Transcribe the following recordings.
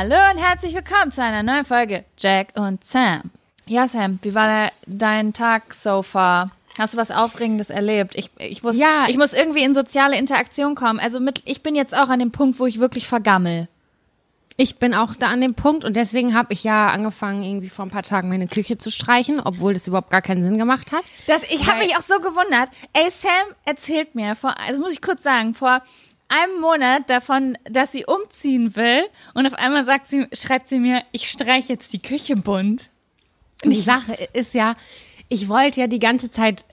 hallo, und herzlich willkommen zu einer neuen Folge Jack und Sam. Ja, Sam, wie war der, dein Tag so far? Hast du was Aufregendes erlebt? Ich, ich, muss, Ja. ich muss irgendwie in soziale Interaktion kommen. Also mit, ich bin jetzt auch an dem Punkt, wo ich wirklich vergammel. Ich bin auch da an dem Punkt und deswegen habe ich ja angefangen, irgendwie vor ein paar Tagen meine Küche zu streichen, obwohl das überhaupt gar keinen Sinn gemacht hat. Das, ich habe mich auch so gewundert. Ey, Sam erzählt mir vor, also muss ich kurz sagen, vor einem Monat davon, dass sie umziehen will und auf einmal sagt sie, schreibt sie mir, ich streiche jetzt die Küche bunt. Und die Sache ist ja, ich wollte ja die ganze Zeit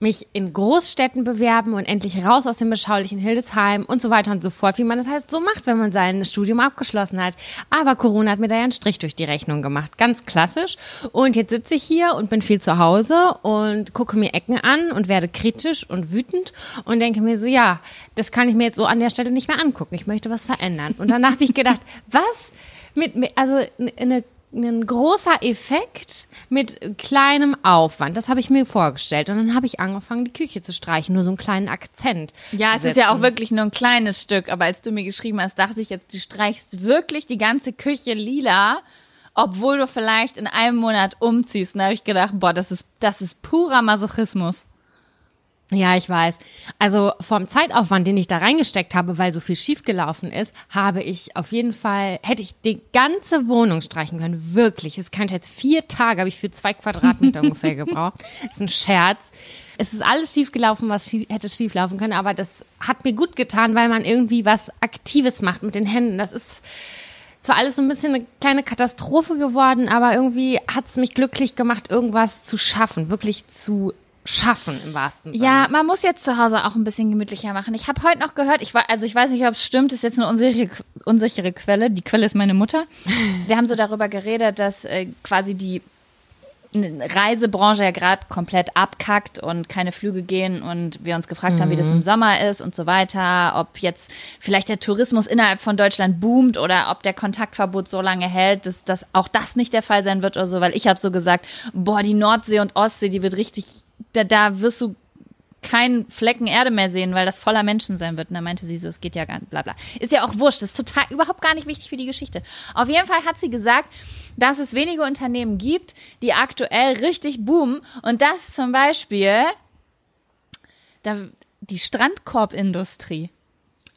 mich in Großstädten bewerben und endlich raus aus dem beschaulichen Hildesheim und so weiter und so fort, wie man das halt so macht, wenn man sein Studium abgeschlossen hat. Aber Corona hat mir da ja einen Strich durch die Rechnung gemacht. Ganz klassisch. Und jetzt sitze ich hier und bin viel zu Hause und gucke mir Ecken an und werde kritisch und wütend und denke mir so, ja, das kann ich mir jetzt so an der Stelle nicht mehr angucken. Ich möchte was verändern. Und dann habe ich gedacht, was mit, mit also eine ein großer Effekt mit kleinem Aufwand. Das habe ich mir vorgestellt. Und dann habe ich angefangen, die Küche zu streichen. Nur so einen kleinen Akzent. Ja, es ist ja auch wirklich nur ein kleines Stück, aber als du mir geschrieben hast, dachte ich jetzt, du streichst wirklich die ganze Küche lila, obwohl du vielleicht in einem Monat umziehst. Und da habe ich gedacht, boah, das ist, das ist purer Masochismus. Ja, ich weiß. Also vom Zeitaufwand, den ich da reingesteckt habe, weil so viel schiefgelaufen ist, habe ich auf jeden Fall, hätte ich die ganze Wohnung streichen können. Wirklich. Es kann jetzt vier Tage, habe ich für zwei Quadratmeter ungefähr gebraucht. Das ist ein Scherz. Es ist alles schiefgelaufen, was schief, hätte schieflaufen können, aber das hat mir gut getan, weil man irgendwie was Aktives macht mit den Händen. Das ist zwar alles so ein bisschen eine kleine Katastrophe geworden, aber irgendwie hat es mich glücklich gemacht, irgendwas zu schaffen, wirklich zu schaffen im wahrsten Sinne. Ja, man muss jetzt zu Hause auch ein bisschen gemütlicher machen. Ich habe heute noch gehört, ich war, also ich weiß nicht, ob es stimmt, ist jetzt eine unsichere, unsichere Quelle. Die Quelle ist meine Mutter. Wir haben so darüber geredet, dass äh, quasi die Reisebranche ja gerade komplett abkackt und keine Flüge gehen und wir uns gefragt haben, wie das im Sommer ist und so weiter, ob jetzt vielleicht der Tourismus innerhalb von Deutschland boomt oder ob der Kontaktverbot so lange hält, dass, dass auch das nicht der Fall sein wird oder so, weil ich habe so gesagt, boah, die Nordsee und Ostsee, die wird richtig, da, da wirst du keinen Flecken Erde mehr sehen, weil das voller Menschen sein wird. Und da meinte sie so, es geht ja gar nicht, bla bla. Ist ja auch wurscht, ist total, überhaupt gar nicht wichtig für die Geschichte. Auf jeden Fall hat sie gesagt, dass es wenige Unternehmen gibt, die aktuell richtig boomen. Und das zum Beispiel da, die Strandkorbindustrie.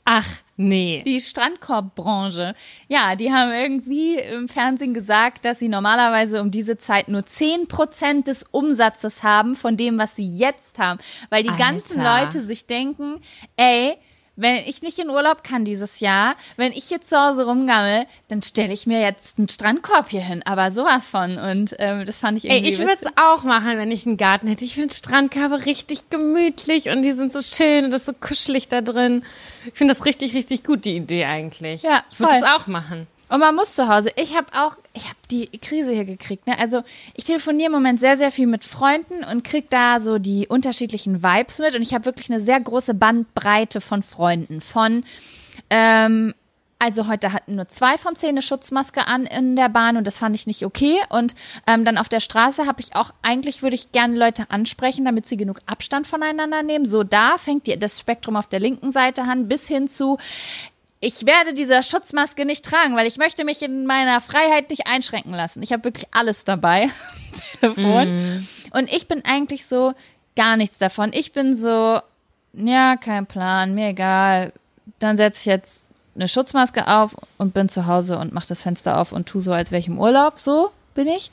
Ach, nee. Die Strandkorbbranche. Ja, die haben irgendwie im Fernsehen gesagt, dass sie normalerweise um diese Zeit nur 10% des Umsatzes haben von dem, was sie jetzt haben. Weil die Alter. ganzen Leute sich denken, ey, wenn ich nicht in Urlaub kann dieses Jahr, wenn ich jetzt zu Hause rumgammel, dann stelle ich mir jetzt einen Strandkorb hier hin. Aber sowas von. Und ähm, das fand ich Ey, irgendwie ich würde es auch machen, wenn ich einen Garten hätte. Ich finde Strandkörbe richtig gemütlich und die sind so schön und das ist so kuschelig da drin. Ich finde das richtig, richtig gut, die Idee eigentlich. Ja, ich würde das auch machen. Und man muss zu Hause. Ich habe auch, ich habe die Krise hier gekriegt. Ne? Also ich telefoniere im Moment sehr, sehr viel mit Freunden und krieg da so die unterschiedlichen Vibes mit. Und ich habe wirklich eine sehr große Bandbreite von Freunden. Von, ähm, also heute hatten nur zwei von zehn eine Schutzmaske an in der Bahn und das fand ich nicht okay. Und ähm, dann auf der Straße habe ich auch, eigentlich würde ich gerne Leute ansprechen, damit sie genug Abstand voneinander nehmen. So da fängt die, das Spektrum auf der linken Seite an, bis hin zu, ich werde diese Schutzmaske nicht tragen, weil ich möchte mich in meiner Freiheit nicht einschränken lassen. Ich habe wirklich alles dabei Telefon. Und ich bin eigentlich so gar nichts davon. Ich bin so, ja, kein Plan, mir egal. Dann setze ich jetzt eine Schutzmaske auf und bin zu Hause und mache das Fenster auf und tu so, als wäre ich im Urlaub. So bin ich.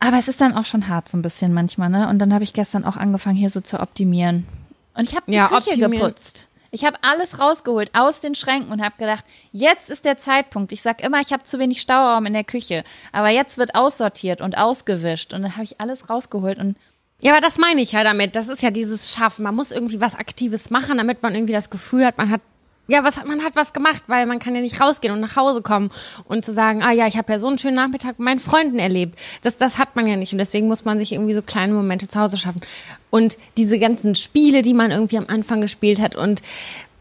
Aber es ist dann auch schon hart so ein bisschen manchmal, ne? Und dann habe ich gestern auch angefangen, hier so zu optimieren. Und ich habe die Ja, Küche optimieren. geputzt. Ich habe alles rausgeholt aus den Schränken und habe gedacht, jetzt ist der Zeitpunkt. Ich sag immer, ich habe zu wenig Stauraum in der Küche, aber jetzt wird aussortiert und ausgewischt und dann habe ich alles rausgeholt und Ja, aber das meine ich ja damit. Das ist ja dieses Schaffen. Man muss irgendwie was Aktives machen, damit man irgendwie das Gefühl hat, man hat ja, was hat man hat was gemacht, weil man kann ja nicht rausgehen und nach Hause kommen und zu sagen, ah ja, ich habe ja so einen schönen Nachmittag mit meinen Freunden erlebt. Das das hat man ja nicht und deswegen muss man sich irgendwie so kleine Momente zu Hause schaffen. Und diese ganzen Spiele, die man irgendwie am Anfang gespielt hat und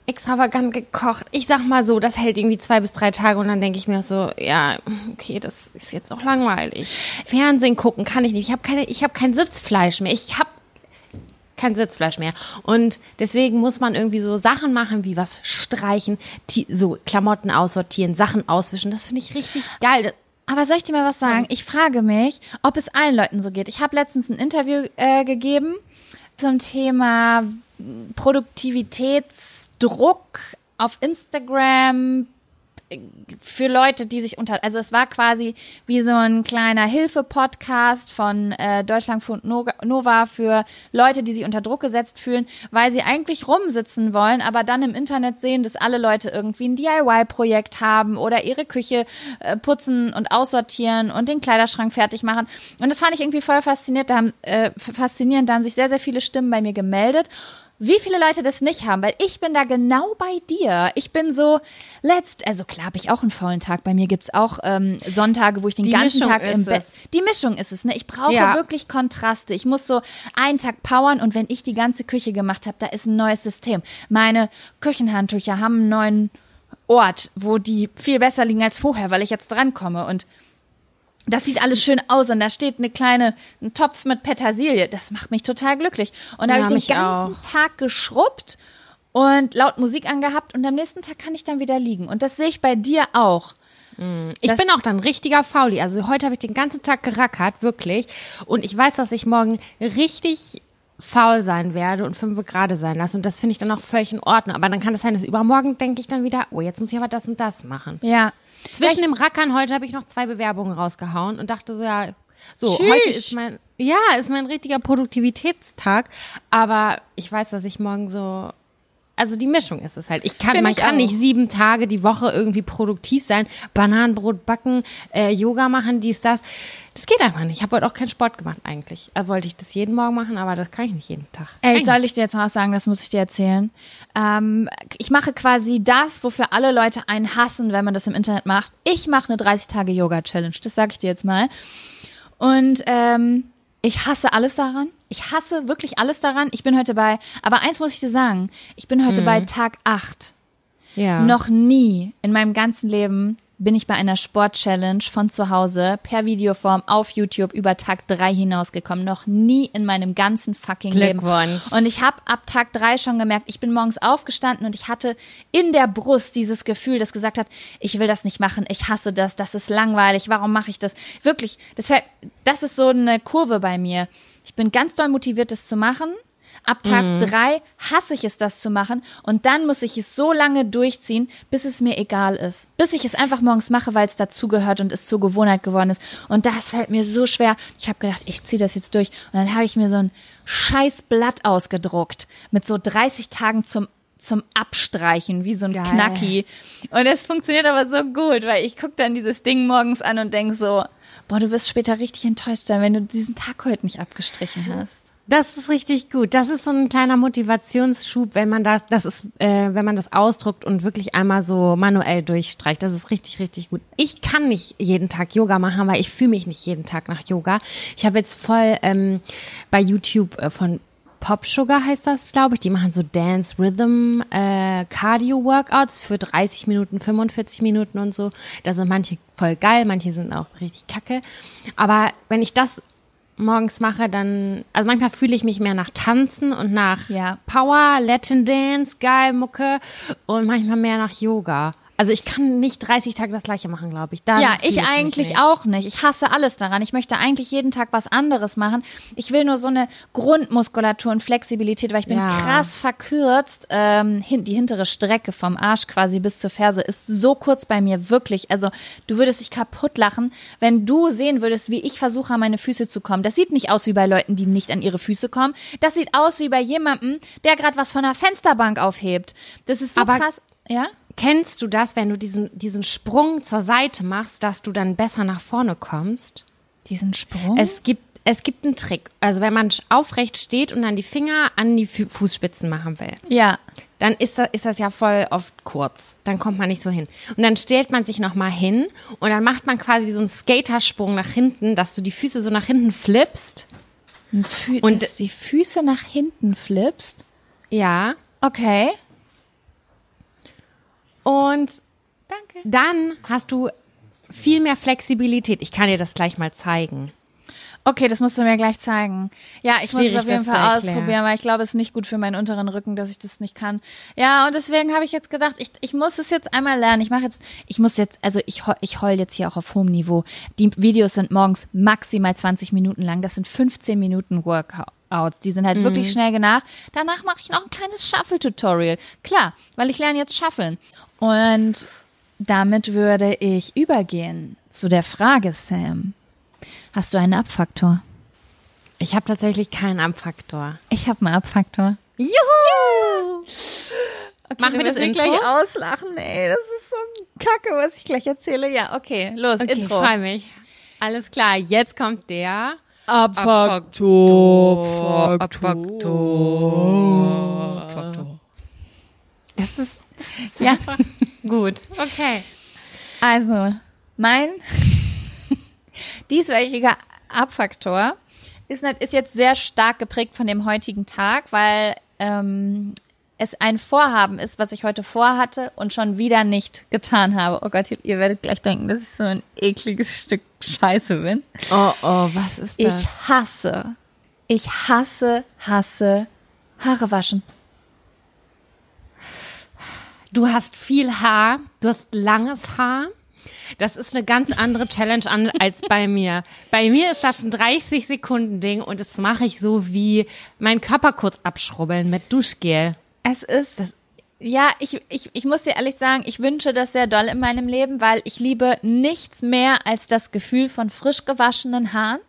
extravagant gekocht. Ich sag mal so, das hält irgendwie zwei bis drei Tage und dann denke ich mir so, ja, okay, das ist jetzt auch langweilig. Fernsehen gucken kann ich nicht. Ich habe keine, ich habe kein Sitzfleisch mehr. Ich habe kein Sitzfleisch mehr. Und deswegen muss man irgendwie so Sachen machen, wie was streichen, so Klamotten aussortieren, Sachen auswischen. Das finde ich richtig geil. Aber soll ich dir mal was sagen? Ich frage mich, ob es allen Leuten so geht. Ich habe letztens ein Interview äh, gegeben zum Thema Produktivitätsdruck auf Instagram, für Leute, die sich unter, also es war quasi wie so ein kleiner Hilfe-Podcast von äh, Deutschlandfunk Nova für Leute, die sich unter Druck gesetzt fühlen, weil sie eigentlich rumsitzen wollen, aber dann im Internet sehen, dass alle Leute irgendwie ein DIY-Projekt haben oder ihre Küche äh, putzen und aussortieren und den Kleiderschrank fertig machen. Und das fand ich irgendwie voll fasziniert. Da haben, äh, faszinierend. Da haben sich sehr, sehr viele Stimmen bei mir gemeldet wie viele Leute das nicht haben, weil ich bin da genau bei dir. Ich bin so letzt, also klar habe ich auch einen faulen Tag. Bei mir gibt's auch ähm, Sonntage, wo ich den Die ganzen Mischung Tag im Bett. Die Mischung ist es, ne? Ich brauche ja. wirklich Kontraste. Ich muss so einen Tag powern und wenn ich die ganze Küche gemacht habe, da ist ein neues System. Meine Küchenhandtücher haben einen neuen Ort, wo die viel besser liegen als vorher, weil ich jetzt drankomme und das sieht alles schön aus und da steht eine kleine ein Topf mit Petersilie. Das macht mich total glücklich. Und da ja, habe ich den ganzen auch. Tag geschrubbt und laut Musik angehabt und am nächsten Tag kann ich dann wieder liegen. Und das sehe ich bei dir auch. Mm. Ich das bin auch dann richtiger Fauli. Also heute habe ich den ganzen Tag gerackert, wirklich. Und ich weiß, dass ich morgen richtig faul sein werde und fünf gerade sein lasse. Und das finde ich dann auch völlig in Ordnung. Aber dann kann es sein, dass übermorgen denke ich dann wieder, oh, jetzt muss ich aber das und das machen. Ja, zwischen dem Rackern heute habe ich noch zwei Bewerbungen rausgehauen und dachte so, ja, so, Tschüss. heute ist mein, ja, ist mein richtiger Produktivitätstag, aber ich weiß, dass ich morgen so, also die Mischung ist es halt. Ich kann, man kann nicht sieben Tage die Woche irgendwie produktiv sein, Bananenbrot backen, äh, Yoga machen, dies, das. Das geht einfach nicht. Ich habe heute auch keinen Sport gemacht eigentlich. Also wollte ich das jeden Morgen machen, aber das kann ich nicht jeden Tag. Ey, soll ich dir jetzt noch was sagen? Das muss ich dir erzählen. Ähm, ich mache quasi das, wofür alle Leute einen hassen, wenn man das im Internet macht. Ich mache eine 30-Tage-Yoga-Challenge. Das sage ich dir jetzt mal. Und ähm, ich hasse alles daran. Ich hasse wirklich alles daran. Ich bin heute bei, aber eins muss ich dir sagen, ich bin heute mhm. bei Tag 8. Ja. Noch nie in meinem ganzen Leben bin ich bei einer Sport-Challenge von zu Hause per Videoform auf YouTube über Tag drei hinausgekommen. Noch nie in meinem ganzen fucking Leben. Und ich habe ab Tag drei schon gemerkt, ich bin morgens aufgestanden und ich hatte in der Brust dieses Gefühl, das gesagt hat, ich will das nicht machen, ich hasse das, das ist langweilig, warum mache ich das? Wirklich, das, das ist so eine Kurve bei mir. Ich bin ganz doll motiviert, das zu machen Ab Tag mhm. drei hasse ich es, das zu machen. Und dann muss ich es so lange durchziehen, bis es mir egal ist. Bis ich es einfach morgens mache, weil es dazugehört und es zur Gewohnheit geworden ist. Und das fällt mir so schwer. Ich habe gedacht, ich ziehe das jetzt durch. Und dann habe ich mir so ein scheiß Blatt ausgedruckt mit so 30 Tagen zum zum Abstreichen, wie so ein Geil. Knacki. Und es funktioniert aber so gut, weil ich gucke dann dieses Ding morgens an und denk so, boah, du wirst später richtig enttäuscht sein, wenn du diesen Tag heute nicht abgestrichen hast. Das ist richtig gut. Das ist so ein kleiner Motivationsschub, wenn man das, das ist, äh, wenn man das ausdruckt und wirklich einmal so manuell durchstreicht. Das ist richtig, richtig gut. Ich kann nicht jeden Tag Yoga machen, weil ich fühle mich nicht jeden Tag nach Yoga. Ich habe jetzt voll ähm, bei YouTube äh, von Pop Sugar heißt das, glaube ich. Die machen so Dance Rhythm äh, Cardio Workouts für 30 Minuten, 45 Minuten und so. Da sind manche voll geil, manche sind auch richtig kacke. Aber wenn ich das morgens mache, dann, also manchmal fühle ich mich mehr nach Tanzen und nach ja. Power, Latin Dance, geil, Mucke und manchmal mehr nach Yoga. Also ich kann nicht 30 Tage das gleiche machen, glaube ich. Dann ja, ich, ich eigentlich nicht. auch nicht. Ich hasse alles daran. Ich möchte eigentlich jeden Tag was anderes machen. Ich will nur so eine Grundmuskulatur und Flexibilität, weil ich bin ja. krass verkürzt. Ähm, die hintere Strecke vom Arsch quasi bis zur Ferse ist so kurz bei mir, wirklich. Also du würdest dich kaputt lachen, wenn du sehen würdest, wie ich versuche, an meine Füße zu kommen. Das sieht nicht aus wie bei Leuten, die nicht an ihre Füße kommen. Das sieht aus wie bei jemandem, der gerade was von der Fensterbank aufhebt. Das ist so Aber krass. Ja? Kennst du das, wenn du diesen, diesen Sprung zur Seite machst, dass du dann besser nach vorne kommst? Diesen Sprung? Es gibt, es gibt einen Trick. Also wenn man aufrecht steht und dann die Finger an die Fußspitzen machen will. Ja. Dann ist das, ist das ja voll oft kurz. Dann kommt man nicht so hin. Und dann stellt man sich nochmal hin und dann macht man quasi so einen Skatersprung nach hinten, dass du die Füße so nach hinten flippst. und dass die Füße nach hinten flippst? Ja. Okay. Und Danke. dann hast du viel mehr Flexibilität. Ich kann dir das gleich mal zeigen. Okay, das musst du mir gleich zeigen. Ja, ich Schwierig, muss es auf jeden Fall ausprobieren, weil ich glaube, es ist nicht gut für meinen unteren Rücken, dass ich das nicht kann. Ja, und deswegen habe ich jetzt gedacht, ich, ich muss es jetzt einmal lernen. Ich mache jetzt, ich muss jetzt, also ich, ich heul jetzt hier auch auf hohem Niveau. Die Videos sind morgens maximal 20 Minuten lang. Das sind 15 Minuten Workouts. Die sind halt wirklich schnell genach. Danach mache ich noch ein kleines Shuffle-Tutorial. Klar, weil ich lerne jetzt Shuffeln. Und damit würde ich übergehen zu der Frage, Sam. Hast du einen Abfaktor? Ich habe tatsächlich keinen Abfaktor. Ich habe einen Abfaktor. Juhu! Okay, Machen wir das Intro? gleich auslachen, ey. Das ist so kacke, was ich gleich erzähle. Ja, okay, los, Okay, Intro. freue mich. Alles klar, jetzt kommt der Abfaktor. Abfaktor. Das ist Ja, gut. Okay. also, mein dieswöchiger Abfaktor ist, ist jetzt sehr stark geprägt von dem heutigen Tag, weil ähm, es ein Vorhaben ist, was ich heute vorhatte und schon wieder nicht getan habe. Oh Gott, ihr, ihr werdet gleich denken, dass ich so ein ekliges Stück Scheiße bin. Oh, oh, was ist das? Ich hasse, ich hasse, hasse Haare waschen. Du hast viel Haar, du hast langes Haar. Das ist eine ganz andere Challenge an, als bei mir. Bei mir ist das ein 30 Sekunden Ding und das mache ich so wie meinen Körper kurz abschrubbeln mit Duschgel. Es ist, Das- ja, ich, ich, ich muss dir ehrlich sagen, ich wünsche das sehr doll in meinem Leben, weil ich liebe nichts mehr als das Gefühl von frisch gewaschenen Haaren.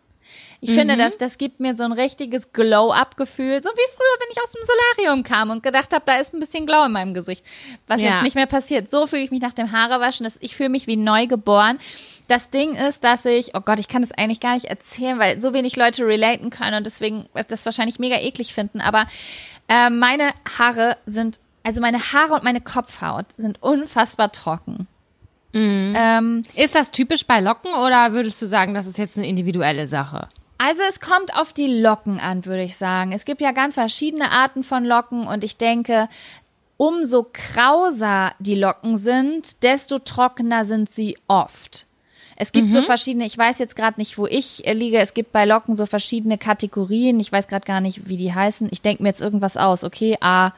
Ich finde, das, das gibt mir so ein richtiges Glow-up-Gefühl, so wie früher, wenn ich aus dem Solarium kam und gedacht habe, da ist ein bisschen Glow in meinem Gesicht, was Ja. jetzt nicht mehr passiert. So fühle ich mich nach dem Haarewaschen, dass ich fühle mich wie neu geboren. Das Ding ist, dass ich, oh Gott, ich kann das eigentlich gar nicht erzählen, weil so wenig Leute relaten können und deswegen das wahrscheinlich mega eklig finden. Aber äh, meine Haare sind, also meine Haare und meine Kopfhaut sind unfassbar trocken. Ähm, Ist das typisch bei Locken oder würdest du sagen, das ist jetzt eine individuelle Sache? Also es kommt auf die Locken an, würde ich sagen. Es gibt ja ganz verschiedene Arten von Locken und ich denke, umso krauser die Locken sind, desto trockener sind sie oft. Es gibt so verschiedene, ich weiß jetzt gerade nicht, wo ich äh, liege, es gibt bei Locken so verschiedene Kategorien, ich weiß gerade gar nicht, wie die heißen. Ich denke mir jetzt irgendwas aus, okay, A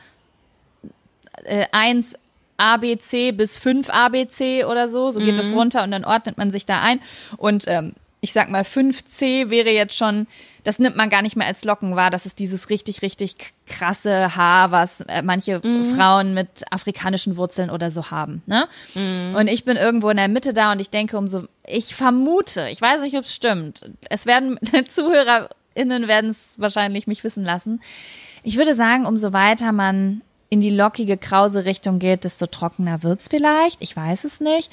äh, 1 ABC bis 5 ABC oder so, so geht das runter und dann ordnet man sich da ein. Und ähm, ich sag mal, 5C wäre jetzt schon, das nimmt man gar nicht mehr als Locken wahr. Das ist dieses richtig, richtig krasse Haar, was äh, manche Frauen mit afrikanischen Wurzeln oder so haben. Ne? Und ich bin irgendwo in der Mitte da und ich denke, umso, ich vermute, ich weiß nicht, ob es stimmt. Es werden, ZuhörerInnen werden es wahrscheinlich mich wissen lassen. Ich würde sagen, umso weiter man in die lockige, krause Richtung geht, desto trockener wird's vielleicht. Ich weiß es nicht.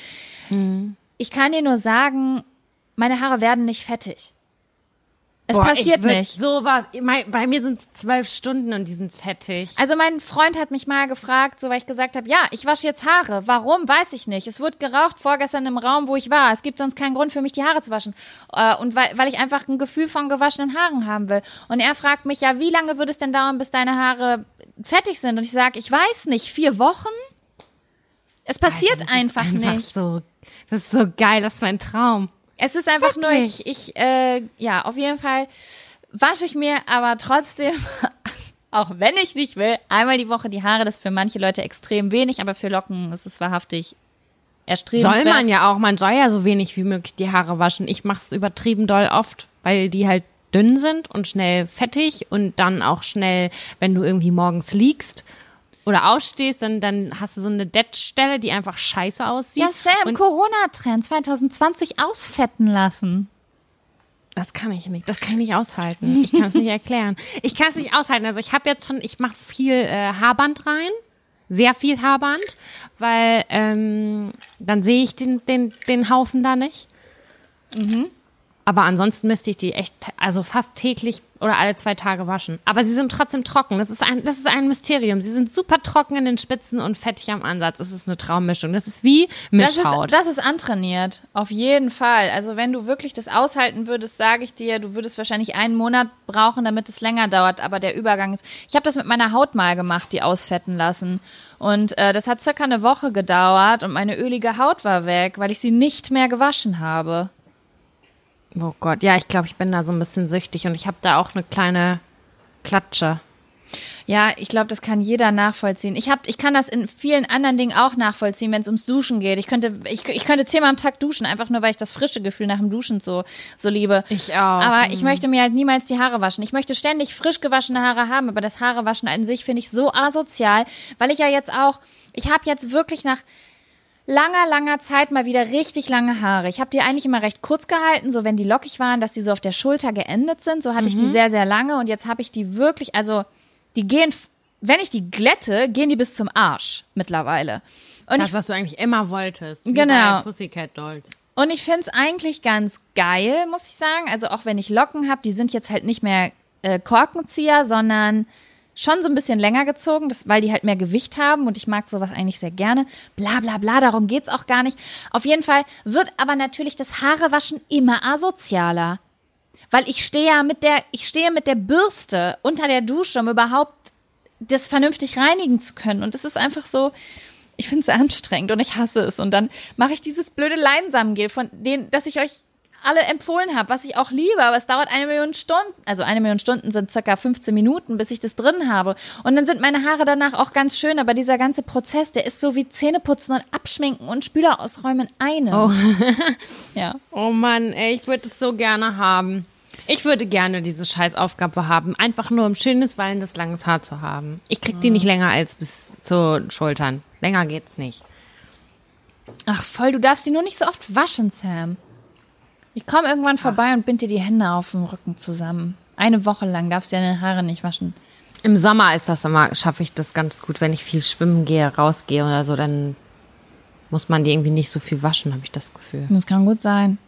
Ich kann dir nur sagen, meine Haare werden nicht fettig. Es Boah, passiert nicht. Sowas. Mein, bei mir sind es zwölf Stunden und die sind fettig. Also mein Freund hat mich mal gefragt, so weil ich gesagt habe, ja, ich wasche jetzt Haare. Warum? Weiß ich nicht. Es wurde geraucht vorgestern im Raum, wo ich war. Es gibt sonst keinen Grund für mich, die Haare zu waschen. Äh, und weil, weil ich einfach ein Gefühl von gewaschenen Haaren haben will. Und er fragt mich, ja, wie lange würde es denn dauern, bis deine Haare fertig sind? Und ich sage, ich weiß nicht, vier Wochen? Es passiert Alter, das einfach, ist einfach nicht. So, das ist so geil, das ist mein Traum. Es ist einfach nur, Wirklich? ich, ich äh, ja, auf jeden Fall wasche ich mir aber trotzdem, auch wenn ich nicht will, einmal die Woche die Haare. Das ist für manche Leute extrem wenig, aber für Locken ist es wahrhaftig erstrebenswert. Soll man ja auch, man soll ja so wenig wie möglich die Haare waschen. Ich mache es übertrieben doll oft, weil die halt dünn sind und schnell fettig und dann auch schnell, wenn du irgendwie morgens liegst oder aufstehst, dann, dann hast du so eine Dead-Stelle, die einfach scheiße aussieht. Ja, Sam, Corona-Trend 2020 ausfetten lassen. das kann ich nicht. Das kann ich nicht aushalten. Ich kann es nicht erklären. Ich kann es nicht aushalten. Also ich habe jetzt schon, ich mache viel äh, Haarband rein. Sehr viel Haarband, weil ähm, dann sehe ich den, den, den Haufen da nicht. Aber ansonsten müsste ich die echt, also fast täglich oder alle zwei Tage waschen. Aber sie sind trotzdem trocken. Das ist ein, das ist ein Mysterium. Sie sind super trocken in den Spitzen und fettig am Ansatz. Das ist eine Traummischung. Das ist wie Das Mischhaut. ist, das ist antrainiert, auf jeden Fall. Also wenn du wirklich das aushalten würdest, sage ich dir, du würdest wahrscheinlich einen Monat brauchen, damit es länger dauert. Aber der Übergang ist. Ich habe das mit meiner Haut mal gemacht, die ausfetten lassen. Und äh, das hat circa eine Woche gedauert und meine ölige Haut war weg, weil ich sie nicht mehr gewaschen habe. Oh Gott, ja, ich glaube, ich bin da so ein bisschen süchtig und ich habe da auch eine kleine Klatsche. Ja, ich glaube, das kann jeder nachvollziehen. Ich hab, ich kann das in vielen anderen Dingen auch nachvollziehen, wenn es ums Duschen geht. Ich könnte, ich, ich könnte zehnmal am Tag duschen, einfach nur, weil ich das frische Gefühl nach dem Duschen so, so liebe. Ich auch. Aber ich möchte mir halt niemals die Haare waschen. Ich möchte ständig frisch gewaschene Haare haben, aber das Haarewaschen an sich finde ich so asozial, weil ich ja jetzt auch, ich habe jetzt wirklich nach langer, langer Zeit mal wieder richtig lange Haare. Ich habe die eigentlich immer recht kurz gehalten, so wenn die lockig waren, dass die so auf der Schulter geendet sind. So hatte ich die sehr, sehr lange und jetzt habe ich die wirklich, also die gehen, wenn ich die glätte, gehen die bis zum Arsch mittlerweile. Und das, ich, was du eigentlich immer wolltest. Genau. Pussycat Dolls. und ich find's eigentlich ganz geil, muss ich sagen. Also auch wenn ich Locken habe, die sind jetzt halt nicht mehr äh, Korkenzieher, sondern schon so ein bisschen länger gezogen, das, weil die halt mehr Gewicht haben und ich mag sowas eigentlich sehr gerne. Bla bla bla, darum geht's auch gar nicht. Auf jeden Fall wird aber natürlich das Haarewaschen immer asozialer. Weil ich stehe ja mit der, ich stehe mit der Bürste unter der Dusche, um überhaupt das vernünftig reinigen zu können. Und es ist einfach so, ich finde es anstrengend und ich hasse es. Und dann mache ich dieses blöde Leinsamengel, von dem, das ich euch alle empfohlen habe, was ich auch liebe, aber es dauert eine Million Stunden. Also eine Million Stunden sind circa 15 Minuten, bis ich das drin habe. Und dann sind meine Haare danach auch ganz schön, aber dieser ganze Prozess, der ist so wie Zähneputzen und Abschminken und Spüler ausräumen in einem. Oh. Ja. Oh Mann, ey, ich würde es so gerne haben. Ich würde gerne diese Scheißaufgabe haben, einfach nur um schönes, wallendes, langes Haar zu haben. Ich krieg die nicht länger als bis zu Schultern. Länger geht's nicht. Ach voll, du darfst die nur nicht so oft waschen, Sam. Ich komme irgendwann vorbei und bind dir die Hände auf dem Rücken zusammen. Eine Woche lang darfst du deine Haare nicht waschen. Im Sommer ist das immer, schaffe ich das ganz gut, wenn ich viel schwimmen gehe, rausgehe oder so, dann muss man die irgendwie nicht so viel waschen, habe ich das Gefühl. Das kann gut sein.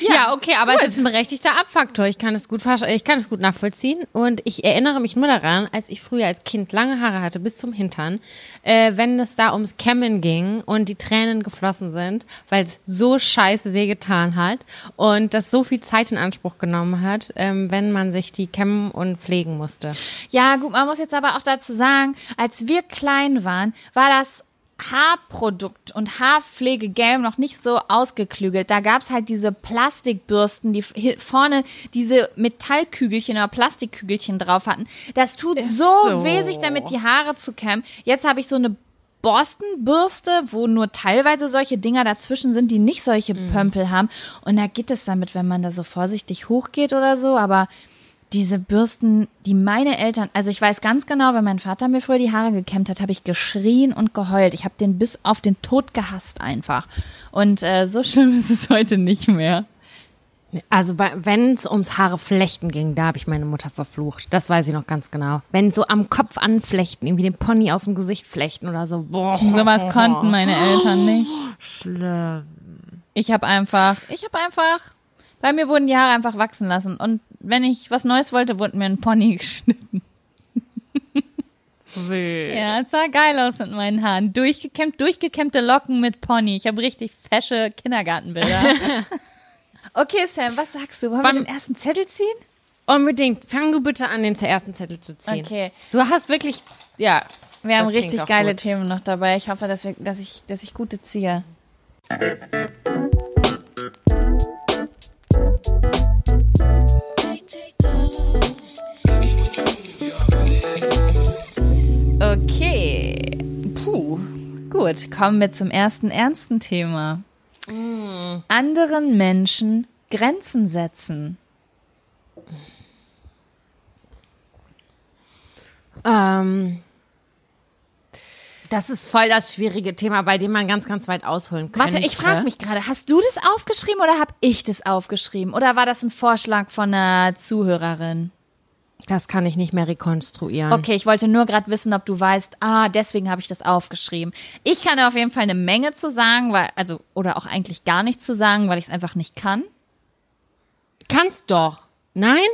Ja, okay, aber es ist ein berechtigter Abfaktor. Ich kann es gut, ich kann es gut nachvollziehen. Und ich erinnere mich nur daran, als ich früher als Kind lange Haare hatte, bis zum Hintern, äh, wenn es da ums Kämmen ging und die Tränen geflossen sind, weil es so scheiße wehgetan hat und das so viel Zeit in Anspruch genommen hat, ähm, wenn man sich die kämmen und pflegen musste. Ja, gut, man muss jetzt aber auch dazu sagen, als wir klein waren, war das Haarprodukt und Haarpflegegame noch nicht so ausgeklügelt. Da gab's halt diese Plastikbürsten, die vorne diese Metallkügelchen oder Plastikkügelchen drauf hatten. Das tut so, so. weh, sich damit die Haare zu kämmen. Jetzt habe ich so eine Borstenbürste, wo nur teilweise solche Dinger dazwischen sind, die nicht solche Pömpel haben. Und da geht es damit, wenn man da so vorsichtig hochgeht oder so, aber diese Bürsten, die meine Eltern, also ich weiß ganz genau, wenn mein Vater mir früher die Haare gekämmt hat, habe ich geschrien und geheult. Ich habe den bis auf den Tod gehasst einfach. Und äh, so schlimm ist es heute nicht mehr. Also wenn es ums Haare flechten ging, da habe ich meine Mutter verflucht. Das weiß ich noch ganz genau. Wenn so am Kopf anflechten, irgendwie den Pony aus dem Gesicht flechten oder so. Boah, Sowas konnten meine Eltern nicht. schlimm. Ich habe einfach, ich habe einfach, bei mir wurden die Haare einfach wachsen lassen. Und wenn ich was Neues wollte, wurde mir ein Pony geschnitten. Süß. Ja, es sah geil aus mit meinen Haaren. Durchgekämmt, durchgekämmte Locken mit Pony. Ich habe richtig fesche Kindergartenbilder. okay, Sam, was sagst du? Wollen Wann- wir den ersten Zettel ziehen? Unbedingt. Fang du bitte an, den ersten Zettel zu ziehen. Okay. Du hast wirklich, ja. Wir haben richtig geile gut. Themen noch dabei. Ich hoffe, dass, wir, dass, ich, dass ich gute ziehe. Okay. Puh. Gut, kommen wir zum ersten ernsten Thema. Anderen Menschen Grenzen setzen. Ähm, das ist voll das schwierige Thema, bei dem man ganz, ganz weit ausholen könnte. Warte, ich frage mich gerade, hast du das aufgeschrieben oder habe ich das aufgeschrieben? Oder war das ein Vorschlag von einer Zuhörerin? Das kann ich nicht mehr rekonstruieren. Okay, ich wollte nur gerade wissen, ob du weißt, ah, deswegen habe ich das aufgeschrieben. Ich kann da auf jeden Fall eine Menge zu sagen, weil, also, oder auch eigentlich gar nichts zu sagen, weil ich es einfach nicht kann. Kannst doch. Nein?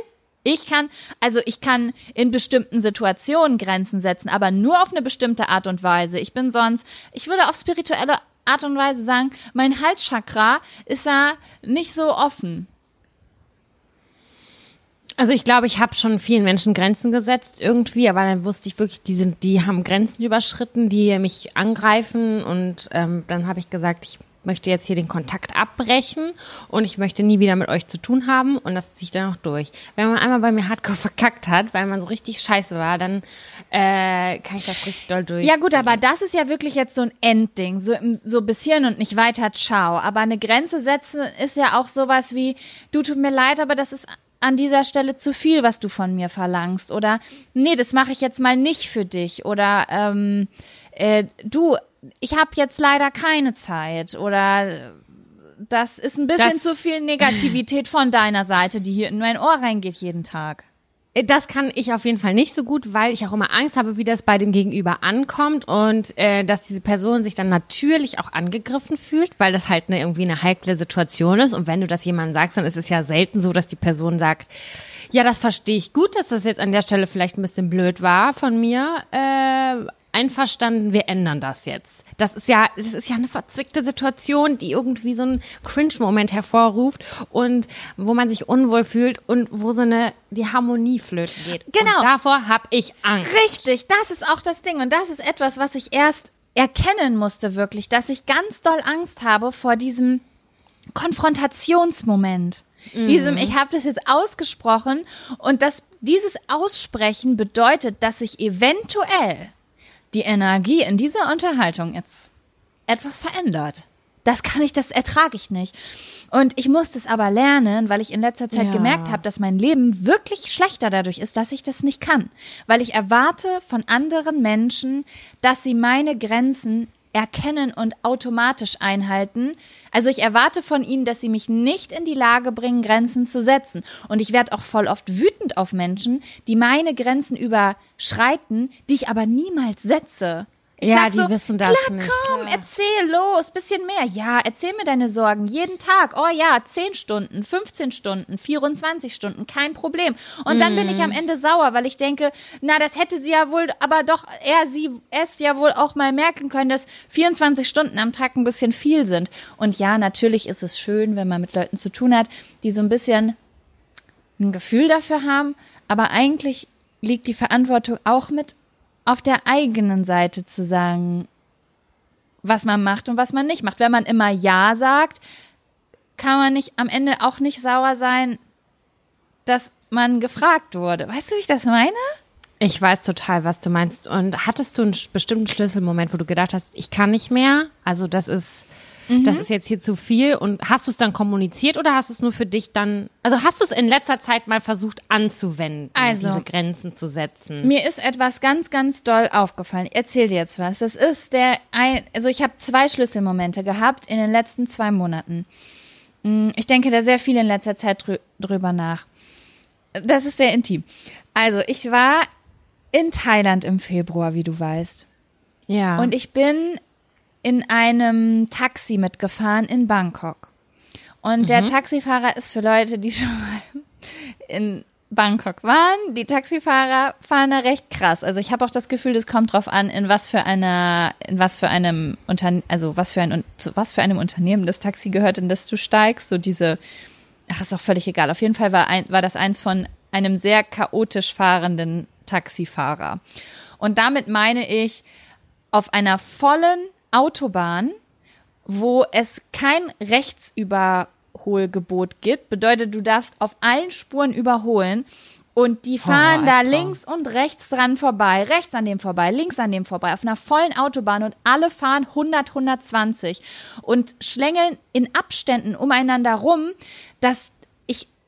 Ich kann, also ich kann in bestimmten Situationen Grenzen setzen, aber nur auf eine bestimmte Art und Weise. Ich bin sonst, ich würde auf spirituelle Art und Weise sagen, mein Halschakra ist da nicht so offen. Also ich glaube, ich habe schon vielen Menschen Grenzen gesetzt irgendwie, aber dann wusste ich wirklich, die sind, die haben Grenzen überschritten, die mich angreifen und ähm, dann habe ich gesagt, ich möchte jetzt hier den Kontakt abbrechen und ich möchte nie wieder mit euch zu tun haben und das ziehe ich dann auch durch. Wenn man einmal bei mir hardcore verkackt hat, weil man so richtig scheiße war, dann äh, kann ich das richtig doll durch. Ja gut, aber das ist ja wirklich jetzt so ein Endding, so, so bis hierhin und nicht weiter, ciao. Aber eine Grenze setzen ist ja auch sowas wie, du tut mir leid, aber das ist an dieser Stelle zu viel, was du von mir verlangst. Oder nee, das mache ich jetzt mal nicht für dich. Oder ähm, äh, du, ich habe jetzt leider keine Zeit. Oder das ist ein bisschen das zu viel Negativität von deiner Seite, die hier in mein Ohr reingeht jeden Tag. Äh, das kann ich auf jeden Fall nicht so gut, weil ich auch immer Angst habe, wie das bei dem Gegenüber ankommt und äh, dass diese Person sich dann natürlich auch angegriffen fühlt, weil das halt eine, irgendwie eine heikle Situation ist. Und wenn du das jemandem sagst, dann ist es ja selten so, dass die Person sagt, ja, das verstehe ich gut, dass das jetzt an der Stelle vielleicht ein bisschen blöd war von mir. Äh, einverstanden, wir ändern das jetzt. Das ist ja, das ist ja eine verzwickte Situation, die irgendwie so einen Cringe-Moment hervorruft und wo man sich unwohl fühlt und wo so eine, die Harmonie flöten geht. Genau. Und davor habe ich Angst. Richtig, das ist auch das Ding und das ist etwas, was ich erst erkennen musste wirklich, dass ich ganz doll Angst habe vor diesem Konfrontationsmoment. Mhm. Diesem, ich habe das jetzt ausgesprochen und das, dieses Aussprechen bedeutet, dass ich eventuell die Energie in dieser Unterhaltung jetzt etwas verändert. Das kann ich, das ertrage ich nicht. Und ich musste es aber lernen, weil ich in letzter Zeit ja. gemerkt habe, dass mein Leben wirklich schlechter dadurch ist, dass ich das nicht kann. Weil ich erwarte von anderen Menschen, dass sie meine Grenzen erkennen und automatisch einhalten. Also ich erwarte von ihnen, dass sie mich nicht in die Lage bringen, Grenzen zu setzen. Und ich werde auch voll oft wütend auf Menschen, die meine Grenzen überschreiten, die ich aber niemals setze. Ich ja, die so, wissen das klar, nicht. Komm, klar. erzähl los, bisschen mehr. Ja, erzähl mir deine Sorgen jeden Tag. Oh ja, 10 Stunden, 15 Stunden, 24 Stunden, kein Problem. Und mm. dann bin ich am mhm. Ende sauer, weil ich denke, na, das hätte sie ja wohl, aber doch er, sie, es ja wohl auch mal merken können, dass 24 Stunden am Tag ein bisschen viel sind. Und ja, natürlich ist es schön, wenn man mit Leuten zu tun hat, die so ein bisschen ein Gefühl dafür haben, aber eigentlich liegt die Verantwortung auch mit auf der eigenen Seite zu sagen, was man macht und was man nicht macht. Wenn man immer Ja sagt, kann man nicht am Ende auch nicht sauer sein, dass man gefragt wurde. Weißt du, wie ich das meine? Ich weiß total, was du meinst. Und hattest du einen bestimmten Schlüsselmoment, wo du gedacht hast, ich kann nicht mehr? Also das ist mhm. das ist jetzt hier zu viel. Und hast du es dann kommuniziert oder hast du es nur für dich dann, also hast du es in letzter Zeit mal versucht anzuwenden, also, diese Grenzen zu setzen? Mir ist etwas ganz, ganz doll aufgefallen. Ich erzähl dir jetzt was. Das ist der, also ich habe zwei Schlüsselmomente gehabt in den letzten zwei Monaten. Mm, ich denke da sehr viel in letzter Zeit drü drüber nach. Das ist sehr intim. Also ich war in Thailand im Februar, wie du weißt. Ja. Und ich bin in einem Taxi mitgefahren in Bangkok. Und mhm. der Taxifahrer ist für Leute, die schon mal in Bangkok waren. Die Taxifahrer fahren da recht krass. Also ich habe auch das Gefühl, das kommt drauf an, in was für einer, in was für einem Unternehmen, also was für ein, zu was für einem Unternehmen das Taxi gehört, in das du steigst. So diese, ach ist auch völlig egal. Auf jeden Fall war ein, war das eins von einem sehr chaotisch fahrenden Taxifahrer. Und damit meine ich, auf einer vollen Autobahn, wo es kein Rechtsüberholgebot gibt. Bedeutet, du darfst auf allen Spuren überholen. Und die fahren oh, da links und rechts dran vorbei, rechts an dem vorbei, links an dem vorbei, auf einer vollen Autobahn und alle fahren 100, 120 und schlängeln in Abständen umeinander rum, dass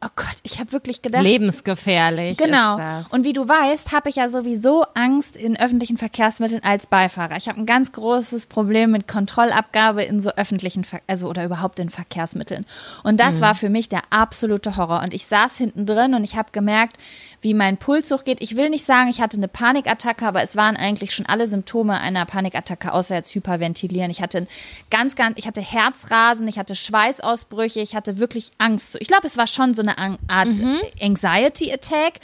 Oh Gott, ich habe wirklich gedacht. Lebensgefährlich. Genau. Und wie du weißt, habe ich ja sowieso Angst in öffentlichen Verkehrsmitteln als Beifahrer. Ich habe ein ganz großes Problem mit Kontrollabgabe in so öffentlichen, Ver also oder überhaupt in Verkehrsmitteln. Und das mhm. war für mich der absolute Horror. Und ich saß hinten drin und ich habe gemerkt, wie mein Puls hochgeht. Ich will nicht sagen, ich hatte eine Panikattacke, aber es waren eigentlich schon alle Symptome einer Panikattacke, außer jetzt Hyperventilieren. Ich hatte ganz, ganz, ich hatte Herzrasen, ich hatte Schweißausbrüche, ich hatte wirklich Angst. Ich glaube, es war schon so eine Art mhm. Anxiety Attack.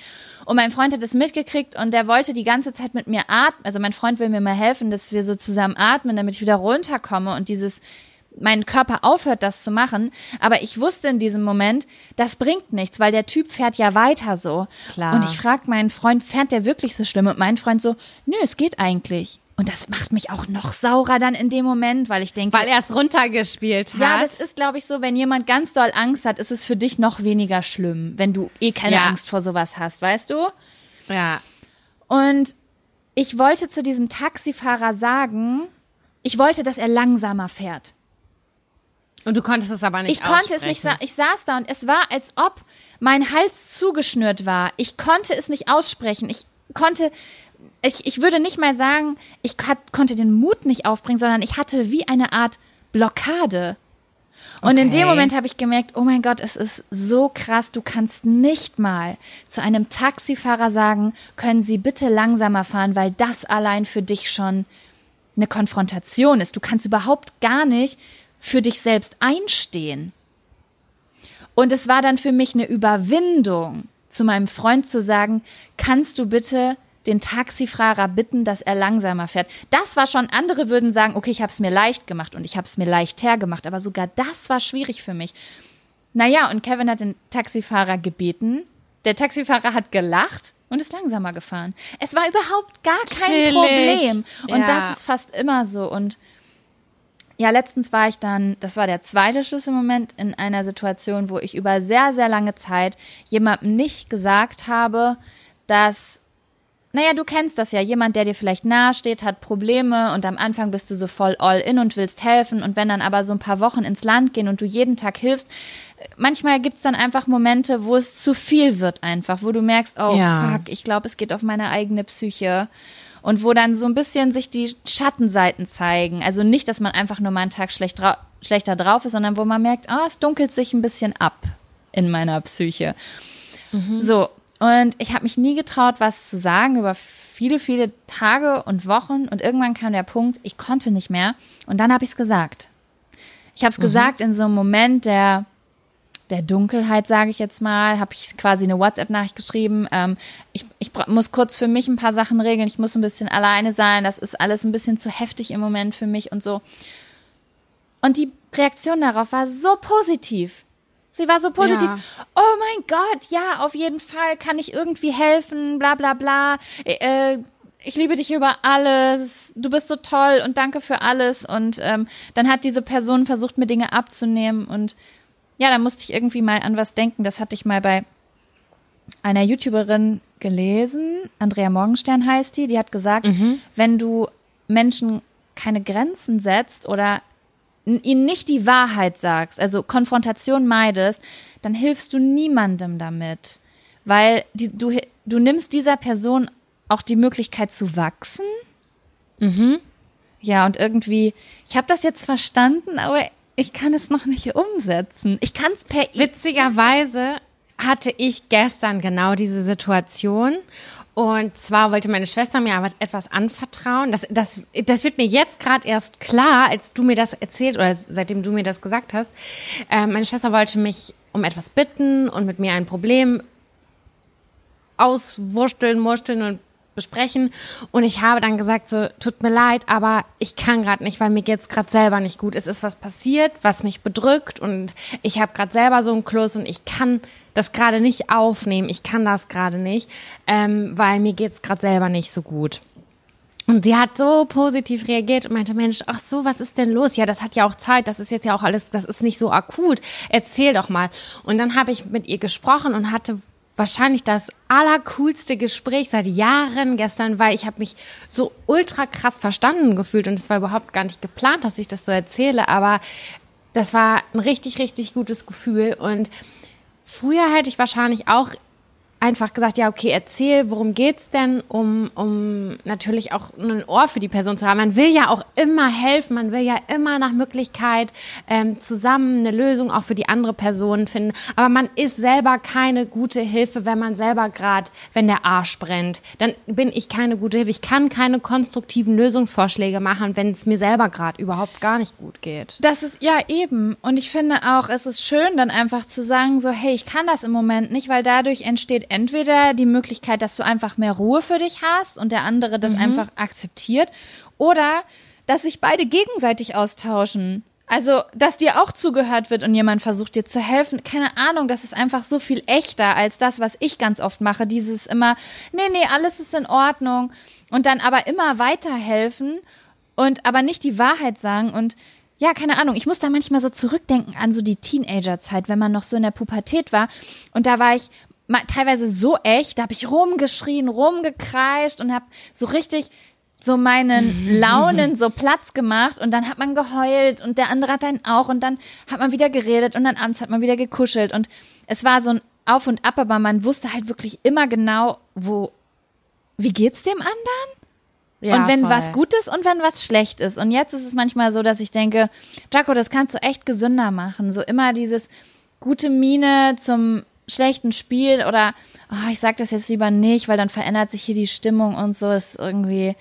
Und mein Freund hat es mitgekriegt und der wollte die ganze Zeit mit mir atmen. Also mein Freund will mir mal helfen, dass wir so zusammen atmen, damit ich wieder runterkomme und dieses mein Körper aufhört, das zu machen. Aber ich wusste in diesem Moment, das bringt nichts, weil der Typ fährt ja weiter so. Klar. Und ich frage meinen Freund, fährt der wirklich so schlimm? Und mein Freund so, nö, es geht eigentlich. Und das macht mich auch noch saurer dann in dem Moment, weil ich denke. Weil er es runtergespielt hat. Ja, das ist, glaube ich, so, wenn jemand ganz doll Angst hat, ist es für dich noch weniger schlimm, wenn du eh keine Ja. Angst vor sowas hast, weißt du? Ja. Und ich wollte zu diesem Taxifahrer sagen, ich wollte, dass er langsamer fährt. Und du konntest es aber nicht Ich konnte es nicht sagen. Ich saß da und es war, als ob mein Hals zugeschnürt war. Ich konnte es nicht aussprechen. Ich konnte, ich, ich würde nicht mal sagen, ich hat, konnte den Mut nicht aufbringen, sondern ich hatte wie eine Art Blockade. Und in dem Okay. Moment habe ich gemerkt, oh mein Gott, es ist so krass, du kannst nicht mal zu einem Taxifahrer sagen, können Sie bitte langsamer fahren, weil das allein für dich schon eine Konfrontation ist. Du kannst überhaupt gar nicht für dich selbst einstehen. Und es war dann für mich eine Überwindung, zu meinem Freund zu sagen, kannst du bitte den Taxifahrer bitten, dass er langsamer fährt. Das war schon, andere würden sagen, okay, ich habe es mir leicht gemacht und ich habe es mir leicht hergemacht, aber sogar das war schwierig für mich. Naja, und Kevin hat den Taxifahrer gebeten. Der Taxifahrer hat gelacht und ist langsamer gefahren. Es war überhaupt gar kein Chillig. Problem. Und Ja. das ist fast immer so. Und ja, letztens war ich dann, das war der zweite Schlüsselmoment in einer Situation, wo ich über sehr, sehr lange Zeit jemandem nicht gesagt habe, dass, naja, du kennst das ja, jemand, der dir vielleicht nahesteht, hat Probleme und am Anfang bist du so voll all in und willst helfen und wenn dann aber so ein paar Wochen ins Land gehen und du jeden Tag hilfst, manchmal gibt's dann einfach Momente, wo es zu viel wird einfach, wo du merkst, oh Ja. fuck, ich glaube, es geht auf meine eigene Psyche. Und wo dann so ein bisschen sich die Schattenseiten zeigen. Also nicht, dass man einfach nur mal einen Tag schlecht drau schlechter drauf ist, sondern wo man merkt, ah, es dunkelt sich ein bisschen ab in meiner Psyche. So, und ich habe mich nie getraut, was zu sagen über viele, viele Tage und Wochen. Und irgendwann kam der Punkt, ich konnte nicht mehr. Und dann habe ich es gesagt. Ich habe es gesagt in so einem Moment der der Dunkelheit, sage ich jetzt mal, habe ich quasi eine WhatsApp-Nachricht geschrieben. Ähm, ich ich muss kurz für mich ein paar Sachen regeln. Ich muss ein bisschen alleine sein. Das ist alles ein bisschen zu heftig im Moment für mich und so. Und die Reaktion darauf war so positiv. Sie war so positiv. Ja. Oh mein Gott, ja, auf jeden Fall kann ich irgendwie helfen, bla bla bla. Äh, ich liebe dich über alles. Du bist so toll und danke für alles. Und ähm, dann hat diese Person versucht, mir Dinge abzunehmen. Und ja, da musste ich irgendwie mal an was denken. Das hatte ich mal bei einer YouTuberin gelesen. Andrea Morgenstern heißt die. Die hat gesagt, wenn du Menschen keine Grenzen setzt oder ihnen nicht die Wahrheit sagst, also Konfrontation meidest, dann hilfst du niemandem damit. Weil die, du, du nimmst dieser Person auch die Möglichkeit zu wachsen. Ja, und irgendwie, ich habe das jetzt verstanden, aber ich kann es noch nicht umsetzen. Ich kann es per Witzigerweise hatte ich gestern genau diese Situation. Und zwar wollte meine Schwester mir aber etwas anvertrauen. Das, das, das wird mir jetzt gerade erst klar, als du mir das erzählt oder seitdem du mir das gesagt hast. Äh, meine Schwester wollte mich um etwas bitten und mit mir ein Problem auswursteln, mursteln und besprechen. Und ich habe dann gesagt, so, tut mir leid, aber ich kann gerade nicht, weil mir geht's gerade selber nicht gut. Es ist was passiert, was mich bedrückt und ich habe gerade selber so einen Kloß und ich kann das gerade nicht aufnehmen. Ich kann das gerade nicht, ähm, weil mir geht's gerade selber nicht so gut. Und sie hat so positiv reagiert und meinte, Mensch, ach so, was ist denn los? Ja, das hat ja auch Zeit, das ist jetzt ja auch alles, das ist nicht so akut. Erzähl doch mal. Und dann habe ich mit ihr gesprochen und hatte wahrscheinlich das allercoolste Gespräch seit Jahren gestern, weil ich habe mich so ultra krass verstanden gefühlt und es war überhaupt gar nicht geplant, dass ich das so erzähle, aber das war ein richtig, richtig gutes Gefühl und früher hätte ich wahrscheinlich auch einfach gesagt, ja, okay, erzähl, worum geht's denn, um, um natürlich auch ein Ohr für die Person zu haben. Man will ja auch immer helfen, man will ja immer nach Möglichkeit ähm, zusammen eine Lösung auch für die andere Person finden. Aber man ist selber keine gute Hilfe, wenn man selber gerade, wenn der Arsch brennt, dann bin ich keine gute Hilfe. Ich kann keine konstruktiven Lösungsvorschläge machen, wenn es mir selber gerade überhaupt gar nicht gut geht. Das ist ja eben. Und ich finde auch, es ist schön, dann einfach zu sagen, so, hey, ich kann das im Moment nicht, weil dadurch entsteht entweder die Möglichkeit, dass du einfach mehr Ruhe für dich hast und der andere das einfach akzeptiert, oder dass sich beide gegenseitig austauschen. Also, dass dir auch zugehört wird und jemand versucht dir zu helfen, keine Ahnung, das ist einfach so viel echter als das, was ich ganz oft mache. Dieses immer, nee, nee, alles ist in Ordnung. Und dann aber immer weiterhelfen und aber nicht die Wahrheit sagen und ja, keine Ahnung, ich muss da manchmal so zurückdenken an so die Teenagerzeit, wenn man noch so in der Pubertät war. Und da war ich teilweise so echt, da habe ich rumgeschrien, rumgekreischt und habe so richtig so meinen Launen so Platz gemacht und dann hat man geheult und der andere hat dann auch und dann hat man wieder geredet und dann abends hat man wieder gekuschelt und es war so ein Auf und Ab, aber man wusste halt wirklich immer genau, wo, wie geht's dem anderen? Ja, und wenn voll. was gut ist und wenn was schlecht ist. Und jetzt ist es manchmal so, dass ich denke, Jaco, das kannst du echt gesünder machen. So immer dieses gute Miene zum schlechten Spiel oder oh, ich sag das jetzt lieber nicht, weil dann verändert sich hier die Stimmung und so ist irgendwie,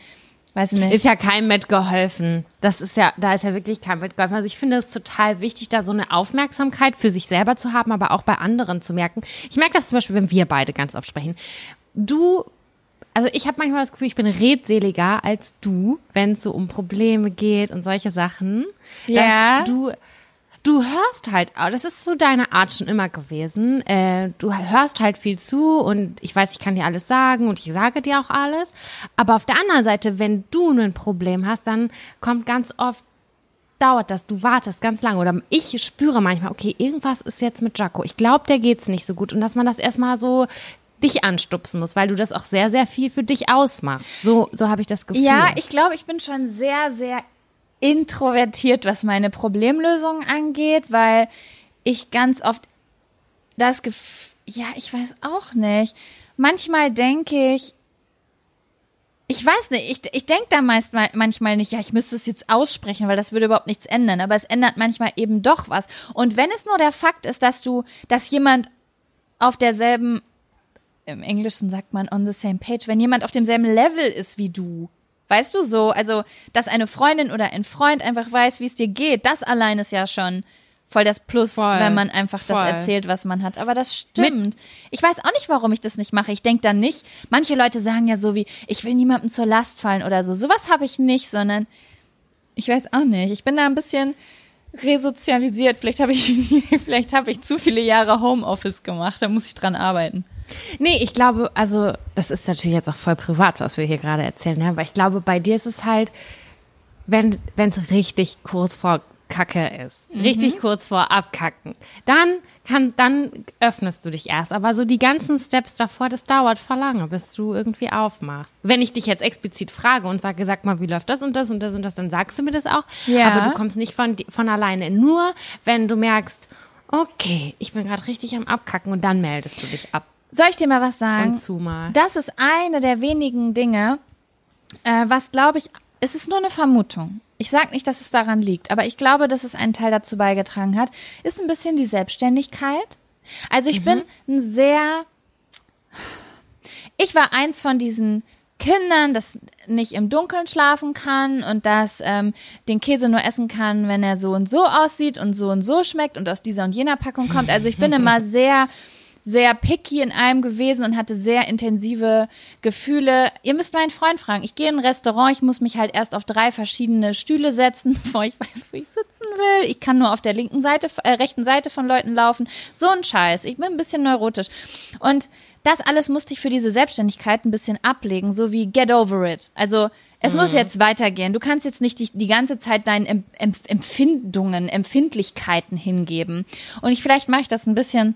weiß ich nicht. Ist ja kein mitgeholfen. Das ist ja, da ist ja wirklich kein mitgeholfen. Also ich finde es total wichtig, da so eine Aufmerksamkeit für sich selber zu haben, aber auch bei anderen zu merken. Ich merke das zum Beispiel, wenn wir beide ganz oft sprechen. Du also ich habe manchmal das Gefühl, ich bin redseliger als du, wenn es so um Probleme geht und solche Sachen. Ja. du, du hörst halt, das ist so deine Art schon immer gewesen. Äh, du hörst halt viel zu und ich weiß, ich kann dir alles sagen und ich sage dir auch alles. Aber auf der anderen Seite, wenn du ein Problem hast, dann kommt ganz oft dauert das, du wartest ganz lange oder ich spüre manchmal, okay, irgendwas ist jetzt mit Jaco. Ich glaube, der geht's nicht so gut und dass man das erstmal so dich anstupsen muss, weil du das auch sehr, sehr viel für dich ausmachst. So, so habe ich das Gefühl. Ja, ich glaube, ich bin schon sehr, sehr introvertiert, was meine Problemlösungen angeht, weil ich ganz oft das Gefühl, ja, ich weiß auch nicht. Manchmal denke ich, ich weiß nicht, ich, ich denke da meist manchmal nicht, ja, ich müsste es jetzt aussprechen, weil das würde überhaupt nichts ändern, aber es ändert manchmal eben doch was. Und wenn es nur der Fakt ist, dass du, dass jemand auf derselben im Englischen sagt man on the same page, wenn jemand auf demselben Level ist wie du. Weißt du so? Also, dass eine Freundin oder ein Freund einfach weiß, wie es dir geht, das allein ist ja schon voll das Plus, voll, wenn man einfach voll. das erzählt, was man hat. Aber das stimmt. Mit ich weiß auch nicht, warum ich das nicht mache. Ich denke dann nicht, manche Leute sagen ja so wie, ich will niemandem zur Last fallen oder so. Sowas habe ich nicht, sondern ich weiß auch nicht. Ich bin da ein bisschen resozialisiert. Vielleicht habe ich, vielleicht habe ich zu viele Jahre Homeoffice gemacht. Da muss ich dran arbeiten. Nee, ich glaube, also das ist natürlich jetzt auch voll privat, was wir hier gerade erzählen, aber ich glaube, bei dir ist es halt, wenn es richtig kurz vor Kacke ist, mhm. richtig kurz vor Abkacken, dann kann, dann öffnest du dich erst. Aber so die ganzen Steps davor, das dauert voll lange, bis du irgendwie aufmachst. Wenn ich dich jetzt explizit frage und sage, sag mal, wie läuft das und das und das und das, dann sagst du mir das auch. Ja. Aber du kommst nicht von, von alleine. Nur wenn du merkst, okay, ich bin gerade richtig am Abkacken und dann meldest du dich ab. Soll ich dir mal was sagen? Und zumal. Das ist eine der wenigen Dinge, äh, was glaube ich, es ist nur eine Vermutung. Ich sage nicht, dass es daran liegt, aber ich glaube, dass es einen Teil dazu beigetragen hat, ist ein bisschen die Selbstständigkeit. Also ich mhm. bin ein sehr, ich war eins von diesen Kindern, das nicht im Dunkeln schlafen kann und das ähm, den Käse nur essen kann, wenn er so und so aussieht und so und so schmeckt und aus dieser und jener Packung kommt. Also ich bin immer sehr sehr picky in allem gewesen und hatte sehr intensive Gefühle. Ihr müsst meinen Freund fragen. Ich gehe in ein Restaurant, ich muss mich halt erst auf drei verschiedene Stühle setzen, bevor ich weiß, wo ich sitzen will. Ich kann nur auf der linken Seite, äh, rechten Seite von Leuten laufen. So ein Scheiß. Ich bin ein bisschen neurotisch. Und das alles musste ich für diese Selbstständigkeit ein bisschen ablegen, so wie get over it. Also es mhm. muss jetzt weitergehen. Du kannst jetzt nicht die, die ganze Zeit deinen Empfindungen, Empfindlichkeiten hingeben. Und ich vielleicht mache ich das ein bisschen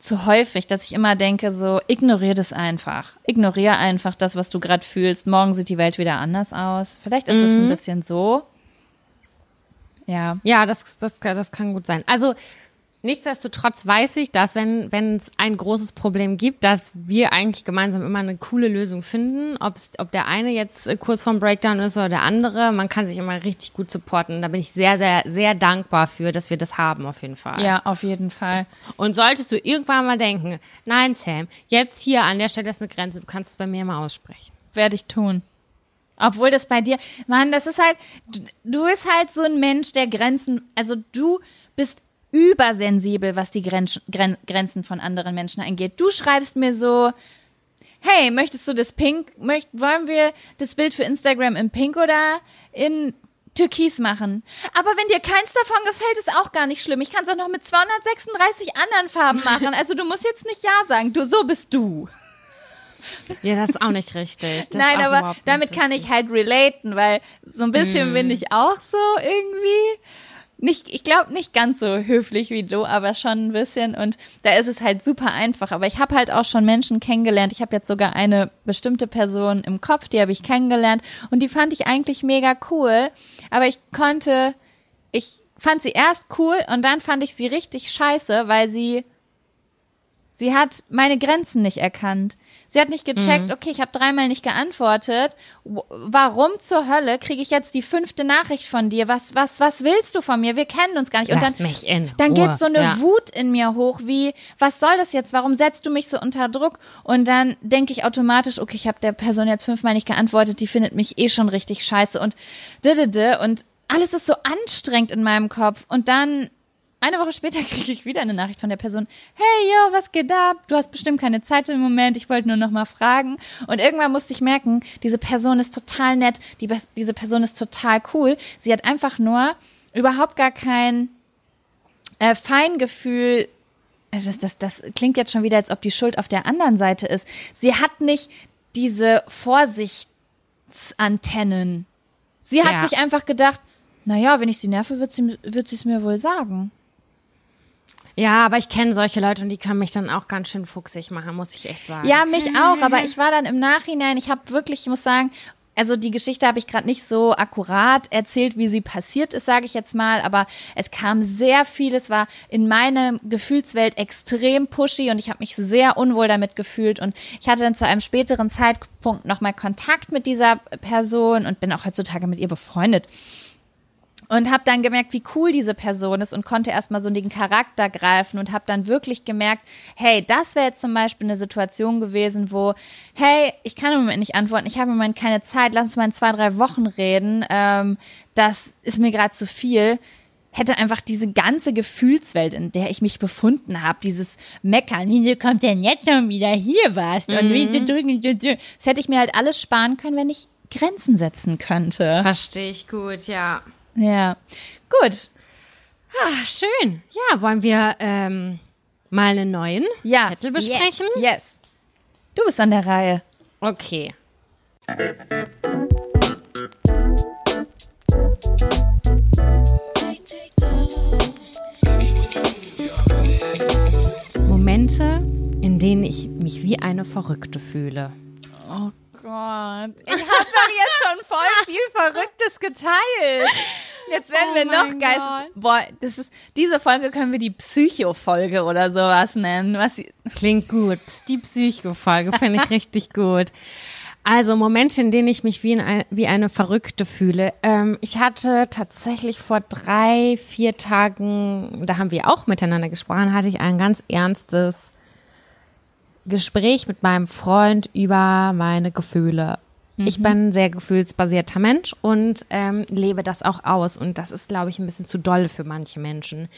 zu häufig, dass ich immer denke, so ignorier das einfach. Ignorier einfach das, was du gerade fühlst. Morgen sieht die Welt wieder anders aus. Vielleicht ist es mhm. ein bisschen so. Ja. Ja, das, das, das kann gut sein. Also Nichtsdestotrotz weiß ich, dass wenn wenn es ein großes Problem gibt, dass wir eigentlich gemeinsam immer eine coole Lösung finden. Ob's, ob der eine jetzt kurz vorm Breakdown ist oder der andere, man kann sich immer richtig gut supporten. Da bin ich sehr, sehr, sehr dankbar für, dass wir das haben, auf jeden Fall. Ja, auf jeden Fall. Und solltest du irgendwann mal denken, nein, Sam, jetzt hier an der Stelle ist eine Grenze, du kannst es bei mir mal aussprechen. Werde ich tun. Obwohl das bei dir, Mann, das ist halt, du, du bist halt so ein Mensch, der Grenzen, also du bist übersensibel, was die Gren Gren Grenzen von anderen Menschen angeht. Du schreibst mir so, hey, möchtest du das Pink, möcht, wollen wir das Bild für Instagram in Pink oder in Türkis machen. Aber wenn dir keins davon gefällt, ist auch gar nicht schlimm. Ich kann es auch noch mit 236 anderen Farben machen. Also du musst jetzt nicht Ja sagen. Du, so bist du. Ja, das ist auch nicht richtig. Das Nein, aber damit nicht kann ich halt relaten, weil so ein bisschen bin ich auch so irgendwie. Nicht, ich glaube nicht ganz so höflich wie du, aber schon ein bisschen. Und da ist es halt super einfach. Aber ich habe halt auch schon Menschen kennengelernt. Ich habe jetzt sogar eine bestimmte Person im Kopf, die habe ich kennengelernt. Und die fand ich eigentlich mega cool. Aber ich konnte, ich fand sie erst cool und dann fand ich sie richtig scheiße, weil sie, sie hat meine Grenzen nicht erkannt. Sie hat nicht gecheckt, Mhm. okay, ich habe dreimal nicht geantwortet. Warum zur Hölle kriege ich jetzt die fünfte Nachricht von dir? Was, was, was willst du von mir? Wir kennen uns gar nicht. Und Lass dann, mich in dann Ruhe. geht so eine Ja. Wut in mir hoch, wie, was soll das jetzt? Warum setzt du mich so unter Druck? Und dann denke ich automatisch, okay, ich habe der Person jetzt fünfmal nicht geantwortet, die findet mich eh schon richtig scheiße und didede und alles ist so anstrengend in meinem Kopf. Und dann eine Woche später kriege ich wieder eine Nachricht von der Person. Hey, yo, was geht ab? Du hast bestimmt keine Zeit im Moment. Ich wollte nur noch mal fragen. Und irgendwann musste ich merken, diese Person ist total nett. Die, diese Person ist total cool. Sie hat einfach nur überhaupt gar kein äh, Feingefühl. Also Das, das, das klingt jetzt schon wieder, als ob die Schuld auf der anderen Seite ist. Sie hat nicht diese Vorsichtsantennen. Sie hat Ja. sich einfach gedacht, naja, wenn ich sie nerve, wird sie wird sie es mir wohl sagen. Ja, aber ich kenne solche Leute und die können mich dann auch ganz schön fuchsig machen, muss ich echt sagen. Ja, mich auch, aber ich war dann im Nachhinein, ich habe wirklich, ich muss sagen, also die Geschichte habe ich gerade nicht so akkurat erzählt, wie sie passiert ist, sage ich jetzt mal, aber es kam sehr viel, es war in meiner Gefühlswelt extrem pushy und ich habe mich sehr unwohl damit gefühlt und ich hatte dann zu einem späteren Zeitpunkt nochmal Kontakt mit dieser Person und bin auch heutzutage mit ihr befreundet. Und habe dann gemerkt, wie cool diese Person ist und konnte erstmal so den Charakter greifen und habe dann wirklich gemerkt, hey, das wäre jetzt zum Beispiel eine Situation gewesen, wo, hey, ich kann im Moment nicht antworten, ich habe im Moment keine Zeit, lass uns mal in zwei, drei Wochen reden, ähm, das ist mir gerade zu viel. Hätte einfach diese ganze Gefühlswelt, in der ich mich befunden habe, dieses Meckern, wieso kommt denn jetzt schon wieder hier was? Und wieso drücken, das hätte ich mir halt alles sparen können, wenn ich Grenzen setzen könnte. Verstehe ich gut, ja. Ja. Gut. Ah, schön. Ja, wollen wir ähm, mal einen neuen Ja. Zettel besprechen? Yes. yes. Du bist an der Reihe. Okay. Momente, in denen ich mich wie eine Verrückte fühle. Oh Gott. Ich habe doch jetzt schon voll viel Verrücktes geteilt. Jetzt werden Oh wir noch Geistes. Boah, das ist, diese Folge können wir die Psycho-Folge oder sowas nennen. Was Klingt gut. Die Psycho-Folge finde ich richtig gut. Also Momente, in denen ich mich wie, in ein, wie eine Verrückte fühle. Ähm, ich hatte tatsächlich vor drei, vier Tagen, da haben wir auch miteinander gesprochen, hatte ich ein ganz ernstes Gespräch mit meinem Freund über meine Gefühle. Ich bin ein sehr gefühlsbasierter Mensch und ähm, lebe das auch aus. Und das ist, glaube ich, ein bisschen zu doll für manche Menschen.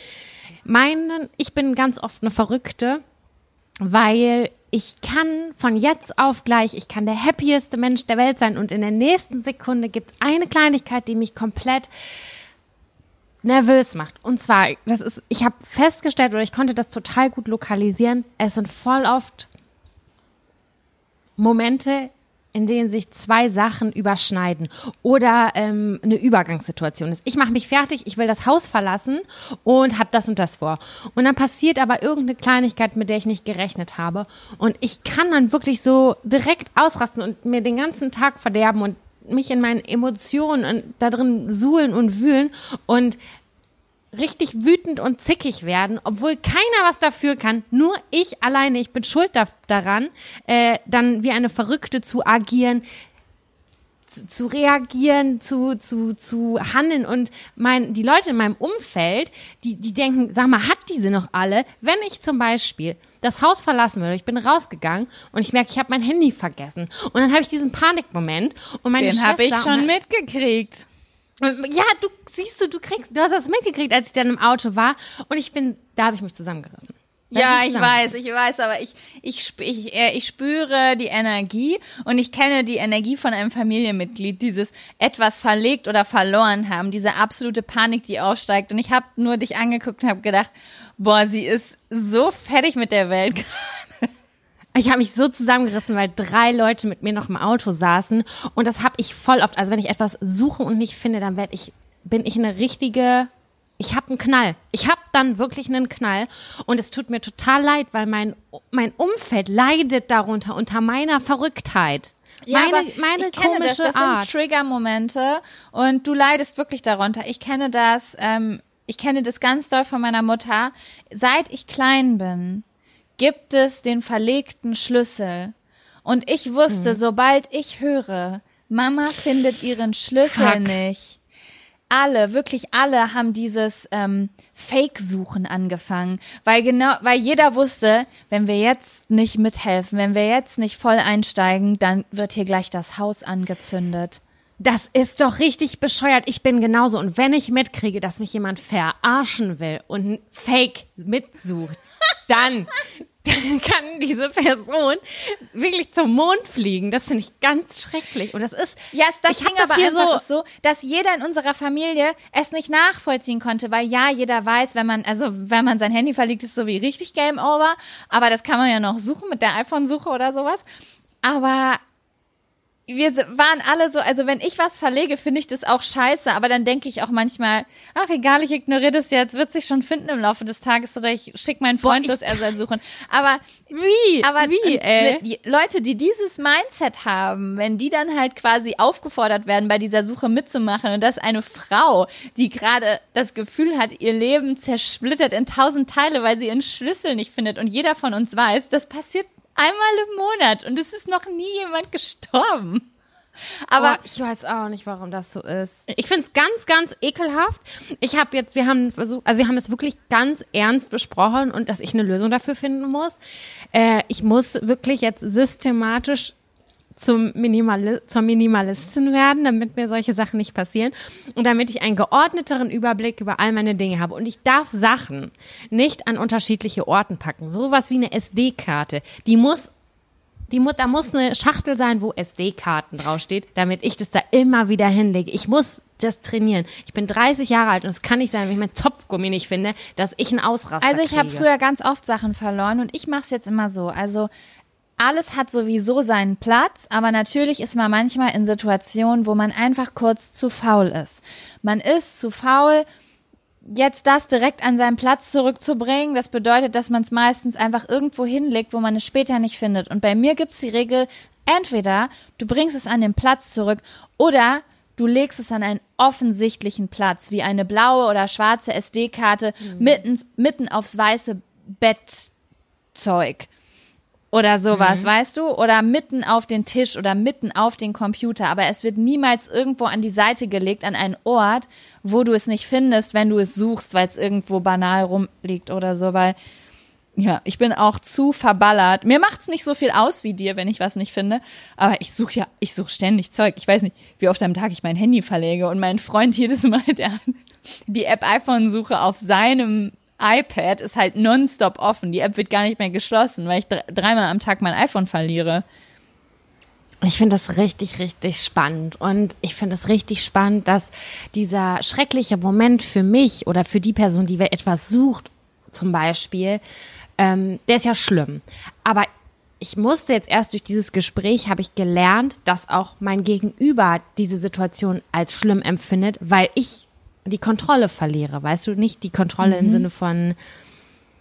Meinen, ich bin ganz oft eine Verrückte, weil ich kann von jetzt auf gleich, ich kann der happieste Mensch der Welt sein und in der nächsten Sekunde gibt es eine Kleinigkeit, die mich komplett nervös macht. Und zwar, das ist, ich habe festgestellt oder ich konnte das total gut lokalisieren. Es sind voll oft Momente, in denen sich zwei Sachen überschneiden oder ähm, eine Übergangssituation ist. Ich mache mich fertig, ich will das Haus verlassen und habe das und das vor. Und dann passiert aber irgendeine Kleinigkeit, mit der ich nicht gerechnet habe. Und ich kann dann wirklich so direkt ausrasten und mir den ganzen Tag verderben und mich in meinen Emotionen und da drin suhlen und wühlen und richtig wütend und zickig werden, obwohl keiner was dafür kann, nur ich alleine, ich bin schuld da, daran, äh, dann wie eine Verrückte zu agieren, zu, zu reagieren, zu, zu, zu handeln und mein, die Leute in meinem Umfeld, die, die denken, sag mal, hat diese noch alle? Wenn ich zum Beispiel das Haus verlassen würde, ich bin rausgegangen und ich merke, ich habe mein Handy vergessen und dann habe ich diesen Panikmoment und meine den habe ich schon mitgekriegt. Ja, du siehst du, du kriegst, du hast das mitgekriegt, als ich dann im Auto war und ich bin, da habe ich mich zusammengerissen. Ja, ich weiß, ich weiß, aber ich, ich, ich, äh, ich spüre die Energie und ich kenne die Energie von einem Familienmitglied, dieses etwas verlegt oder verloren haben, diese absolute Panik, die aufsteigt. Und ich habe nur dich angeguckt und habe gedacht, boah, sie ist so fertig mit der Welt. Ich habe mich so zusammengerissen, weil drei Leute mit mir noch im Auto saßen und das habe ich voll oft. Also wenn ich etwas suche und nicht finde, dann werde ich, bin ich eine richtige ich habe einen Knall. Ich habe dann wirklich einen Knall und es tut mir total leid, weil mein mein Umfeld leidet darunter unter meiner Verrücktheit. Ja, meine aber meine ich kenne komische das, das Art. sind Trigger-Momente und du leidest wirklich darunter. Ich kenne das, ähm, ich kenne das ganz doll von meiner Mutter. Seit ich klein bin, gibt es den verlegten Schlüssel. Und ich wusste, Hm. sobald ich höre, Mama findet ihren Schlüssel Fuck. nicht. Alle, wirklich alle haben dieses ähm, Fake-Suchen angefangen, weil genau, weil jeder wusste, wenn wir jetzt nicht mithelfen, wenn wir jetzt nicht voll einsteigen, dann wird hier gleich das Haus angezündet. Das ist doch richtig bescheuert. Ich bin genauso. Und wenn ich mitkriege, dass mich jemand verarschen will und ein Fake mitsucht, dann, dann kann diese Person wirklich zum Mond fliegen. Das finde ich ganz schrecklich. Und das ist, Ja, es, das ich Ding das aber hier einfach so, so, dass jeder in unserer Familie es nicht nachvollziehen konnte, weil ja, jeder weiß, wenn man, also wenn man sein Handy verlegt, ist so wie richtig Game Over, aber das kann man ja noch suchen mit der iPhone-Suche oder sowas. Aber wir waren alle so, also wenn ich was verlege, finde ich das auch scheiße, aber dann denke ich auch manchmal, ach egal, ich ignoriere das jetzt, wird sich schon finden im Laufe des Tages oder ich schicke meinen Freund, Boah, dass er soll suchen. Aber wie, aber wie, ey? Leute, die dieses Mindset haben, wenn die dann halt quasi aufgefordert werden, bei dieser Suche mitzumachen und dass eine Frau, die gerade das Gefühl hat, ihr Leben zersplittert in tausend Teile, weil sie ihren Schlüssel nicht findet und jeder von uns weiß, das passiert einmal im Monat und es ist noch nie jemand gestorben. Aber Aber ich weiß auch nicht, warum das so ist. Ich finde es ganz, ganz ekelhaft. Ich habe jetzt, wir haben versucht, also wir haben es wirklich ganz ernst besprochen und dass ich eine Lösung dafür finden muss. Äh, ich muss wirklich jetzt systematisch zum Minimali zur Minimalistin werden, damit mir solche Sachen nicht passieren und damit ich einen geordneteren Überblick über all meine Dinge habe. Und ich darf Sachen nicht an unterschiedliche Orten packen. Sowas wie eine SD-Karte. Die muss die da muss eine Schachtel sein, wo SD-Karten draufsteht, damit ich das da immer wieder hinlege. Ich muss das trainieren. Ich bin 30 Jahre alt und es kann nicht sein, wenn ich meinen Zopfgummi nicht finde, dass ich einen Ausraster Also ich habe früher ganz oft Sachen verloren und ich mache es jetzt immer so. Also alles hat sowieso seinen Platz, aber natürlich ist man manchmal in Situationen, wo man einfach kurz zu faul ist. Man ist zu faul, jetzt das direkt an seinen Platz zurückzubringen. Das bedeutet, dass man es meistens einfach irgendwo hinlegt, wo man es später nicht findet. Und bei mir gibt's die Regel, entweder du bringst es an den Platz zurück oder du legst es an einen offensichtlichen Platz, wie eine blaue oder schwarze SD-Karte mitten, mitten aufs weiße Bettzeug oder sowas, weißt du? Oder mitten auf den Tisch oder mitten auf den Computer. Aber es wird niemals irgendwo an die Seite gelegt, an einen Ort, wo du es nicht findest, wenn du es suchst, weil es irgendwo banal rumliegt oder so, weil ja, ich bin auch zu verballert. Mir macht's nicht so viel aus wie dir, wenn ich was nicht finde. Aber ich suche ja, ich suche ständig Zeug. Ich weiß nicht, wie oft am Tag ich mein Handy verlege und mein Freund jedes Mal, der die App iPhone-Suche auf seinem iPad ist halt nonstop offen. Die App wird gar nicht mehr geschlossen, weil ich dr dreimal am Tag mein iPhone verliere. Ich finde das richtig, richtig spannend. Und ich finde es richtig spannend, dass dieser schreckliche Moment für mich oder für die Person, die etwas sucht, zum Beispiel, ähm, der ist ja schlimm. Aber ich musste jetzt erst durch dieses Gespräch, habe ich gelernt, dass auch mein Gegenüber diese Situation als schlimm empfindet, weil ich die Kontrolle verliere. Weißt du, nicht die Kontrolle im Sinne von,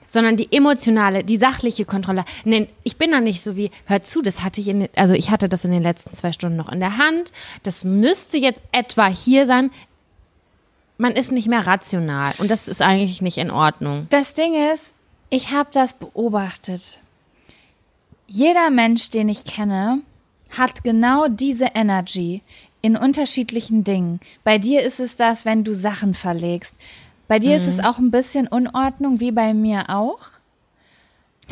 sondern die emotionale, die sachliche Kontrolle. Nee, ich bin da nicht so wie, hör zu, das hatte ich in, also ich hatte das in den letzten zwei Stunden noch in der Hand. Das müsste jetzt etwa hier sein. Man ist nicht mehr rational und das ist eigentlich nicht in Ordnung. Das Ding ist, ich habe das beobachtet. Jeder Mensch, den ich kenne, hat genau diese Energy in unterschiedlichen Dingen. Bei dir ist es das, wenn du Sachen verlegst. Bei dir ist es auch ein bisschen Unordnung, wie bei mir auch.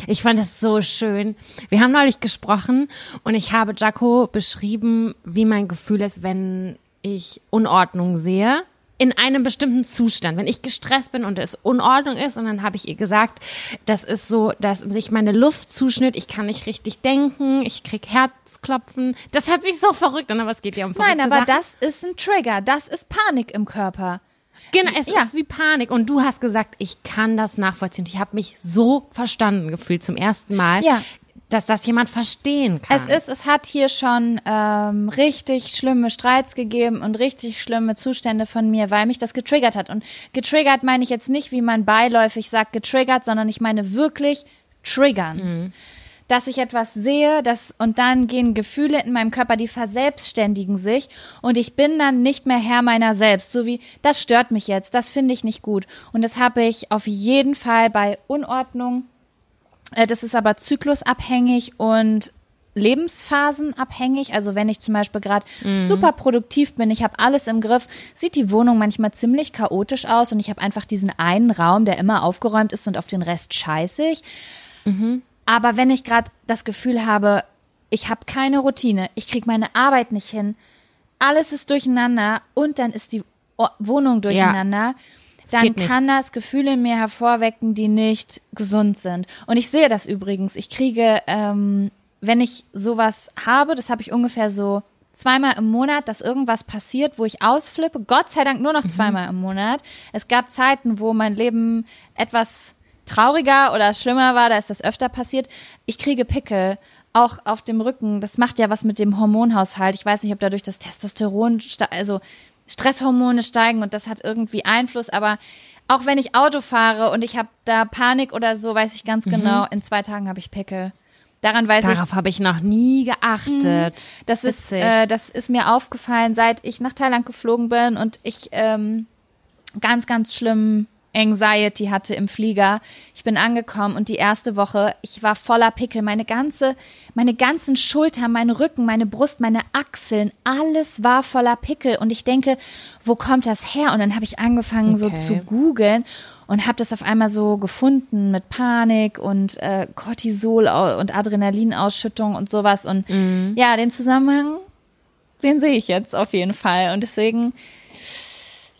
Ich fand das so schön. Wir haben neulich gesprochen und ich habe Jaco beschrieben, wie mein Gefühl ist, wenn ich Unordnung sehe. In einem bestimmten Zustand. Wenn ich gestresst bin und es Unordnung ist, und dann habe ich ihr gesagt, das ist so, dass sich meine Luft zuschnitt, ich kann nicht richtig denken, ich krieg Herzklopfen. Das hört sich so verrückt an, aber es geht ja um verrückte Nein, aber Sachen. das ist ein Trigger. Das ist Panik im Körper. Genau, es Ja. ist wie Panik. Und du hast gesagt, ich kann das nachvollziehen. Ich habe mich so verstanden gefühlt zum ersten Mal, Ja. Dass das jemand verstehen kann. Es ist, es hat hier schon ähm, richtig schlimme Streits gegeben und richtig schlimme Zustände von mir, weil mich das getriggert hat. Und getriggert meine ich jetzt nicht, wie man beiläufig sagt, getriggert, sondern ich meine wirklich triggern. Dass ich etwas sehe, das, und dann gehen Gefühle in meinem Körper, die verselbstständigen sich und ich bin dann nicht mehr Herr meiner selbst. So wie, das stört mich jetzt, das finde ich nicht gut. Und das habe ich auf jeden Fall bei Unordnung, Das ist aber zyklusabhängig und lebensphasenabhängig. Also wenn ich zum Beispiel gerade super produktiv bin, ich habe alles im Griff, sieht die Wohnung manchmal ziemlich chaotisch aus und ich habe einfach diesen einen Raum, der immer aufgeräumt ist und auf den Rest scheiße ich. Aber wenn ich gerade das Gefühl habe, ich habe keine Routine, ich kriege meine Arbeit nicht hin, alles ist durcheinander und dann ist die Wohnung durcheinander, dann kann das Gefühle in mir hervorwecken, die nicht gesund sind. Und ich sehe das übrigens. Ich kriege, ähm, wenn ich sowas habe, das habe ich ungefähr so zweimal im Monat, dass irgendwas passiert, wo ich ausflippe. Gott sei Dank nur noch zweimal im Monat. Es gab Zeiten, wo mein Leben etwas trauriger oder schlimmer war, da ist das öfter passiert. Ich kriege Pickel, auch auf dem Rücken. Das macht ja was mit dem Hormonhaushalt. Ich weiß nicht, ob dadurch das Testosteron, ste- also Stresshormone steigen und das hat irgendwie Einfluss. Aber auch wenn ich Auto fahre und ich habe da Panik oder so, weiß ich ganz genau, in zwei Tagen habe ich Pickel. Daran weiß ich, Darauf habe ich noch nie geachtet. das ist, äh, das ist mir aufgefallen, seit ich nach Thailand geflogen bin und ich ähm, ganz, ganz schlimm Anxiety hatte im Flieger. Ich bin angekommen und die erste Woche, ich war voller Pickel. Meine ganze, meine ganzen Schultern, mein Rücken, meine Brust, meine Achseln, alles war voller Pickel. Und ich denke, wo kommt das her? Und dann habe ich angefangen, so Okay. zu googeln und habe das auf einmal so gefunden mit Panik und äh, Cortisol und Adrenalinausschüttung und sowas. Und ja, den Zusammenhang, den sehe ich jetzt auf jeden Fall. Und deswegen,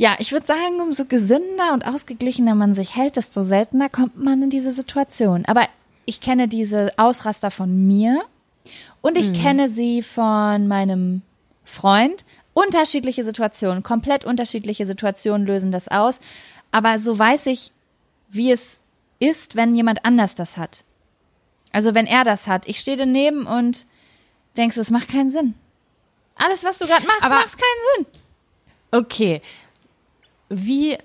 ja, ich würde sagen, umso gesünder und ausgeglichener man sich hält, desto seltener kommt man in diese Situation. Aber ich kenne diese Ausraster von mir und ich kenne sie von meinem Freund. Unterschiedliche Situationen, komplett unterschiedliche Situationen lösen das aus. Aber so weiß ich, wie es ist, wenn jemand anders das hat. Also wenn er das hat. Ich stehe daneben und denkst du, es macht keinen Sinn. Alles, was du gerade machst, macht keinen Sinn. Okay. Wie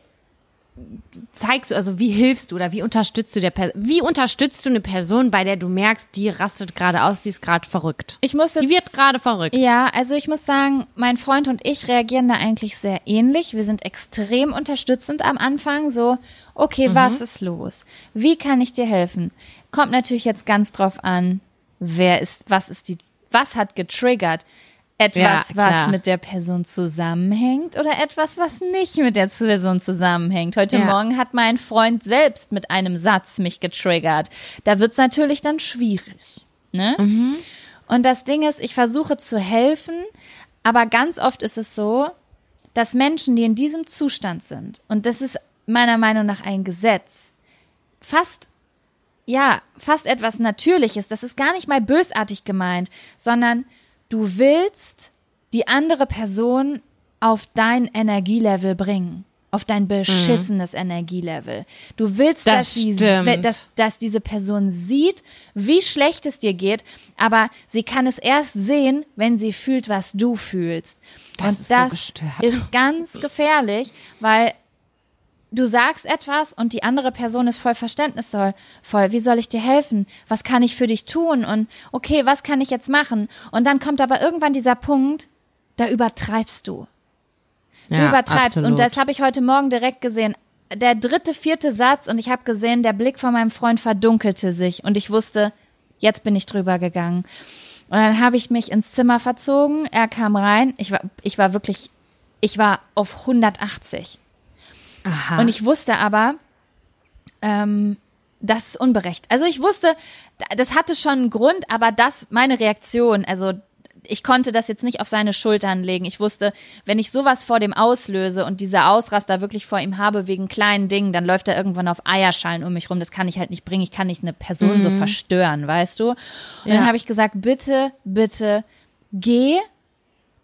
zeigst du, also wie hilfst du oder wie unterstützt du der Per- wie unterstützt du eine Person, bei der du merkst, die rastet gerade aus, die ist gerade verrückt. Ich muss jetzt, Die wird gerade verrückt. Ja, also ich muss sagen, mein Freund und ich reagieren da eigentlich sehr ähnlich. Wir sind extrem unterstützend am Anfang. So, okay, was ist los? Wie kann ich dir helfen? Kommt natürlich jetzt ganz drauf an, wer ist, was ist die, was hat getriggert? Etwas, Ja, was mit der Person zusammenhängt oder etwas, was nicht mit der Person zusammenhängt. Heute Ja. Morgen hat mein Freund selbst mit einem Satz mich getriggert. Da wird's natürlich dann schwierig. Ne? Und das Ding ist, ich versuche zu helfen, aber ganz oft ist es so, dass Menschen, die in diesem Zustand sind, und das ist meiner Meinung nach ein Gesetz, fast, ja, fast etwas Natürliches, das ist gar nicht mal bösartig gemeint, sondern du willst die andere Person auf dein Energielevel bringen. Auf dein beschissenes Energielevel. Du willst, Das dass, stimmt. dass, dass diese Person sieht, wie schlecht es dir geht, aber sie kann es erst sehen, wenn sie fühlt, was du fühlst. Das und ist so das gestört. ist ganz gefährlich, weil du sagst etwas und die andere Person ist voll verständnisvoll. Voll, wie soll ich dir helfen? Was kann ich für dich tun? Und okay, was kann ich jetzt machen? Und dann kommt aber irgendwann dieser Punkt, da übertreibst du. Du Ja, übertreibst. Und absolut. das habe ich heute Morgen direkt gesehen. Der dritte, vierte Satz und ich habe gesehen, der Blick von meinem Freund verdunkelte sich und ich wusste, jetzt bin ich drüber gegangen. Und dann habe ich mich ins Zimmer verzogen, er kam rein, ich war, ich war wirklich, ich war auf 180. Aha. Und ich wusste aber, ähm, das ist unberecht. Also ich wusste, das hatte schon einen Grund, aber das, meine Reaktion, also ich konnte das jetzt nicht auf seine Schultern legen. Ich wusste, wenn ich sowas vor dem auslöse und dieser Ausraster wirklich vor ihm habe wegen kleinen Dingen, dann läuft er irgendwann auf Eierschalen um mich rum. Das kann ich halt nicht bringen. Ich kann nicht eine Person mhm. so verstören, weißt du? Und ja. dann habe ich gesagt, bitte, bitte, geh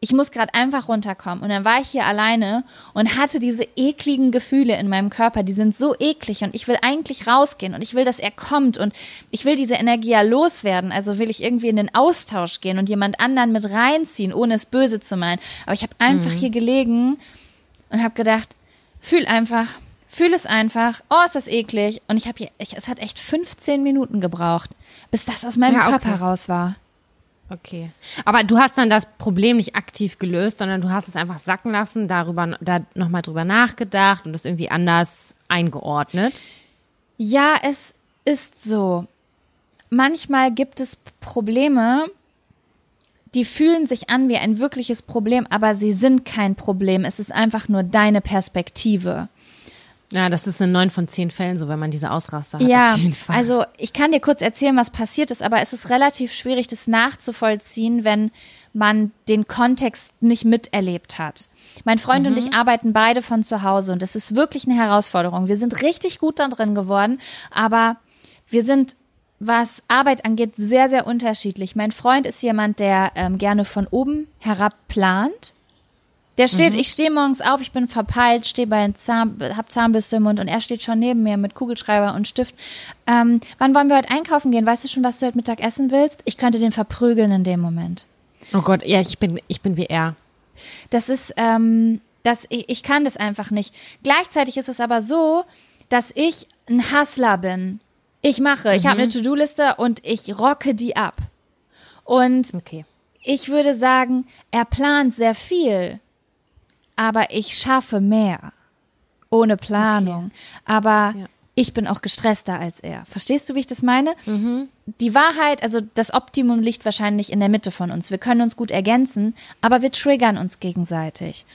ich muss gerade einfach runterkommen. Und dann war ich hier alleine und hatte diese ekligen Gefühle in meinem Körper, die sind so eklig und ich will eigentlich rausgehen und ich will, dass er kommt und ich will diese Energie ja loswerden. Also will ich irgendwie in den Austausch gehen und jemand anderen mit reinziehen, ohne es böse zu meinen. Aber ich habe einfach mhm. hier gelegen und habe gedacht, fühl einfach, fühl es einfach. Oh, ist das eklig. Und ich habe hier, ich, es hat echt 15 Minuten gebraucht, bis das aus meinem ja, okay. Körper raus war. Okay. Aber du hast dann das Problem nicht aktiv gelöst, sondern du hast es einfach sacken lassen, darüber, da nochmal drüber nachgedacht und das irgendwie anders eingeordnet. Ja, es ist so. Manchmal gibt es Probleme, die fühlen sich an wie ein wirkliches Problem, aber sie sind kein Problem. Es ist einfach nur deine Perspektive. Ja, das ist in neun von zehn Fällen so, wenn man diese Ausraster hat. Ja, also ich kann dir kurz erzählen, was passiert ist, aber es ist relativ schwierig, das nachzuvollziehen, wenn man den Kontext nicht miterlebt hat. Mein Freund mhm. und ich arbeiten beide von zu Hause und das ist wirklich eine Herausforderung. Wir sind richtig gut da drin geworden, aber wir sind was Arbeit angeht, sehr, sehr unterschiedlich. Mein Freund ist jemand, der ähm, gerne von oben herab plant der steht, mhm. ich stehe morgens auf, ich bin verpeilt, stehe bei Zahn, hab Zahnbürste im Mund und er steht schon neben mir mit Kugelschreiber und Stift. Ähm, wann wollen wir heute einkaufen gehen? Weißt du schon, was du heute Mittag essen willst? Ich könnte den verprügeln in dem Moment. Oh Gott, ja, ich bin, ich bin wie er. Das ist, ähm, das, ich, ich kann das einfach nicht. Gleichzeitig ist es aber so, dass ich ein Hustler bin. Ich mache, mhm. ich habe eine To-Do-Liste und ich rocke die ab. Und okay. ich würde sagen, er plant sehr viel aber ich schaffe mehr. Ohne Planung. Okay. Aber ja. ich bin auch gestresster als er. Verstehst du, wie ich das meine? Mhm. Die Wahrheit, also das Optimum liegt wahrscheinlich in der Mitte von uns. Wir können uns gut ergänzen, aber wir triggern uns gegenseitig.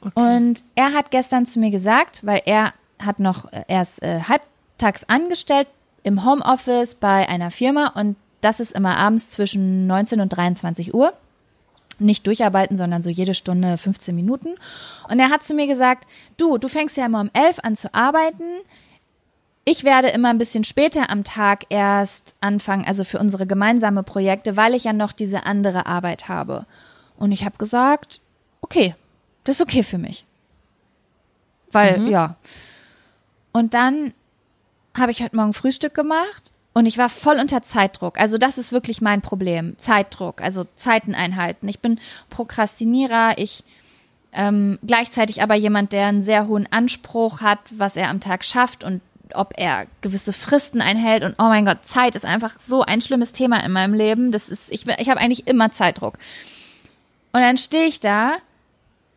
Okay. Und er hat gestern zu mir gesagt, weil er hat noch, er ist äh, halbtags angestellt im Homeoffice bei einer Firma und das ist immer abends zwischen 19 und 23 Uhr nicht durcharbeiten, sondern so jede Stunde 15 Minuten. Und er hat zu mir gesagt, du, du fängst ja immer um elf an zu arbeiten. Ich werde immer ein bisschen später am Tag erst anfangen, also für unsere gemeinsame Projekte, weil ich ja noch diese andere Arbeit habe. Und ich habe gesagt, okay, das ist okay für mich. Weil, mhm. ja. Und dann habe ich heute Morgen Frühstück gemacht und ich war voll unter Zeitdruck. Also das ist wirklich mein Problem. Zeitdruck, also Zeiten einhalten. Ich bin Prokrastinierer, ich ähm, gleichzeitig aber jemand, der einen sehr hohen Anspruch hat, was er am Tag schafft und ob er gewisse Fristen einhält. Und oh mein Gott, Zeit ist einfach so ein schlimmes Thema in meinem Leben. Das ist, ich, ich habe eigentlich immer Zeitdruck. Und dann stehe ich da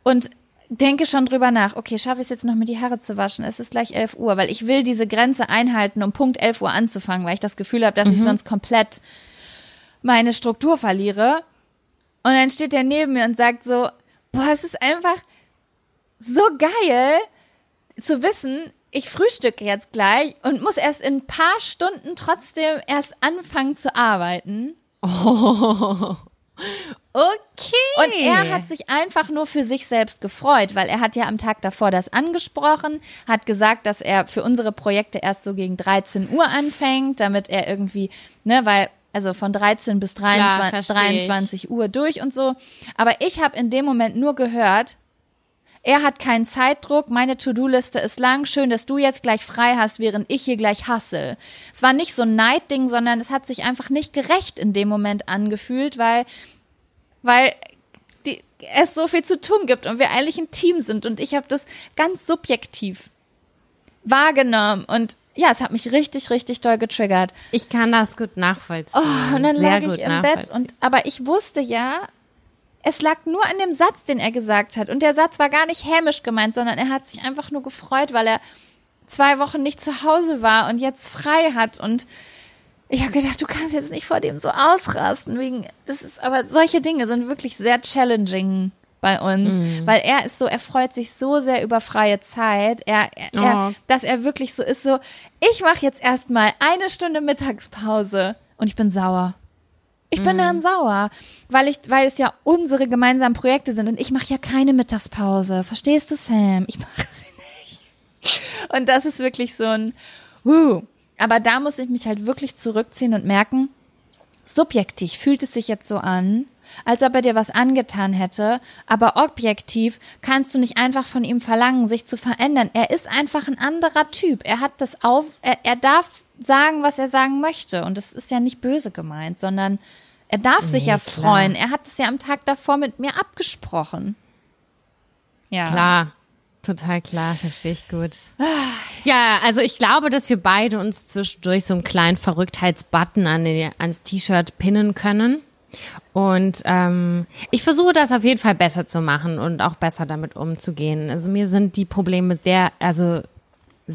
und denke schon drüber nach, okay, schaffe ich es jetzt noch mir die Haare zu waschen? Es ist gleich 11 Uhr, weil ich will diese Grenze einhalten, um Punkt 11 Uhr anzufangen, weil ich das Gefühl habe, dass mhm. ich sonst komplett meine Struktur verliere. Und dann steht er neben mir und sagt so, boah, es ist einfach so geil zu wissen, ich frühstücke jetzt gleich und muss erst in ein paar Stunden trotzdem erst anfangen zu arbeiten. Oh. Okay. Und er hat sich einfach nur für sich selbst gefreut, weil er hat ja am Tag davor das angesprochen, hat gesagt, dass er für unsere Projekte erst so gegen 13 Uhr anfängt, damit er irgendwie, ne, weil also von 13 bis 23, Klar, 23 Uhr durch und so. Aber ich habe in dem Moment nur gehört, er hat keinen Zeitdruck, meine To-Do-Liste ist lang, schön, dass du jetzt gleich frei hast, während ich hier gleich hasse. Es war nicht so ein Neidding, sondern es hat sich einfach nicht gerecht in dem Moment angefühlt, weil weil die, es so viel zu tun gibt und wir eigentlich ein Team sind und ich habe das ganz subjektiv wahrgenommen und ja, es hat mich richtig, richtig doll getriggert. Ich kann das gut nachvollziehen. Oh, und dann Sehr lag ich im Bett und aber ich wusste ja, es lag nur an dem Satz, den er gesagt hat. Und der Satz war gar nicht hämisch gemeint, sondern er hat sich einfach nur gefreut, weil er zwei Wochen nicht zu Hause war und jetzt frei hat und ich habe gedacht, du kannst jetzt nicht vor dem so ausrasten wegen das ist aber solche Dinge sind wirklich sehr challenging bei uns, mm. weil er ist so, er freut sich so sehr über freie Zeit, er, er, oh. er dass er wirklich so ist so, ich mache jetzt erstmal eine Stunde Mittagspause und ich bin sauer. Ich bin dann sauer, weil ich, weil es ja unsere gemeinsamen Projekte sind und ich mache ja keine Mittagspause. Verstehst du, Sam? Ich mache sie nicht. Und das ist wirklich so ein, wuh. Aber da muss ich mich halt wirklich zurückziehen und merken, subjektiv fühlt es sich jetzt so an, als ob er dir was angetan hätte, aber objektiv kannst du nicht einfach von ihm verlangen, sich zu verändern. Er ist einfach ein anderer Typ. Er hat das auf, er, er darf sagen, was er sagen möchte. Und das ist ja nicht böse gemeint, sondern er darf sich Nee, ja klar. freuen. Er hat es ja am Tag davor mit mir abgesprochen. Ja. Klar, total klar, verstehe ich gut. Ja, also ich glaube, dass wir beide uns zwischendurch so einen kleinen Verrücktheitsbutton an die, ans T-Shirt pinnen können. Und ähm, ich versuche das auf jeden Fall besser zu machen und auch besser damit umzugehen. Also mir sind die Probleme der, also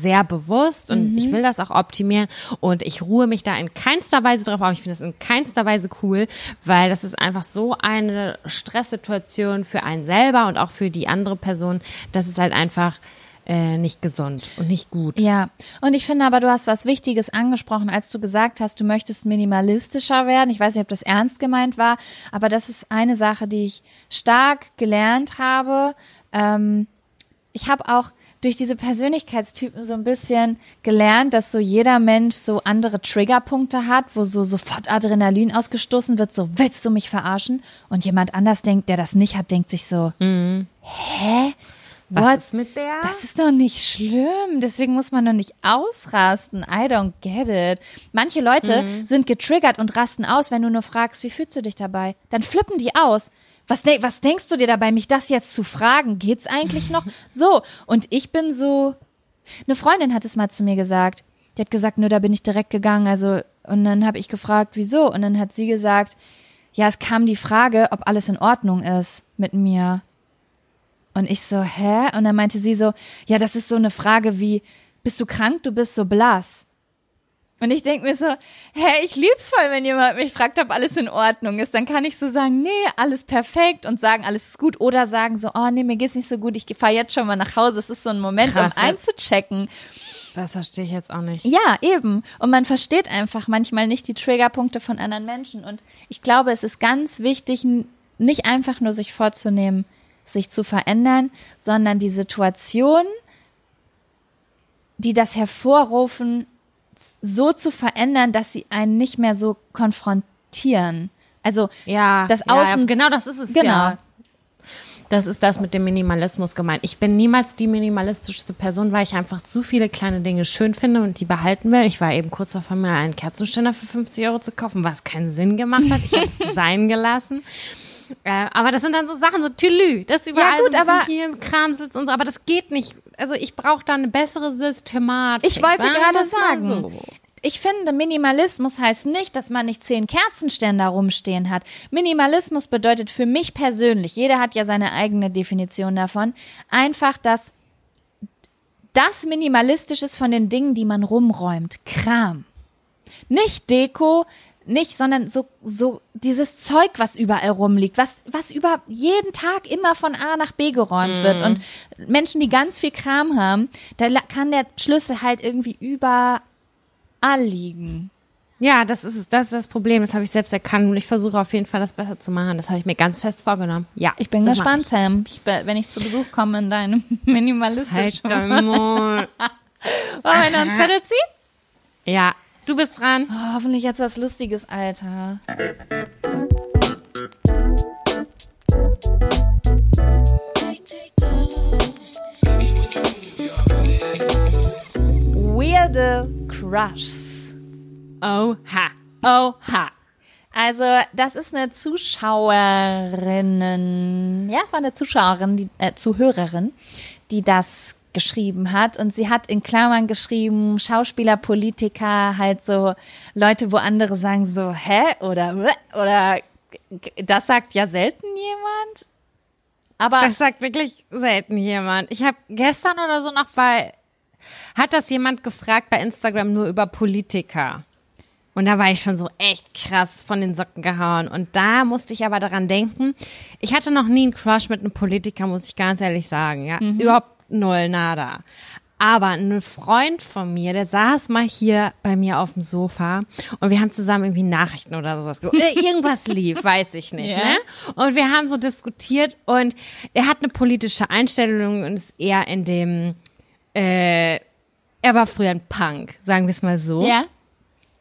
sehr bewusst und ich will das auch optimieren und ich ruhe mich da in keinster Weise drauf auf. Ich finde das in keinster Weise cool, weil das ist einfach so eine Stresssituation für einen selber und auch für die andere Person. Das ist halt einfach äh, nicht gesund und nicht gut. Ja, und ich finde aber, du hast was Wichtiges angesprochen, als du gesagt hast, du möchtest minimalistischer werden. Ich weiß nicht, ob das ernst gemeint war, aber das ist eine Sache, die ich stark gelernt habe. Ähm, ich habe auch durch diese Persönlichkeitstypen so ein bisschen gelernt, dass so jeder Mensch so andere Triggerpunkte hat, wo so sofort Adrenalin ausgestoßen wird, so willst du mich verarschen? Und jemand anders denkt, der das nicht hat, denkt sich so, hä? Was What? ist mit der? Das ist doch nicht schlimm. Deswegen muss man doch nicht ausrasten. I don't get it. Manche Leute sind getriggert und rasten aus, wenn du nur fragst, wie fühlst du dich dabei? Dann flippen die aus. Was, denk, was denkst du dir dabei, mich das jetzt zu fragen? Geht's eigentlich noch? So. Und ich bin so. Eine Freundin hat es mal zu mir gesagt. Die hat gesagt, nö, da bin ich direkt gegangen. Also, und dann habe ich gefragt, wieso? Und dann hat sie gesagt, ja, es kam die Frage, ob alles in Ordnung ist mit mir. Und ich so, hä? Und dann meinte sie so, ja, das ist so eine Frage wie, bist du krank? Du bist so blass. Und ich denk mir so, hä, ich lieb's voll, wenn jemand mich fragt, ob alles in Ordnung ist. Dann kann ich so sagen, nee, alles perfekt und sagen, alles ist gut. Oder sagen so, oh nee, mir geht's nicht so gut, ich fahr jetzt schon mal nach Hause. Es ist so ein Moment, Krass, um einzuchecken. Das verstehe ich jetzt auch nicht. Ja, eben. Und man versteht einfach manchmal nicht die Triggerpunkte von anderen Menschen. Und ich glaube, es ist ganz wichtig, nicht einfach nur sich vorzunehmen, sich zu verändern, sondern die Situation, die das hervorrufen, so zu verändern, dass sie einen nicht mehr so konfrontieren. Also Ja, das Außen, ja, genau das ist es. Genau. Ja. Das ist das mit dem Minimalismus gemeint. Ich bin niemals die minimalistischste Person, weil ich einfach zu viele kleine Dinge schön finde und die behalten will. Ich war eben kurz davor, mir einen Kerzenständer für 50 Euro zu kaufen, was keinen Sinn gemacht hat. Ich habe es sein gelassen. Äh, aber das sind dann so Sachen, so Tülü, das überall gut, so aber- hier im Kramsitz und so, aber das geht nicht. Also ich brauche da eine bessere Systematik. Ich wollte gerade sagen, so. ich finde, Minimalismus heißt nicht, dass man nicht zehn Kerzenständer rumstehen hat. Minimalismus bedeutet für mich persönlich, jeder hat ja seine eigene Definition davon, einfach, dass das minimalistisch ist von den Dingen, die man rumräumt. Kram. Nicht Deko, nicht, sondern so, so dieses Zeug, was überall rumliegt, was, was über jeden Tag immer von A nach B geräumt wird. Und Menschen, die ganz viel Kram haben, da kann der Schlüssel halt irgendwie überall liegen. Ja, das ist. Das ist das Problem. Das habe ich selbst erkannt und ich versuche auf jeden Fall, das besser zu machen. Das habe ich mir ganz fest vorgenommen. Ja, Ich bin gespannt, Sam. Ich, be- wenn ich zu Besuch komme in deinem minimalistischen. Halt. Wollen wir noch einen Zettel ziehen? Ja, du bist dran. Oh, hoffentlich jetzt was Lustiges, Alter. Weirde Crushs. Oha. Oha. Also, das ist eine Zuschauerinnen, ja, es war eine Zuschauerin, die, äh, Zuhörerin, die das geschrieben hat. Und sie hat in Klammern geschrieben, Schauspieler, Politiker, halt so Leute, wo andere sagen so, hä? Oder, oder, das sagt ja selten jemand. Aber, Das sagt wirklich selten jemand. Ich habe gestern oder so noch bei, hat das jemand gefragt bei Instagram nur über Politiker. Und da war ich schon so echt krass von den Socken gehauen. Und da musste ich aber daran denken, ich hatte noch nie einen Crush mit einem Politiker, muss ich ganz ehrlich sagen. Ja, überhaupt null, nada. Aber ein Freund von mir, der saß mal hier bei mir auf dem Sofa und wir haben zusammen irgendwie Nachrichten oder sowas geguckt. Oder irgendwas lief, weiß ich nicht. Ja. Ne? Und wir haben so diskutiert und er hat eine politische Einstellung und ist eher in dem, äh, er war früher ein Punk, sagen wir es mal so. Ja.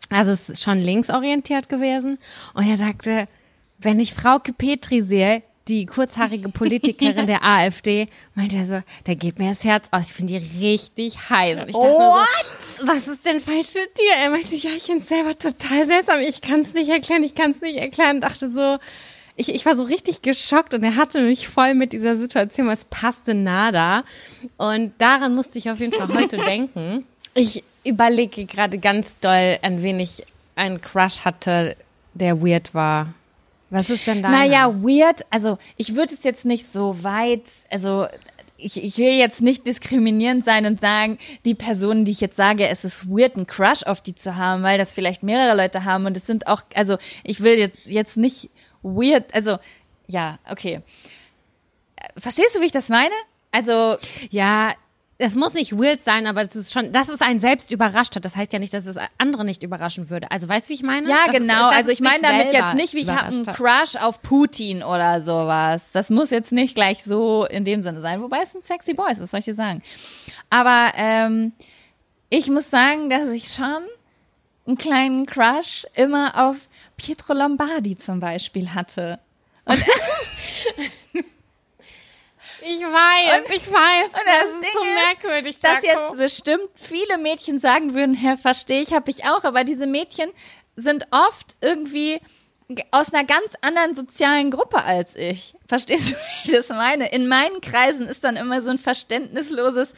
Also es ist schon linksorientiert gewesen. Und er sagte, wenn ich Frauke Petri sehe, die kurzhaarige Politikerin der AfD, meinte er so, da geht mir das Herz aus. Ich finde die richtig heiß. Und ich dachte so, was ist denn falsch mit dir? Er meinte, ja, ich finde es selber total seltsam. Ich kann es nicht erklären, ich kann es nicht erklären. Und dachte so, ich, ich war so richtig geschockt und er hatte mich voll mit dieser Situation, es passte nada. Und daran musste ich auf jeden Fall heute denken. Ich überlege gerade ganz doll, an wen ich einen Crush hatte, der weird war. Was ist denn da? Naja, weird. Also ich würde es jetzt nicht so weit, also ich, ich will jetzt nicht diskriminierend sein und sagen, die Personen, die ich jetzt sage, es ist weird, einen Crush auf die zu haben, weil das vielleicht mehrere Leute haben und es sind auch, also ich will jetzt, jetzt nicht weird, also ja, okay. Verstehst du, wie ich das meine? Also, Ja, das muss nicht weird sein, aber das ist schon, dass es einen selbst überrascht hat. Das heißt ja nicht, dass es andere nicht überraschen würde. Also weißt du, wie ich meine? ja, Dass es- genau. dass also es ich meine damit jetzt nicht, wie ich habe einen. Crush auf Putin oder sowas. Das muss jetzt nicht gleich so in dem Sinne sein. Wobei es ein sexy Boy ist, was soll ich dir sagen? Aber ähm, ich muss sagen, dass ich schon einen kleinen Crush immer auf Pietro Lombardi zum Beispiel hatte. Ich weiß, ich weiß. das das ist Ding so merkwürdig. dass Jaco. jetzt bestimmt viele Mädchen sagen würden, Herr, verstehe ich, habe ich auch, aber diese Mädchen sind oft irgendwie aus einer ganz anderen sozialen Gruppe als ich. Verstehst du, wie ich das meine? In meinen Kreisen ist dann immer so ein verständnisloses,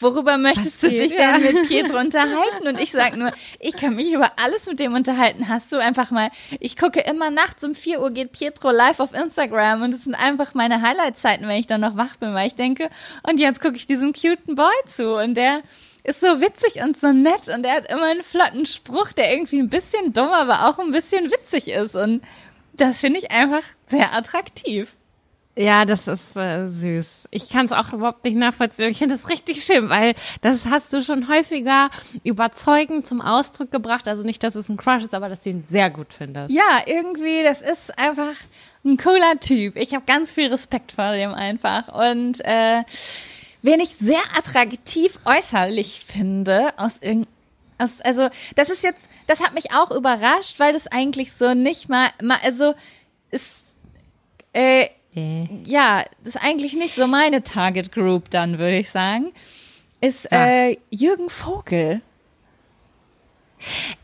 worüber möchtest du Passiert, dich ja. denn mit Pietro unterhalten? Und ich sag nur, ich kann mich über alles mit dem unterhalten. Hast du einfach mal, ich gucke immer nachts um 4 Uhr geht Pietro live auf Instagram und es sind einfach meine Highlight-Zeiten, wenn ich dann noch wach bin, weil ich denke, und jetzt gucke ich diesem cuten Boy zu und der ist so witzig und so nett und der hat immer einen flotten Spruch, der irgendwie ein bisschen dumm, aber auch ein bisschen witzig ist und das finde ich einfach sehr attraktiv. Ja, das ist äh, süß. Ich kann es auch überhaupt nicht nachvollziehen. Ich finde das richtig schön, weil das hast du schon häufiger überzeugend zum Ausdruck gebracht. Also nicht, dass es ein Crush ist, aber dass du ihn sehr gut findest. Ja, irgendwie, das ist einfach ein cooler Typ. Ich habe ganz viel Respekt vor dem einfach. Und äh, wen ich sehr attraktiv äußerlich finde, aus irgend aus, also das ist jetzt, das hat mich auch überrascht, weil das eigentlich so nicht mal, mal also ist äh, Äh. ja, das ist eigentlich nicht so meine Target Group dann, würde ich sagen, ist äh, Jürgen Vogel.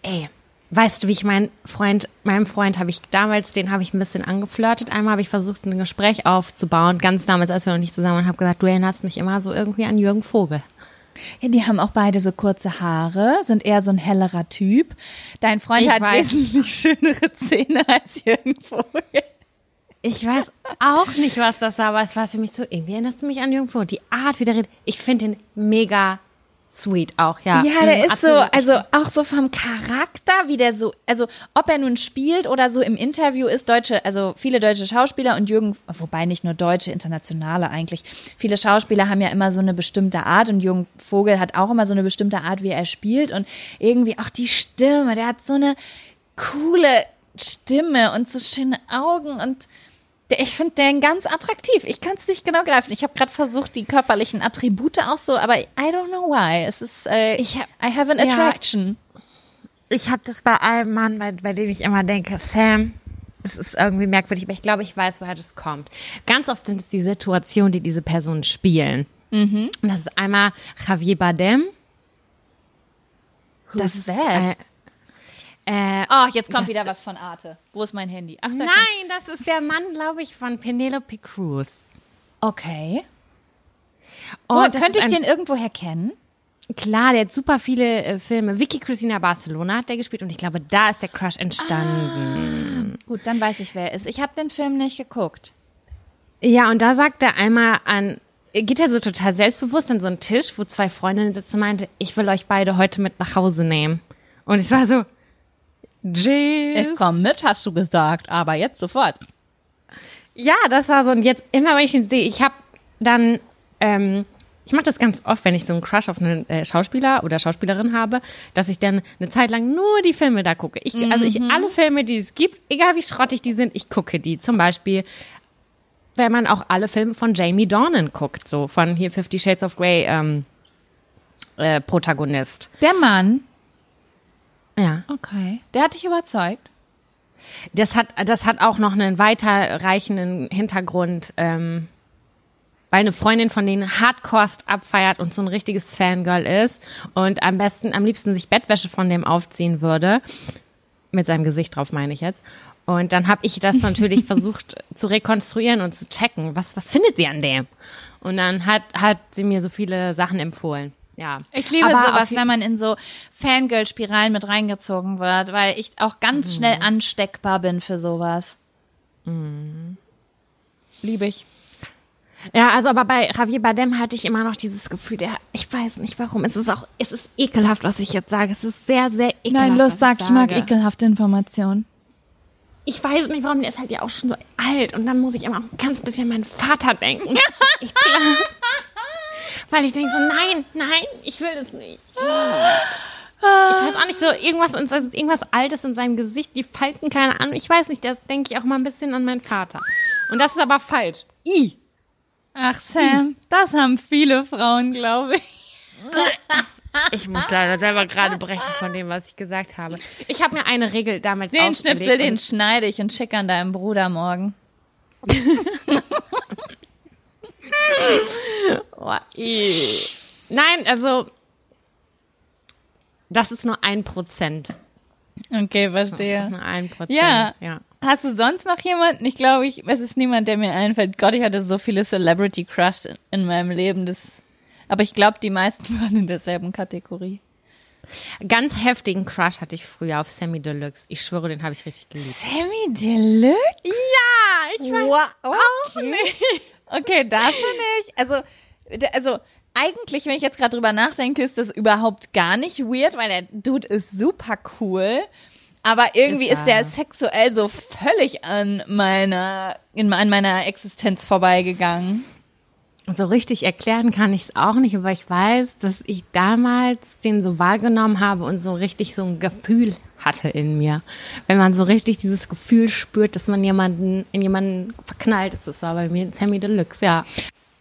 Ey, weißt du, wie ich meinen Freund, meinem Freund habe ich damals, den habe ich ein bisschen angeflirtet. Einmal habe ich versucht, ein Gespräch aufzubauen, ganz damals, als wir noch nicht zusammen waren, habe gesagt, du erinnerst mich immer so irgendwie an Jürgen Vogel. Ja, die haben auch beide so kurze Haare, sind eher so ein hellerer Typ. Dein Freund Ich hat weiß. wesentlich schönere Zähne als Jürgen Vogel. Ich weiß auch nicht, was das war, aber es war für mich so, irgendwie erinnerst du mich an Jürgen Vogel. Die Art, wie der redet, ich finde den mega sweet auch, ja. Ja, der Mhm, ist so, also auch so vom Charakter, wie der so, also ob er nun spielt oder so im Interview ist, deutsche, also viele deutsche Schauspieler und Jürgen, wobei nicht nur deutsche, internationale eigentlich. Viele Schauspieler haben ja immer so eine bestimmte Art und Jürgen Vogel hat auch immer so eine bestimmte Art, wie er spielt und irgendwie auch die Stimme, der hat so eine coole Stimme und so schöne Augen und ich finde den ganz attraktiv. Ich kann es nicht genau greifen. Ich habe gerade versucht, die körperlichen Attribute auch so, aber I don't know why. Es ist, äh, Ich hab- I have an ja. attraction. ich habe das bei einem Mann, bei, bei dem ich immer denke, Sam, das ist irgendwie merkwürdig, aber ich glaube, ich weiß, woher das kommt. Ganz oft sind es die Situationen, die diese Personen spielen. Und das ist einmal Javier Bardem. Who's that? Äh, Oh, jetzt kommt wieder was von Arte. Wo ist mein Handy? Ach, da nein, das ist der Mann, glaube ich, von Penelope Cruz. Okay. Oh, Oh, könnte ich den irgendwo herkennen? Klar, der hat super viele äh, Filme. Vicky Cristina Barcelona hat der gespielt und ich glaube, da ist der Crush entstanden. Gut, dann weiß ich, wer er ist. Ich habe den Film nicht geguckt. Ja, und da sagt er einmal an, geht er so total selbstbewusst an so einen Tisch, wo zwei Freundinnen sitzen und meinte, ich will euch beide heute mit nach Hause nehmen. Und ich war so, Jizz. komm mit, hast du gesagt, aber jetzt sofort. Ja, das war so. Und jetzt immer, wenn ich ihn sehe, ich habe dann ähm, Ich mache das ganz oft, wenn ich so einen Crush auf einen äh, Schauspieler oder Schauspielerin habe, dass ich dann eine Zeit lang nur die Filme da gucke. Ich, Also ich alle Filme, die es gibt, egal wie schrottig die sind, ich gucke die. Zum Beispiel, wenn man auch alle Filme von Jamie Dornan guckt, so von hier Fifty Shades of Grey ähm, äh, Protagonist. Der Mann. Ja. Okay. Der hat dich überzeugt. Das hat, das hat auch noch einen weiterreichenden Hintergrund, ähm, weil eine Freundin von denen Hardcore abfeiert und so ein richtiges Fangirl ist und am besten, am liebsten sich Bettwäsche von dem aufziehen würde. Mit seinem Gesicht drauf, meine ich jetzt. Und dann habe ich das natürlich versucht zu rekonstruieren und zu checken. Was, was findet sie an dem? Und dann hat, hat sie mir so viele Sachen empfohlen. Ja. Ich liebe Aber sowas, wenn man in so Fangirl-Spiralen mit reingezogen wird, weil ich auch ganz Mhm. schnell ansteckbar bin für sowas. Liebe ich. Ja, also aber bei Javier Bardem hatte ich immer noch dieses Gefühl, der, ich weiß nicht warum. Es ist auch, es ist ekelhaft, was ich jetzt sage. Es ist sehr, sehr ekelhaft. Nein, los, sag, ich mag ekelhafte Informationen. Ich weiß nicht warum, der ist halt ja auch schon so alt und dann muss ich immer ein ganz bisschen an meinen Vater denken. Das ist ekelhaft. Weil ich denke so, nein, nein, ich will das nicht. Ich weiß auch nicht, so irgendwas, irgendwas Altes in seinem Gesicht, die Falten, keine Ahnung. Ich weiß nicht, das denke ich auch mal ein bisschen an meinen Vater. Und das ist aber falsch. I. Ach, Sam, das haben viele Frauen, glaube ich. Ich muss leider selber gerade brechen von dem, was ich gesagt habe. Ich habe mir eine Regel damals Den Schnipsel, den schneide ich und schicke an deinem Bruder morgen. Oh. Nein, also das ist nur ein Prozent. Okay, Das ist verstehe. nur ein Prozent. Ja. ja. Hast du sonst noch jemanden? Ich glaube, ich, es ist niemand, der mir einfällt. Gott, ich hatte so viele Celebrity Crush in, in meinem Leben. Das, aber ich glaube, die meisten waren in derselben Kategorie. Ganz heftigen Crush hatte ich früher auf Sammy Deluxe. Ich schwöre, den habe ich richtig geliebt. Sammy Deluxe? Ja, ich Wow, auch nicht. Okay, das nicht. Also, also eigentlich, wenn ich jetzt gerade drüber nachdenke, ist das überhaupt gar nicht weird, weil der Dude ist super cool. Aber irgendwie Ist ist, der er. sexuell so völlig an meiner, in, an meiner Existenz vorbeigegangen. So richtig erklären kann ich es auch nicht, aber ich weiß, dass ich damals den so wahrgenommen habe und so richtig so ein Gefühl hatte in mir. Wenn man so richtig dieses Gefühl spürt, dass man jemanden in jemanden verknallt ist. Das war bei mir Sammy Deluxe, ja.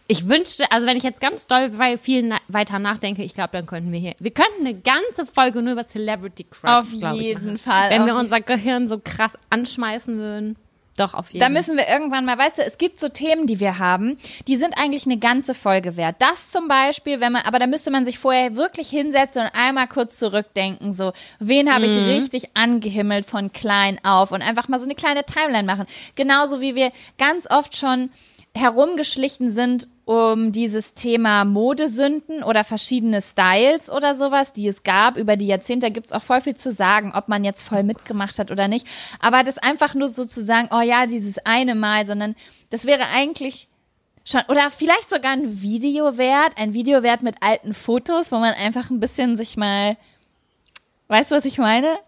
Ich wünschte, also wenn ich jetzt ganz doll bei viel weiter nachdenke, ich glaube, dann könnten wir hier, wir könnten eine ganze Folge nur über Celebrity Crush, Auf ich, jeden machen. Fall, Wenn wir unser Gehirn so krass anschmeißen würden. Doch, auf jeden Da Fall. müssen wir irgendwann mal, weißt du, es gibt so Themen, die wir haben, die sind eigentlich eine ganze Folge wert. Das zum Beispiel, wenn man, aber da müsste man sich vorher wirklich hinsetzen und einmal kurz zurückdenken, so, wen habe ich richtig angehimmelt von klein auf und einfach mal so eine kleine Timeline machen. Genauso wie wir ganz oft schon herumgeschlichen sind um dieses Thema Modesünden oder verschiedene Styles oder sowas, die es gab. Über die Jahrzehnte gibt es auch voll viel zu sagen, ob man jetzt voll mitgemacht hat oder nicht. Aber das einfach nur so zu sagen, oh ja, dieses eine Mal, sondern das wäre eigentlich schon, oder vielleicht sogar ein Video wert, ein Video wert mit alten Fotos, wo man einfach ein bisschen sich mal, weißt du, was ich meine?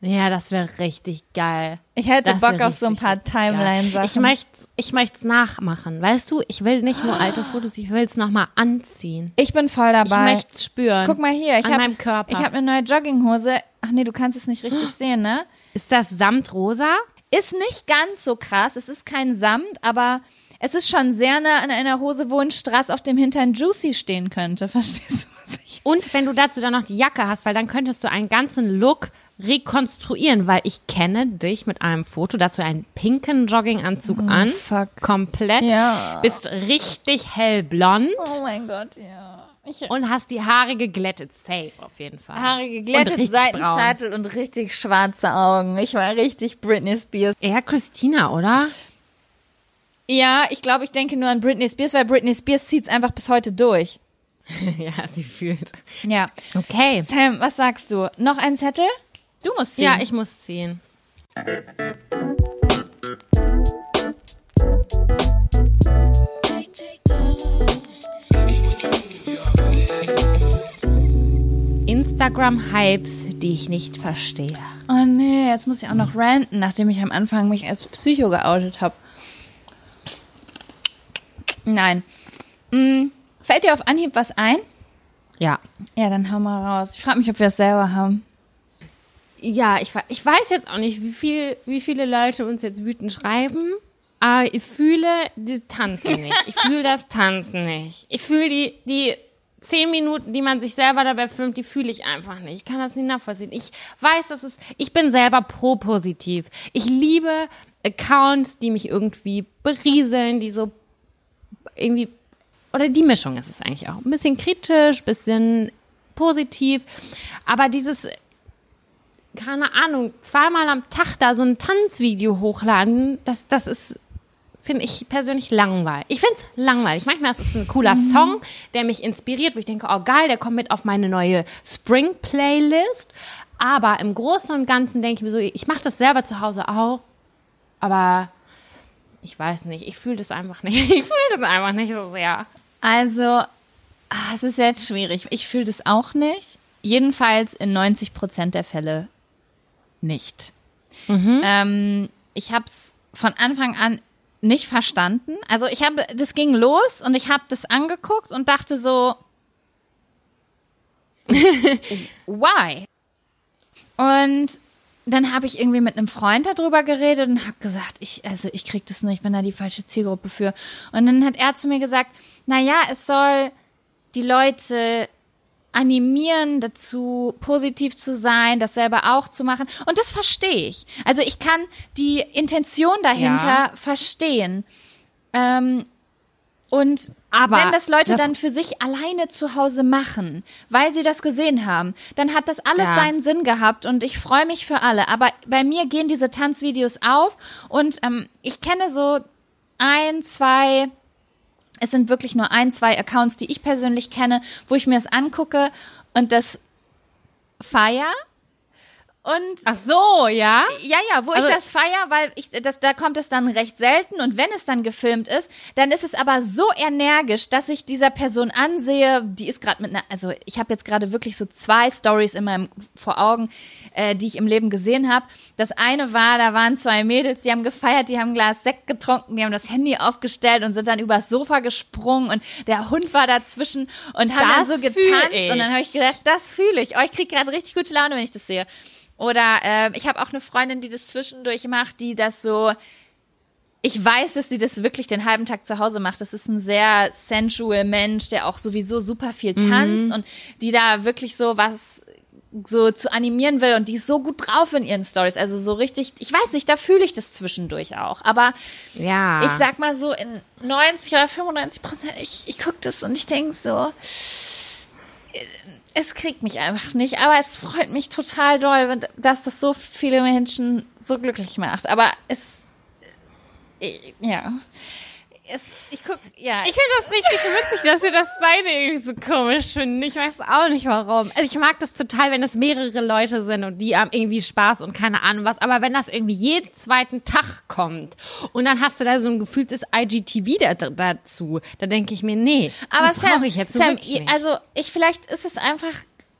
Ja, das wäre richtig geil. Ich hätte Das Bock auf so ein paar. Timeline-Sachen. Ich möchte ich möcht's nachmachen. Weißt du, ich will nicht nur alte Fotos, ich will es nochmal anziehen. Ich bin voll Ich dabei. möchte es spüren. Guck mal hier, ich habe. Ich habe eine neue Jogginghose. Ach nee, du kannst es nicht richtig sehen, ne? Ist das samtrosa? Ist nicht ganz so krass. Es ist kein Samt, aber es ist schon sehr nah an einer Hose, wo ein Strass auf dem Hintern Juicy stehen könnte. Verstehst du, was ich Und wenn du dazu dann noch die Jacke hast, weil dann könntest du einen ganzen Look rekonstruieren, weil ich kenne dich mit einem Foto, dass du einen pinken Jogginganzug an, fuck. komplett, Ja. bist richtig hellblond Oh mein Gott, ja. Ich und hast die Haare geglättet, safe auf jeden Fall. Haare geglättet, Seitenscheitel und richtig schwarze Augen. Ich war richtig Britney Spears. Eher Christina, oder? Ja, ich glaube, ich denke nur an Britney Spears, weil Britney Spears zieht's einfach bis heute durch. ja, sie fühlt. Ja. Okay. Sam, was sagst du? Noch ein Zettel? Du musst ziehen. Ja, ich muss ziehen. Instagram-Hypes, die ich nicht verstehe. Oh nee, jetzt muss ich auch noch ranten, nachdem ich am Anfang mich als Psycho geoutet habe. Nein. Mm, Fällt dir auf Anhieb was ein? Ja. Ja, dann hau mal raus. Ich frage mich, ob wir es selber haben. Ja, ich, ich weiß jetzt auch nicht, wie, viel, wie viele Leute uns jetzt wütend schreiben. Aber ich fühle die Tanzen nicht. Ich fühle das Tanzen nicht. Ich fühle die, die zehn Minuten, die man sich selber dabei filmt, die fühle ich einfach nicht. Ich kann das nicht nachvollziehen. Ich weiß, dass es, ich bin selber pro-positiv. Ich liebe Accounts, die mich irgendwie berieseln, die so irgendwie, oder die Mischung ist es eigentlich auch. Ein bisschen kritisch, bisschen positiv. Aber dieses, keine Ahnung, zweimal am Tag da so ein Tanzvideo hochladen, das, das ist, finde ich persönlich langweilig. Ich finde es langweilig. Manchmal ist es ein cooler mhm. Song, der mich inspiriert, wo ich denke, oh geil, der kommt mit auf meine neue Spring-Playlist. Aber im Großen und Ganzen denke ich mir so, ich mache das selber zu Hause auch, aber ich weiß nicht, ich fühle das einfach nicht. Ich fühle das einfach nicht so sehr. Also, ah, es ist jetzt schwierig. Ich fühle das auch nicht. Jedenfalls in 90 Prozent der Fälle nicht. Mhm. Ähm, ich habe es von Anfang an nicht verstanden. Also ich habe, das ging los und ich habe das angeguckt und dachte so, why? Und dann habe ich irgendwie mit einem Freund darüber geredet und habe gesagt, ich, also ich krieg das nicht, ich bin da die falsche Zielgruppe für. Und dann hat er zu mir gesagt, na ja, es soll die Leute animieren dazu, positiv zu sein, das selber auch zu machen. Und das verstehe ich. Also ich kann die Intention dahinter ja. verstehen. Ähm, und aber wenn das Leute das dann für sich alleine zu Hause machen, weil sie das gesehen haben, dann hat das alles ja. seinen Sinn gehabt und ich freue mich für alle. Aber bei mir gehen diese Tanzvideos auf und ähm, ich kenne so ein, zwei es sind wirklich nur ein, zwei Accounts, die ich persönlich kenne, wo ich mir es angucke und das feier und Ach so, ja? Ja, ja, wo also, ich das feier, weil ich das da kommt es dann recht selten und wenn es dann gefilmt ist, dann ist es aber so energisch, dass ich dieser Person ansehe, die ist gerade mit einer also ich habe jetzt gerade wirklich so zwei Stories in meinem vor Augen, äh, die ich im Leben gesehen habe. Das eine war, da waren zwei Mädels, die haben gefeiert, die haben ein Glas Sekt getrunken, die haben das Handy aufgestellt und sind dann übers Sofa gesprungen und der Hund war dazwischen und haben das dann so getanzt und dann habe ich gedacht, das fühle ich. Oh, ich kriege gerade richtig gute Laune, wenn ich das sehe. Oder äh, ich habe auch eine Freundin, die das zwischendurch macht, die das so. Ich weiß, dass sie das wirklich den halben Tag zu Hause macht. Das ist ein sehr sensual Mensch, der auch sowieso super viel mhm. tanzt mhm. und die da wirklich so was so zu animieren will und die ist so gut drauf in ihren Stories. Also so richtig, ich weiß nicht, da fühle ich das zwischendurch auch. Aber ja. ich sag mal so in 90 oder 95 Prozent, ich, ich gucke das und ich denke so, es kriegt mich einfach nicht, aber es freut mich total doll, dass das so viele Menschen so glücklich macht. Aber es, äh, ja. Es, ich guck, ja. Ich finde das richtig witzig, dass wir das beide irgendwie so komisch finden. Ich weiß auch nicht warum. Also ich mag das total, wenn es mehrere Leute sind und die haben irgendwie Spaß und keine Ahnung was. Aber wenn das irgendwie jeden zweiten Tag kommt und dann hast du da so ein gefühltes IGTV da, dazu, da denke ich mir, nee. Aber Sam, ich jetzt so Sam, also ich vielleicht ist es einfach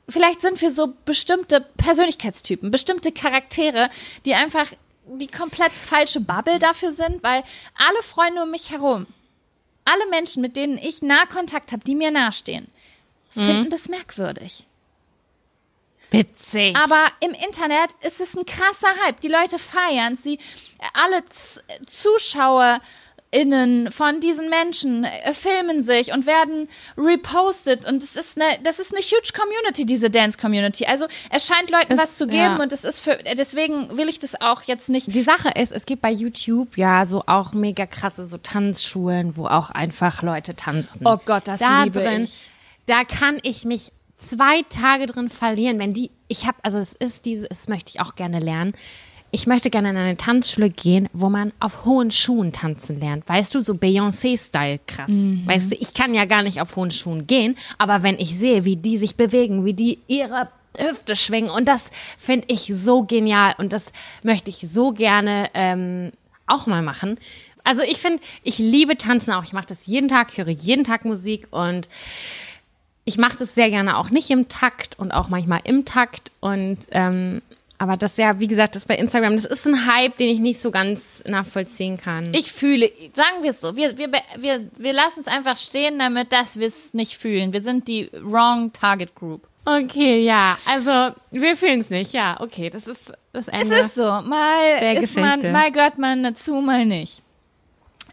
vielleicht sind wir so bestimmte Persönlichkeitstypen, bestimmte Charaktere, die einfach die komplett falsche Bubble dafür sind, weil alle Freunde um mich herum, alle Menschen, mit denen ich nah Kontakt habe, die mir nahestehen, mhm. finden das merkwürdig. Witzig. Aber im Internet ist es ein krasser Hype. Die Leute feiern sie. Alle Z Zuschauer Innen von diesen Menschen äh, filmen sich und werden repostet und es ist eine das ist eine huge Community diese Dance Community also es scheint Leuten es, was zu geben ja. und es ist für deswegen will ich das auch jetzt nicht die Sache ist es gibt bei YouTube ja so auch mega krasse so Tanzschulen wo auch einfach Leute tanzen oh Gott das da liebe drin ich. da kann ich mich zwei Tage drin verlieren wenn die ich habe also es ist diese das möchte ich auch gerne lernen ich möchte gerne in eine Tanzschule gehen, wo man auf hohen Schuhen tanzen lernt. Weißt du, so Beyoncé-Style krass. Mhm. Weißt du, ich kann ja gar nicht auf hohen Schuhen gehen, aber wenn ich sehe, wie die sich bewegen, wie die ihre Hüfte schwingen und das finde ich so genial und das möchte ich so gerne ähm, auch mal machen. Also ich finde, ich liebe Tanzen auch. Ich mache das jeden Tag, höre jeden Tag Musik und ich mache das sehr gerne auch nicht im Takt und auch manchmal im Takt und ähm, aber das ja, wie gesagt, das bei Instagram, das ist ein Hype, den ich nicht so ganz nachvollziehen kann. Ich fühle, sagen wir es so, wir, wir, wir, wir lassen es einfach stehen damit, dass wir es nicht fühlen. Wir sind die wrong Target Group. Okay, ja, also wir fühlen es nicht, ja, okay, das ist das Ende. Es ist so, mal der ist man, mal gehört man dazu, mal nicht.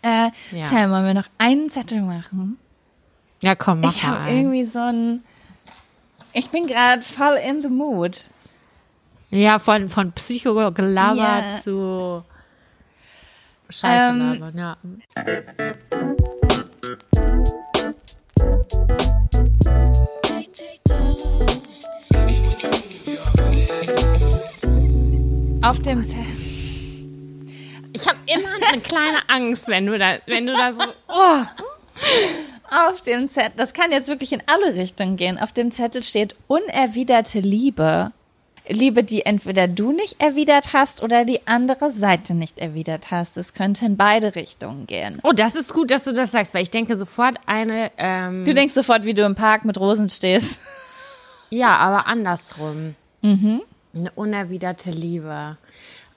Äh, Ja. Sam, wollen wir noch einen Zettel machen? ja, komm, mach ich mal habe einen. irgendwie so ein, ich bin gerade voll in the mood. Ja, von, von Psychogelaber Ja. zu Scheiße Ähm, labern, ja. Auf dem Zettel. Ich habe immer eine kleine Angst, wenn du da, wenn du da so, oh. Auf dem Zettel, das kann jetzt wirklich in alle Richtungen gehen. Auf dem Zettel steht unerwiderte Liebe. Liebe, die entweder du nicht erwidert hast oder die andere Seite nicht erwidert hast. Es könnte in beide Richtungen gehen. Oh, das ist gut, dass du das sagst, weil ich denke sofort eine, ähm, Du denkst sofort, wie du im Park mit Rosen stehst. ja, aber andersrum. Eine unerwiderte Liebe.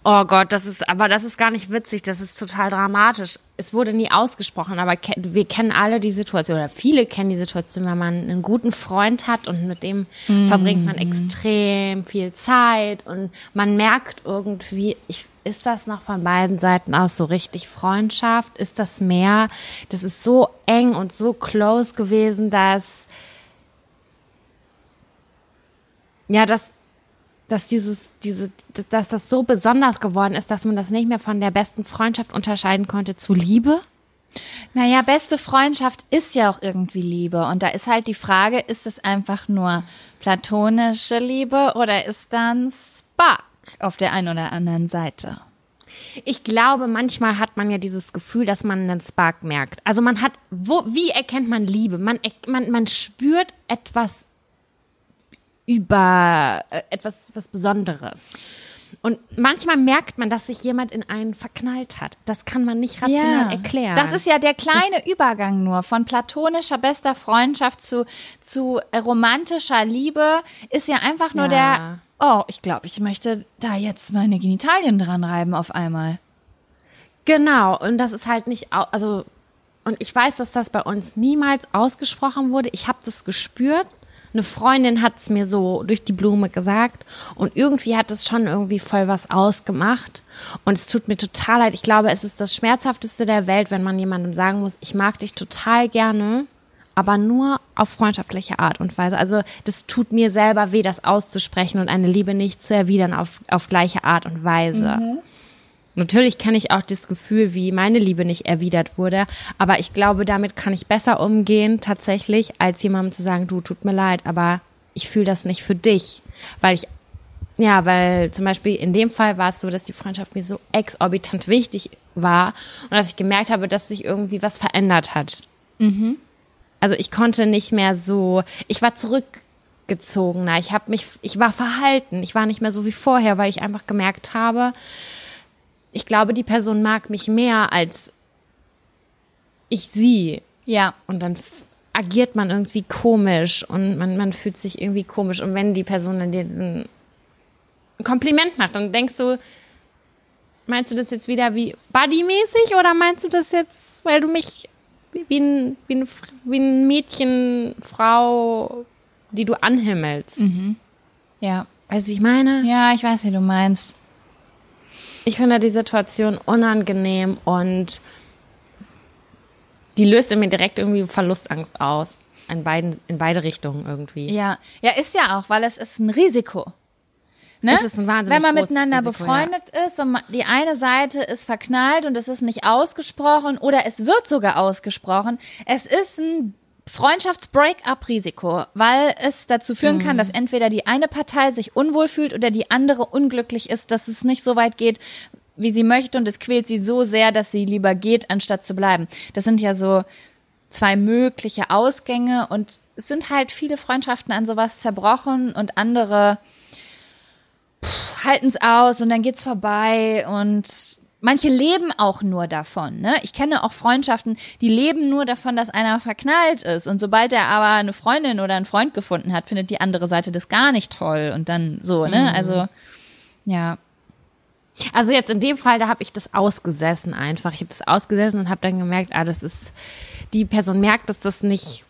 Oh Gott, das ist, aber das ist gar nicht witzig, das ist total dramatisch. Es wurde nie ausgesprochen, aber ke wir kennen alle die Situation, oder viele kennen die Situation, wenn man einen guten Freund hat und mit dem verbringt man extrem viel Zeit und man merkt irgendwie, ich, ist das noch von beiden Seiten aus so richtig Freundschaft? Ist das mehr? Das ist so eng und so close gewesen, dass, ja, dass dass dieses, diese, dass das so besonders geworden ist, dass man das nicht mehr von der besten Freundschaft unterscheiden konnte zu Liebe. Naja, beste Freundschaft ist ja auch irgendwie Liebe. Und da ist halt die Frage, ist es einfach nur platonische Liebe oder ist dann Spark auf der einen oder anderen Seite? Ich glaube, manchmal hat man ja dieses Gefühl, dass man einen Spark merkt. Also man hat, wo, wie erkennt man Liebe? Man, man, man spürt etwas über äh, etwas was Besonderes. Und manchmal merkt man, dass sich jemand in einen verknallt hat. Das kann man nicht rational erklären. Das ist ja der kleine Übergang nur von platonischer bester Freundschaft zu, zu äh, romantischer Liebe ist ja einfach nur Ja. der, oh, ich glaube, ich möchte da jetzt meine Genitalien dran reiben auf einmal. Genau, und das ist halt nicht, also, und ich weiß, dass das bei uns niemals ausgesprochen wurde. Ich habe das gespürt. Eine Freundin hat es mir so durch die Blume gesagt und irgendwie hat es schon irgendwie voll was ausgemacht. Und es tut mir total leid. Ich glaube, es ist das Schmerzhafteste der Welt, wenn man jemandem sagen muss, ich mag dich total gerne, aber nur auf freundschaftliche Art und Weise. Also das tut mir selber weh, das auszusprechen und eine Liebe nicht zu erwidern auf, auf gleiche Art und Weise. Natürlich kenne ich auch das Gefühl, wie meine Liebe nicht erwidert wurde, aber ich glaube, damit kann ich besser umgehen tatsächlich, als jemandem zu sagen, du, tut mir leid, aber ich fühle das nicht für dich, weil ich, ja, weil zum Beispiel in dem Fall war es so, dass die Freundschaft mir so exorbitant wichtig war und dass ich gemerkt habe, dass sich irgendwie was verändert hat. Also ich konnte nicht mehr so, ich war zurückgezogener, ich habe mich, ich war verhalten, ich war nicht mehr so wie vorher, weil ich einfach gemerkt habe, ich glaube, die Person mag mich mehr als ich sie. Ja. Und dann agiert man irgendwie komisch und man, man fühlt sich irgendwie komisch. Und wenn die Person dann dir ein Kompliment macht, dann denkst du, meinst du das jetzt wieder wie Buddy-mäßig oder meinst du das jetzt, weil du mich wie- ein, wie ein, wie ein Mädchen, Frau, die du anhimmelst? Ja. Weißt du, wie ich meine? Ja, ich weiß, wie du meinst. Ich finde die Situation unangenehm und die löst in mir direkt irgendwie Verlustangst aus. In, beiden, in beide Richtungen irgendwie. Ja. Ja, ist ja auch, weil es ist ein Risiko. Ne? Es ist ein wahnsinnig Wenn man miteinander Risiko, befreundet ist und die eine Seite ist verknallt und es ist nicht ausgesprochen oder es wird sogar ausgesprochen, es ist ein Freundschafts-Break-up-Risiko, weil es dazu führen kann, dass entweder die eine Partei sich unwohl fühlt oder die andere unglücklich ist, dass es nicht so weit geht, wie sie möchte und es quält sie so sehr, dass sie lieber geht, anstatt zu bleiben. Das sind ja so zwei mögliche Ausgänge und es sind halt viele Freundschaften an sowas zerbrochen und andere halten es aus und dann geht's vorbei und manche leben auch nur davon. Ne? Ich kenne auch Freundschaften, die leben nur davon, dass einer verknallt ist und sobald er aber eine Freundin oder einen Freund gefunden hat, findet die andere Seite das gar nicht toll und dann so. Ne? Also Ja. Also jetzt in dem Fall, da habe ich das ausgesessen einfach. Ich habe das ausgesessen und habe dann gemerkt, ah, das ist, die Person merkt, dass das nicht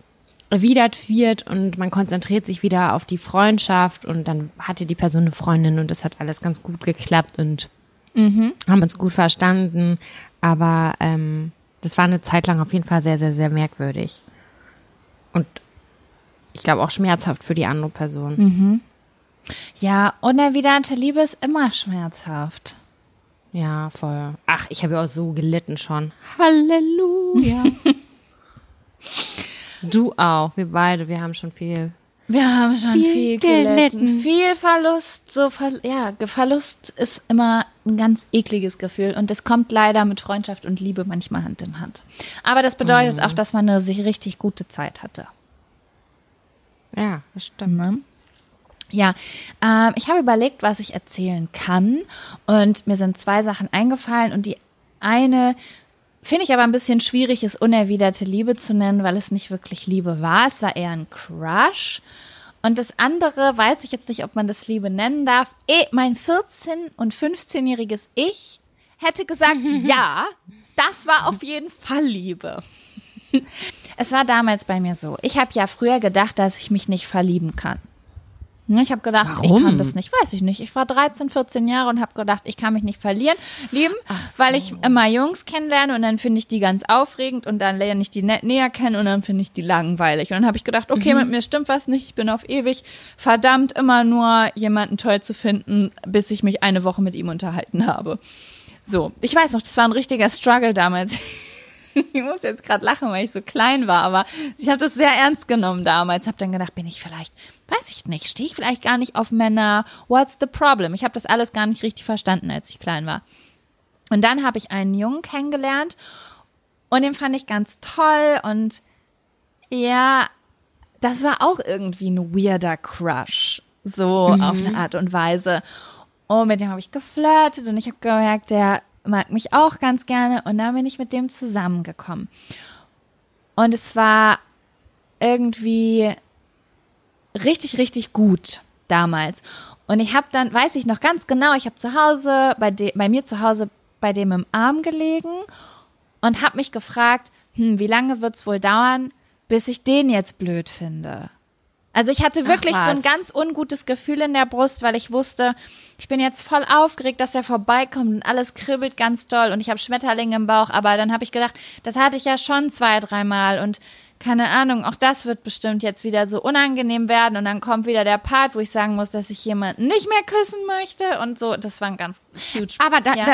erwidert wird und man konzentriert sich wieder auf die Freundschaft und dann hatte die Person eine Freundin und das hat alles ganz gut geklappt und mhm. haben uns gut verstanden. Aber ähm, das war eine Zeit lang auf jeden Fall sehr, sehr, sehr merkwürdig. Und ich glaube auch schmerzhaft für die andere Person. Mhm. Ja, unerwiderte Liebe ist immer schmerzhaft. Ja, voll. Ach, ich habe ja auch so gelitten schon. Halleluja. du auch, wir beide, wir haben schon viel. Wir haben schon viel, viel gelitten. gelitten. Viel Verlust, so Ver ja, Verlust ist immer ein ganz ekliges Gefühl und es kommt leider mit Freundschaft und Liebe manchmal Hand in Hand. Aber das bedeutet mhm. auch, dass man eine sich richtig gute Zeit hatte. Ja, das stimmt. Ne? Ja, ähm, ich habe überlegt, was ich erzählen kann und mir sind zwei Sachen eingefallen und die eine finde ich aber ein bisschen schwierig, ist unerwiderte Liebe zu nennen, weil es nicht wirklich Liebe war. Es war eher ein Crush. Und das andere weiß ich jetzt nicht, ob man das Liebe nennen darf. Eh, mein 14- und 15-jähriges Ich hätte gesagt, ja, das war auf jeden Fall Liebe. Es war damals bei mir so. Ich habe ja früher gedacht, dass ich mich nicht verlieben kann. Ne, ich habe gedacht, Warum? ich kann das nicht, weiß ich nicht. Ich war 13, 14 Jahre und habe gedacht, ich kann mich nicht verlieren, lieben, so. weil ich immer Jungs kennenlerne und dann finde ich die ganz aufregend und dann lerne ich die näher kennen und dann finde ich die langweilig. Und dann habe ich gedacht, okay, mhm. mit mir stimmt was nicht, ich bin auf ewig verdammt immer nur jemanden toll zu finden, bis ich mich eine Woche mit ihm unterhalten habe. So, ich weiß noch, das war ein richtiger Struggle damals. ich muss jetzt gerade lachen, weil ich so klein war, aber ich habe das sehr ernst genommen damals. Habe dann gedacht, bin ich vielleicht, weiß ich nicht, stehe ich vielleicht gar nicht auf Männer? What's the problem? Ich habe das alles gar nicht richtig verstanden, als ich klein war. Und dann habe ich einen Jungen kennengelernt und den fand ich ganz toll und ja, das war auch irgendwie ein weirder Crush, so mhm. auf eine Art und Weise. Und mit dem habe ich geflirtet und ich habe gemerkt, der mag mich auch ganz gerne und dann bin ich mit dem zusammengekommen. Und es war irgendwie richtig, richtig gut damals. Und ich habe dann, weiß ich noch ganz genau, ich habe zu Hause, bei, de, bei mir zu Hause bei dem im Arm gelegen und habe mich gefragt, hm, wie lange wird's wohl dauern, bis ich den jetzt blöd finde? Also ich hatte wirklich so ein ganz ungutes Gefühl in der Brust, weil ich wusste, ich bin jetzt voll aufgeregt, dass er vorbeikommt und alles kribbelt ganz doll und ich habe Schmetterlinge im Bauch, aber dann habe ich gedacht, das hatte ich ja schon zwei, dreimal und keine Ahnung, auch das wird bestimmt jetzt wieder so unangenehm werden und dann kommt wieder der Part, wo ich sagen muss, dass ich jemanden nicht mehr küssen möchte und so. Das war ein ganz huge. Aber da, ja. da,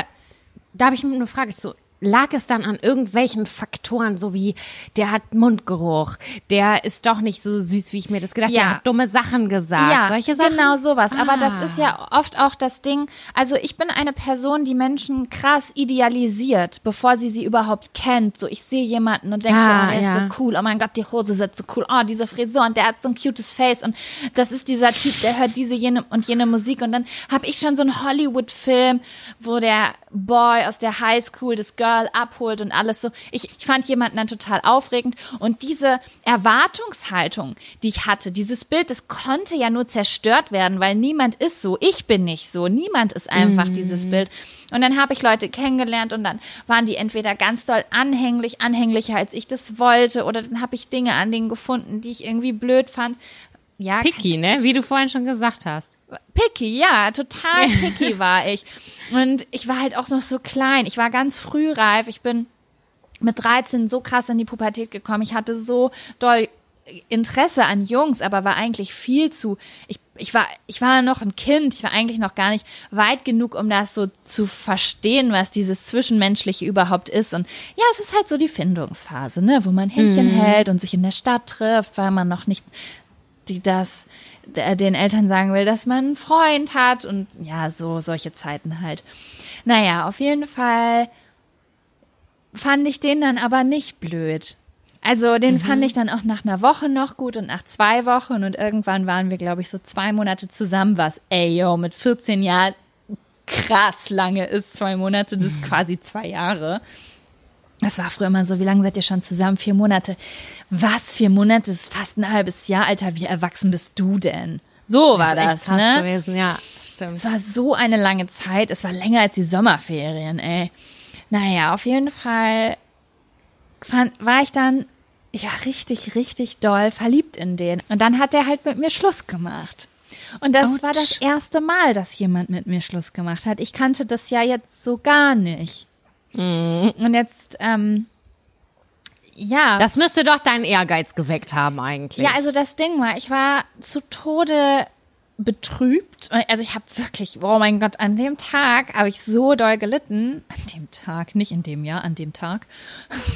da habe ich eine Frage zu lag es dann an irgendwelchen Faktoren, so wie der hat Mundgeruch, der ist doch nicht so süß, wie ich mir das gedacht habe, ja. der hat dumme Sachen gesagt, ja, solche Sachen. Genau sowas. Ah. Aber das ah. ist ja oft auch das Ding. Also ich bin eine Person, die Menschen krass idealisiert, bevor sie sie überhaupt kennt. So ich sehe jemanden und denke ah, so, oh, der ja. ist so cool. Oh mein Gott, die Hose sitzt so cool. Oh, diese Frisur und der hat so ein cutes Face und das ist dieser Typ, der hört diese jene und jene Musik und dann habe ich schon so einen Hollywood-Film, wo der Boy aus der Highschool das Girl abholt und alles so. Ich, ich fand jemanden dann total aufregend und diese Erwartungshaltung, die ich hatte, dieses Bild, das konnte ja nur zerstört werden, weil niemand ist so. Ich bin nicht so. Niemand ist einfach mm. dieses Bild. Und dann habe ich Leute kennengelernt und dann waren die entweder ganz doll anhänglich, anhänglicher als ich das wollte, oder dann habe ich Dinge an denen gefunden, die ich irgendwie blöd fand. Ja, Picky, ne? Wie du vorhin schon gesagt hast. Picky, ja, total picky war ich. Und ich war halt auch noch so klein. Ich war ganz frühreif. Ich bin mit 13 so krass in die Pubertät gekommen. Ich hatte so doll Interesse an Jungs, aber war eigentlich viel zu, ich, ich war, ich war noch ein Kind, ich war eigentlich noch gar nicht weit genug, um das so zu verstehen, was dieses Zwischenmenschliche überhaupt ist. Und ja, es ist halt so die Findungsphase, ne, wo man Händchen mm. hält und sich in der Stadt trifft, weil man noch nicht die das den Eltern sagen will, dass man einen Freund hat und ja, so solche Zeiten halt. Naja, auf jeden Fall fand ich den dann aber nicht blöd. Also den mhm. fand ich dann auch nach einer Woche noch gut und nach zwei Wochen und irgendwann waren wir, glaube ich, so zwei Monate zusammen, was, ey, yo, mit 14 Jahren krass lange ist, zwei Monate, das ist quasi zwei Jahre. Das war früher immer so, wie lange seid ihr schon zusammen? Vier Monate. Was? Vier Monate? Das ist fast ein halbes Jahr, Alter. Wie erwachsen bist du denn? So war das, krass ne? gewesen, ja, stimmt. Es war so eine lange Zeit. Es war länger als die Sommerferien, ey. Naja, auf jeden Fall fand, war ich dann, war richtig, richtig doll verliebt in den. Und dann hat er halt mit mir Schluss gemacht. Und das Autsch. war das erste Mal, dass jemand mit mir Schluss gemacht hat. Ich kannte das ja jetzt so gar nicht. Und jetzt, ähm, ja. Das müsste doch deinen Ehrgeiz geweckt haben eigentlich. Ja, also das Ding war, ich war zu Tode betrübt. Also ich habe wirklich, oh mein Gott, an dem Tag habe ich so doll gelitten. An dem Tag, nicht in dem Jahr, an dem Tag.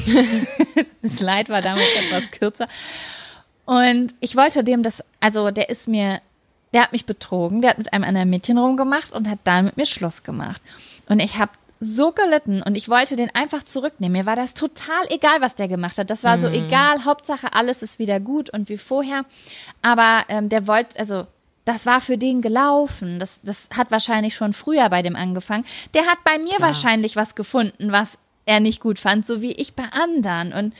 das Leid war damals etwas kürzer. Und ich wollte dem das, also der ist mir, der hat mich betrogen, der hat mit einem anderen Mädchen rumgemacht und hat dann mit mir Schluss gemacht. Und ich habe so gelitten und ich wollte den einfach zurücknehmen. Mir war das total egal, was der gemacht hat. Das war so egal. Hauptsache, alles ist wieder gut und wie vorher. Aber ähm, der wollte, also das war für den gelaufen. Das, das hat wahrscheinlich schon früher bei dem angefangen. Der hat bei mir wahrscheinlich was gefunden, was er nicht gut fand, so wie ich bei anderen. Und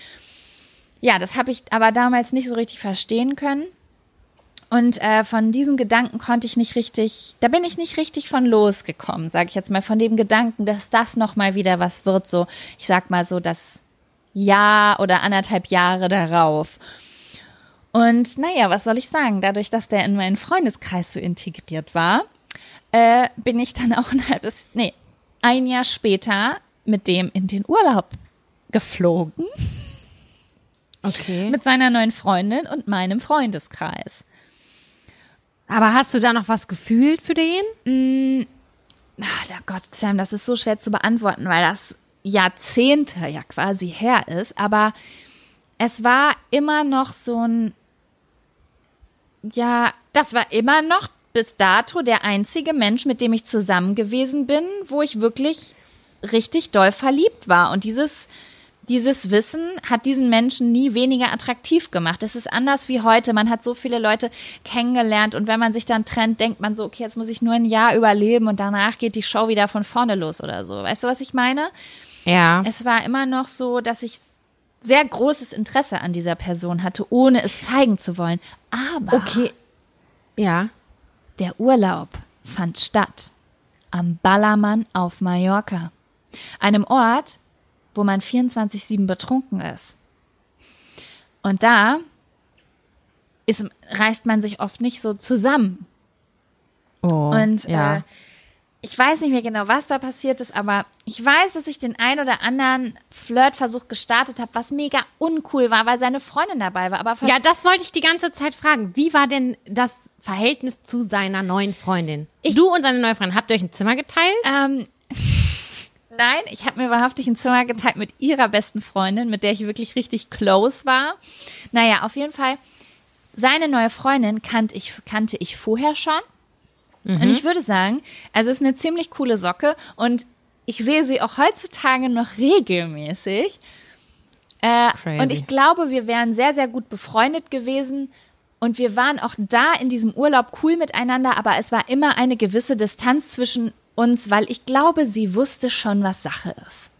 ja, das habe ich aber damals nicht so richtig verstehen können. Und äh, von diesen Gedanken konnte ich nicht richtig, da bin ich nicht richtig von losgekommen, sage ich jetzt mal, von dem Gedanken, dass das nochmal wieder was wird, so, ich sag mal so, das Jahr oder anderthalb Jahre darauf. Und naja, was soll ich sagen? Dadurch, dass der in meinen Freundeskreis so integriert war, äh, bin ich dann auch ein halbes, nee, ein Jahr später mit dem in den Urlaub geflogen okay. mit seiner neuen Freundin und meinem Freundeskreis. Aber hast du da noch was gefühlt für den? Ach, der Gott, Sam, das ist so schwer zu beantworten, weil das Jahrzehnte ja quasi her ist. Aber es war immer noch so ein, ja, das war immer noch bis dato der einzige Mensch, mit dem ich zusammen gewesen bin, wo ich wirklich richtig doll verliebt war. Und dieses, dieses Wissen hat diesen Menschen nie weniger attraktiv gemacht. Es ist anders wie heute. Man hat so viele Leute kennengelernt und wenn man sich dann trennt, denkt man so, okay, jetzt muss ich nur ein Jahr überleben und danach geht die Show wieder von vorne los oder so. Weißt du, was ich meine? Ja. Es war immer noch so, dass ich sehr großes Interesse an dieser Person hatte, ohne es zeigen zu wollen. Aber Okay. Ja. der Urlaub fand statt am Ballermann auf Mallorca, einem Ort, wo man 24/7 betrunken ist. Und da ist, reißt man sich oft nicht so zusammen. Oh, Und ja. äh, ich weiß nicht mehr genau, was da passiert ist, aber ich weiß, dass ich den ein oder anderen Flirtversuch gestartet habe, was mega uncool war, weil seine Freundin dabei war. Aber ja, das wollte ich die ganze Zeit fragen. Wie war denn das Verhältnis zu seiner neuen Freundin? du und seine neue Freundin, habt ihr euch ein Zimmer geteilt? Ähm, nein, ich habe mir wahrhaftig ein Zimmer geteilt mit ihrer besten Freundin, mit der ich wirklich richtig close war. Naja, auf jeden Fall, seine neue Freundin kannte ich, kannte ich vorher schon. Und ich würde sagen, also ist eine ziemlich coole Socke und ich sehe sie auch heutzutage noch regelmäßig. Äh, und ich glaube, wir wären sehr, sehr gut befreundet gewesen. Und wir waren auch da in diesem Urlaub cool miteinander, aber es war immer eine gewisse Distanz zwischen uns, weil ich glaube, sie wusste schon, was Sache ist.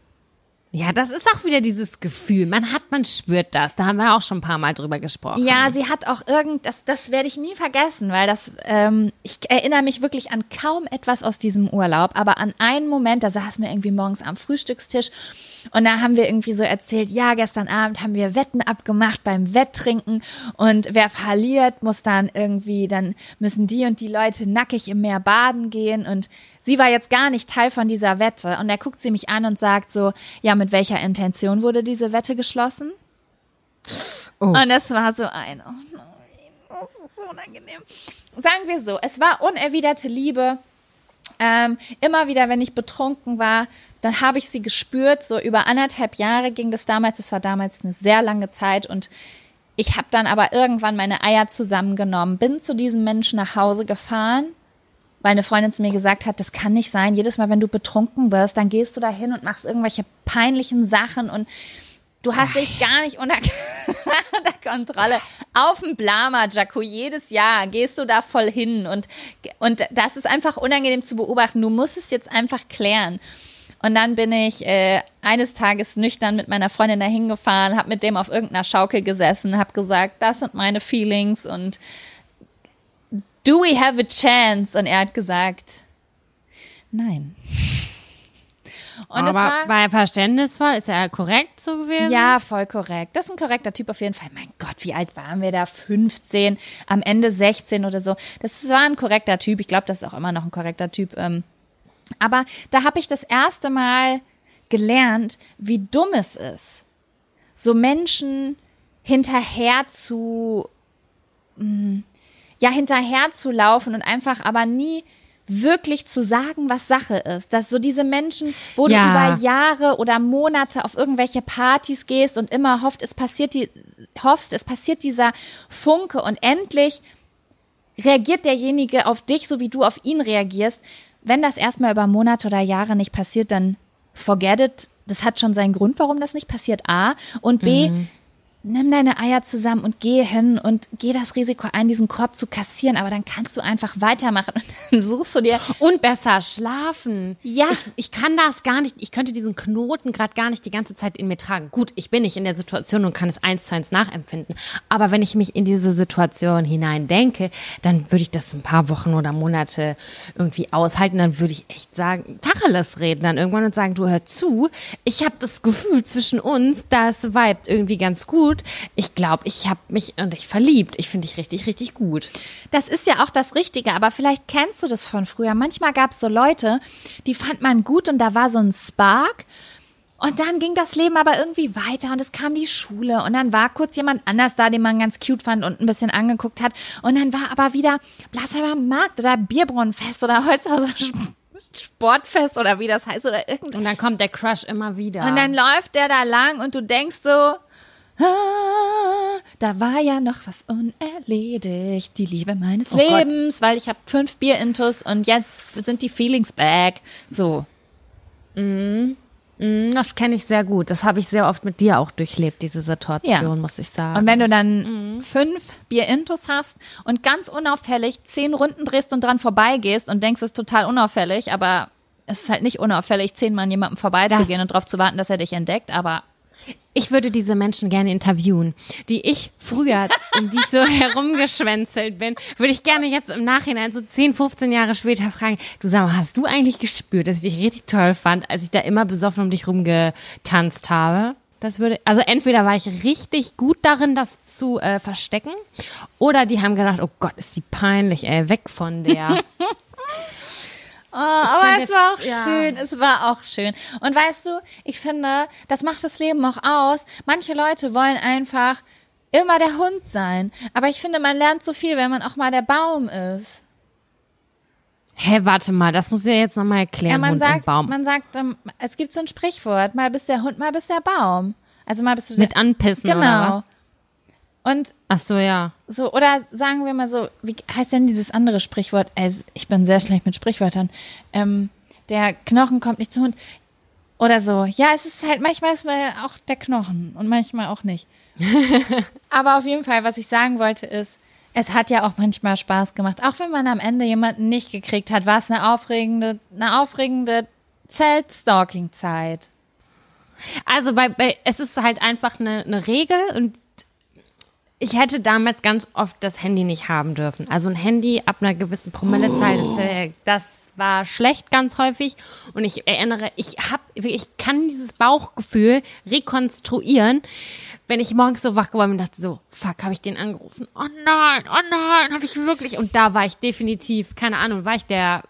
Ja, das ist auch wieder dieses Gefühl. Man hat, man spürt das. Da haben wir auch schon ein paar Mal drüber gesprochen. Ja, sie hat auch irgend, das, das werde ich nie vergessen, weil das, ähm, ich erinnere mich wirklich an kaum etwas aus diesem Urlaub, aber an einen Moment, da saßen wir irgendwie morgens am Frühstückstisch und da haben wir irgendwie so erzählt, ja, gestern Abend haben wir Wetten abgemacht beim Wetttrinken und wer verliert, muss dann irgendwie, dann müssen die und die Leute nackig im Meer baden gehen und sie war jetzt gar nicht Teil von dieser Wette und er guckt sie mich an und sagt so, ja, mit welcher Intention wurde diese Wette geschlossen? Oh. Und es war so ein, oh nein, das ist so unangenehm. Sagen wir so, es war unerwiderte Liebe. Ähm, immer wieder, wenn ich betrunken war, dann habe ich sie gespürt. So über anderthalb Jahre ging das damals. Das war damals eine sehr lange Zeit und ich habe dann aber irgendwann meine Eier zusammengenommen, bin zu diesem Menschen nach Hause gefahren, weil eine Freundin zu mir gesagt hat, das kann nicht sein. Jedes Mal, wenn du betrunken wirst, dann gehst du da hin und machst irgendwelche peinlichen Sachen und du hast dich gar nicht unter, unter Kontrolle. Auf dem Blama, Jaco, jedes Jahr gehst du da voll hin und, und das ist einfach unangenehm zu beobachten. Du musst es jetzt einfach klären. Und dann bin ich äh, eines Tages nüchtern mit meiner Freundin da hingefahren, habe mit dem auf irgendeiner Schaukel gesessen, habe gesagt, das sind meine Feelings und do we have a chance? Und er hat gesagt, nein. Und Aber war, war er verständnisvoll? Ist er korrekt so gewesen? Ja, voll korrekt. Das ist ein korrekter Typ auf jeden Fall. Mein Gott, wie alt waren wir da? 15, am Ende 16 oder so. Das war ein korrekter Typ. Ich glaube, das ist auch immer noch ein korrekter Typ. Ähm. Aber da habe ich das erste Mal gelernt, wie dumm es ist, so Menschen hinterher zu, mm, ja, hinterher zu laufen und einfach aber nie wirklich zu sagen, was Sache ist. Dass so diese Menschen, wo ja. du über Jahre oder Monate auf irgendwelche Partys gehst und immer hofft, es passiert die, hoffst, es passiert dieser Funke und endlich reagiert derjenige auf dich, so wie du auf ihn reagierst. Wenn das erstmal über Monate oder Jahre nicht passiert, dann forget it. Das hat schon seinen Grund, warum das nicht passiert. A. Und B. Mhm nimm deine Eier zusammen und geh hin und geh das Risiko ein, diesen Korb zu kassieren, aber dann kannst du einfach weitermachen und dann suchst du dir. Und besser schlafen. Ja. Ich, ich kann das gar nicht, ich könnte diesen Knoten gerade gar nicht die ganze Zeit in mir tragen. Gut, ich bin nicht in der Situation und kann es eins zu eins nachempfinden. Aber wenn ich mich in diese Situation hinein denke, dann würde ich das ein paar Wochen oder Monate irgendwie aushalten. Dann würde ich echt sagen, Tacheles reden dann irgendwann und sagen, du hör zu, ich habe das Gefühl zwischen uns, das vibet irgendwie ganz gut gut. Ich glaube, ich habe mich und ich verliebt. Ich finde dich richtig, richtig gut. Das ist ja auch das Richtige, aber vielleicht kennst du das von früher. Manchmal gab es so Leute, die fand man gut und da war so ein Spark. Und dann ging das Leben aber irgendwie weiter und es kam die Schule und dann war kurz jemand anders da, den man ganz cute fand und ein bisschen angeguckt hat. Und dann war aber wieder Blassheimer Markt oder Bierbrunnenfest oder Holzhauser Sportfest oder wie das heißt oder irgendwas. Und dann kommt der Crush immer wieder. Und dann läuft der da lang und du denkst so, Ah, da war ja noch was unerledigt, die Liebe meines oh Lebens, Gott. weil ich habe fünf Bierintus und jetzt sind die Feelings back. So. Mhm. mhm das kenne ich sehr gut. Das habe ich sehr oft mit dir auch durchlebt, diese Situation, ja. muss ich sagen. Und wenn du dann mhm. fünf Bierintus hast und ganz unauffällig zehn Runden drehst und dran vorbeigehst und denkst, es ist total unauffällig, aber es ist halt nicht unauffällig, zehnmal an jemandem vorbeizugehen und darauf zu warten, dass er dich entdeckt, aber ich würde diese Menschen gerne interviewen, die ich früher, um die ich so herumgeschwänzelt bin, würde ich gerne jetzt im Nachhinein, so 10, 15 Jahre später fragen, du sag mal, hast du eigentlich gespürt, dass ich dich richtig toll fand, als ich da immer besoffen um dich rumgetanzt habe? Das würde, also entweder war ich richtig gut darin, das zu äh, verstecken, oder die haben gedacht, oh Gott, ist die peinlich, ey, weg von der. Oh, aber es war auch ja. schön, es war auch schön. Und weißt du, ich finde, das macht das Leben auch aus. Manche Leute wollen einfach immer der Hund sein. Aber ich finde, man lernt so viel, wenn man auch mal der Baum ist. Hä, warte mal, das muss ich ja jetzt nochmal erklären. Ja, man Hund sagt, und Baum. man sagt, ähm, es gibt so ein Sprichwort, mal bist der Hund, mal bist der Baum. Also mal bist du Mit anpissen genau. oder was? Und Ach so, ja. So, oder sagen wir mal so, wie heißt denn dieses andere Sprichwort? ich bin sehr schlecht mit Sprichwörtern. Ähm, der Knochen kommt nicht zum Hund. Oder so. Ja, es ist halt manchmal ist mal auch der Knochen und manchmal auch nicht. Aber auf jeden Fall, was ich sagen wollte, ist, es hat ja auch manchmal Spaß gemacht. Auch wenn man am Ende jemanden nicht gekriegt hat, war es eine aufregende, eine aufregende Zeltstalking-Zeit. Also bei, bei, es ist halt einfach eine, eine Regel und ich hätte damals ganz oft das Handy nicht haben dürfen. Also ein Handy ab einer gewissen Promillezahl, das, äh, das war schlecht ganz häufig. Und ich erinnere, ich habe, ich kann dieses Bauchgefühl rekonstruieren, wenn ich morgens so wach geworden bin und dachte so, fuck, habe ich den angerufen? Oh nein, oh nein, habe ich wirklich. Und da war ich definitiv, keine Ahnung, war ich der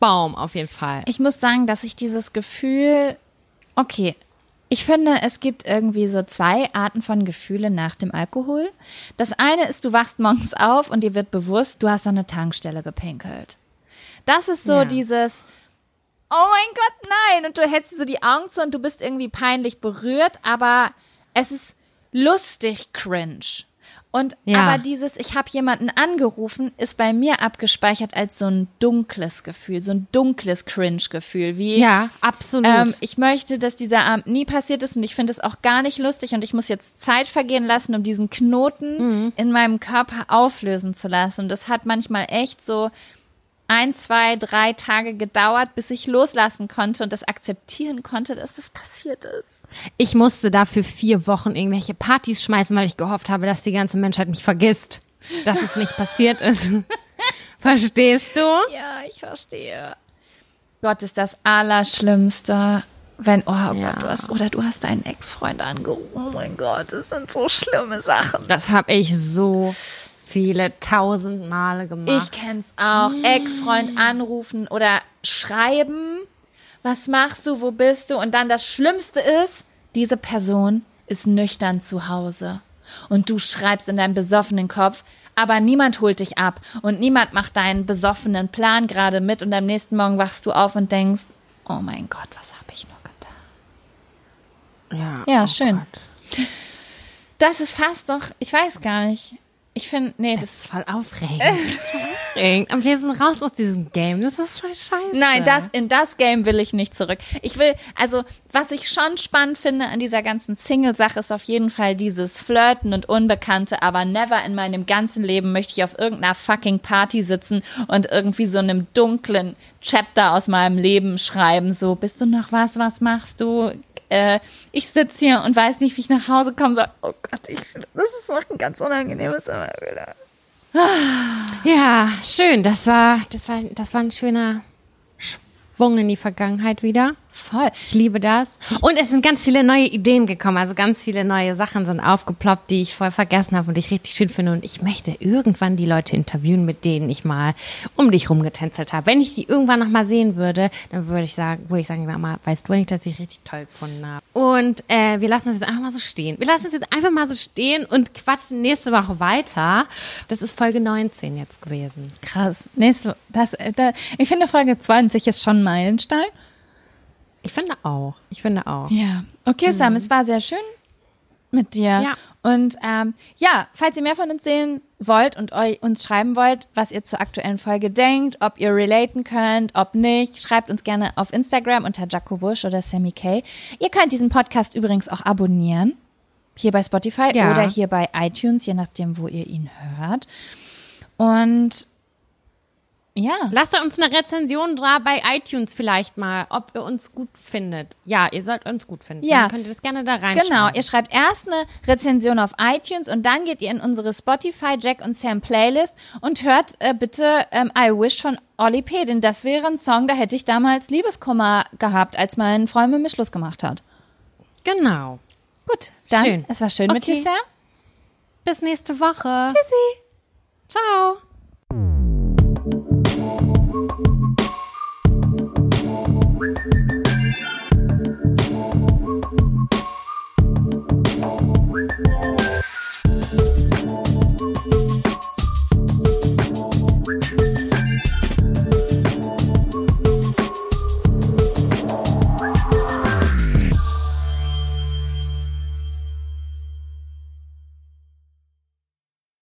Baum auf jeden Fall. Ich muss sagen, dass ich dieses Gefühl, okay, ich finde, es gibt irgendwie so zwei Arten von Gefühle nach dem Alkohol. Das eine ist, du wachst morgens auf und dir wird bewusst, du hast an eine Tankstelle gepinkelt. Das ist so ja. dieses, oh mein Gott, nein! Und du hältst so die Augen zu und du bist irgendwie peinlich berührt, aber es ist lustig cringe. Und ja. aber dieses, ich habe jemanden angerufen, ist bei mir abgespeichert als so ein dunkles Gefühl, so ein dunkles Cringe-Gefühl. Wie ja, absolut. Ähm, ich möchte, dass dieser Abend nie passiert ist und ich finde es auch gar nicht lustig und ich muss jetzt Zeit vergehen lassen, um diesen Knoten mhm. in meinem Körper auflösen zu lassen. Und das hat manchmal echt so ein, zwei, drei Tage gedauert, bis ich loslassen konnte und das akzeptieren konnte, dass das passiert ist. Ich musste dafür vier Wochen irgendwelche Partys schmeißen, weil ich gehofft habe, dass die ganze Menschheit mich vergisst, dass es nicht passiert ist. Verstehst du? Ja, ich verstehe. Gott ist das Allerschlimmste. Wenn, oh, oh Ja. Gott, du hast, oder du hast deinen Ex-Freund angerufen. Oh mein Gott, das sind so schlimme Sachen. Das habe ich so viele tausend Male gemacht. Ich kenn's auch. Ex-Freund anrufen oder schreiben. Was machst du? Wo bist du? Und dann das Schlimmste ist, diese Person ist nüchtern zu Hause. Und du schreibst in deinem besoffenen Kopf, aber niemand holt dich ab und niemand macht deinen besoffenen Plan gerade mit und am nächsten Morgen wachst du auf und denkst, oh mein Gott, was habe ich nur getan? ja, Ja, oh schön. Gott. Das ist fast doch, ich weiß gar nicht. Ich finde, nee, Das ist voll aufregend. Ist voll aufregend. Und wir sind raus aus diesem Game. Das ist voll scheiße. Nein, das, in das Game will ich nicht zurück. Ich will, also, was ich schon spannend finde an dieser ganzen Single-Sache ist auf jeden Fall dieses Flirten und Unbekannte, aber never in meinem ganzen Leben möchte ich auf irgendeiner fucking Party sitzen und irgendwie so einem dunklen Chapter aus meinem Leben schreiben. So, bist du noch was? Was machst du? Äh, ich sitze hier und weiß nicht, wie ich nach Hause komme. So, oh Gott, ich, das ist wirklich ein ganz unangenehmes immer wieder. Ja, schön. Das war, das war, das war ein schöner Schwung in die Vergangenheit wieder. Voll. Ich liebe das. Und es sind ganz viele neue Ideen gekommen. Also ganz viele neue Sachen sind aufgeploppt, die ich voll vergessen habe und die ich richtig schön finde. Und ich möchte irgendwann die Leute interviewen, mit denen ich mal um dich rumgetänzelt habe. Wenn ich die irgendwann noch mal sehen würde, dann würde ich sagen, würde ich sagen, Mama, weißt du eigentlich, dass ich richtig toll gefunden habe. Und äh, wir lassen das jetzt einfach mal so stehen. Wir lassen es jetzt einfach mal so stehen und quatschen nächste Woche weiter. Das ist Folge 19 jetzt gewesen. Krass. Nächste, das, äh, da, ich finde Folge 20 ist schon ein Meilenstein. Ich finde auch. Ich finde auch. Ja. Okay, Sam, es war sehr schön mit dir. Ja. Und ähm, ja, falls ihr mehr von uns sehen wollt und euch uns schreiben wollt, was ihr zur aktuellen Folge denkt, ob ihr relaten könnt, ob nicht, schreibt uns gerne auf Instagram unter Jaco Wusch oder Sammy K. Ihr könnt diesen Podcast übrigens auch abonnieren. Hier bei Spotify Ja. oder hier bei iTunes, je nachdem, wo ihr ihn hört. Und ja. Lasst uns eine Rezension da bei iTunes vielleicht mal, ob ihr uns gut findet. Ja, ihr sollt uns gut finden. Ja. Dann könnt ihr das gerne da reinschreiben. Genau, ihr schreibt erst eine Rezension auf iTunes und dann geht ihr in unsere Spotify Jack und Sam Playlist und hört äh, bitte ähm, I Wish von Olli P., denn das wäre ein Song, da hätte ich damals Liebeskummer gehabt, als mein Freund mit mir Schluss gemacht hat. Genau. Gut, dann, Schön. es war schön mit Okay. dir, Sam. Bis nächste Woche. Tschüssi. Ciao.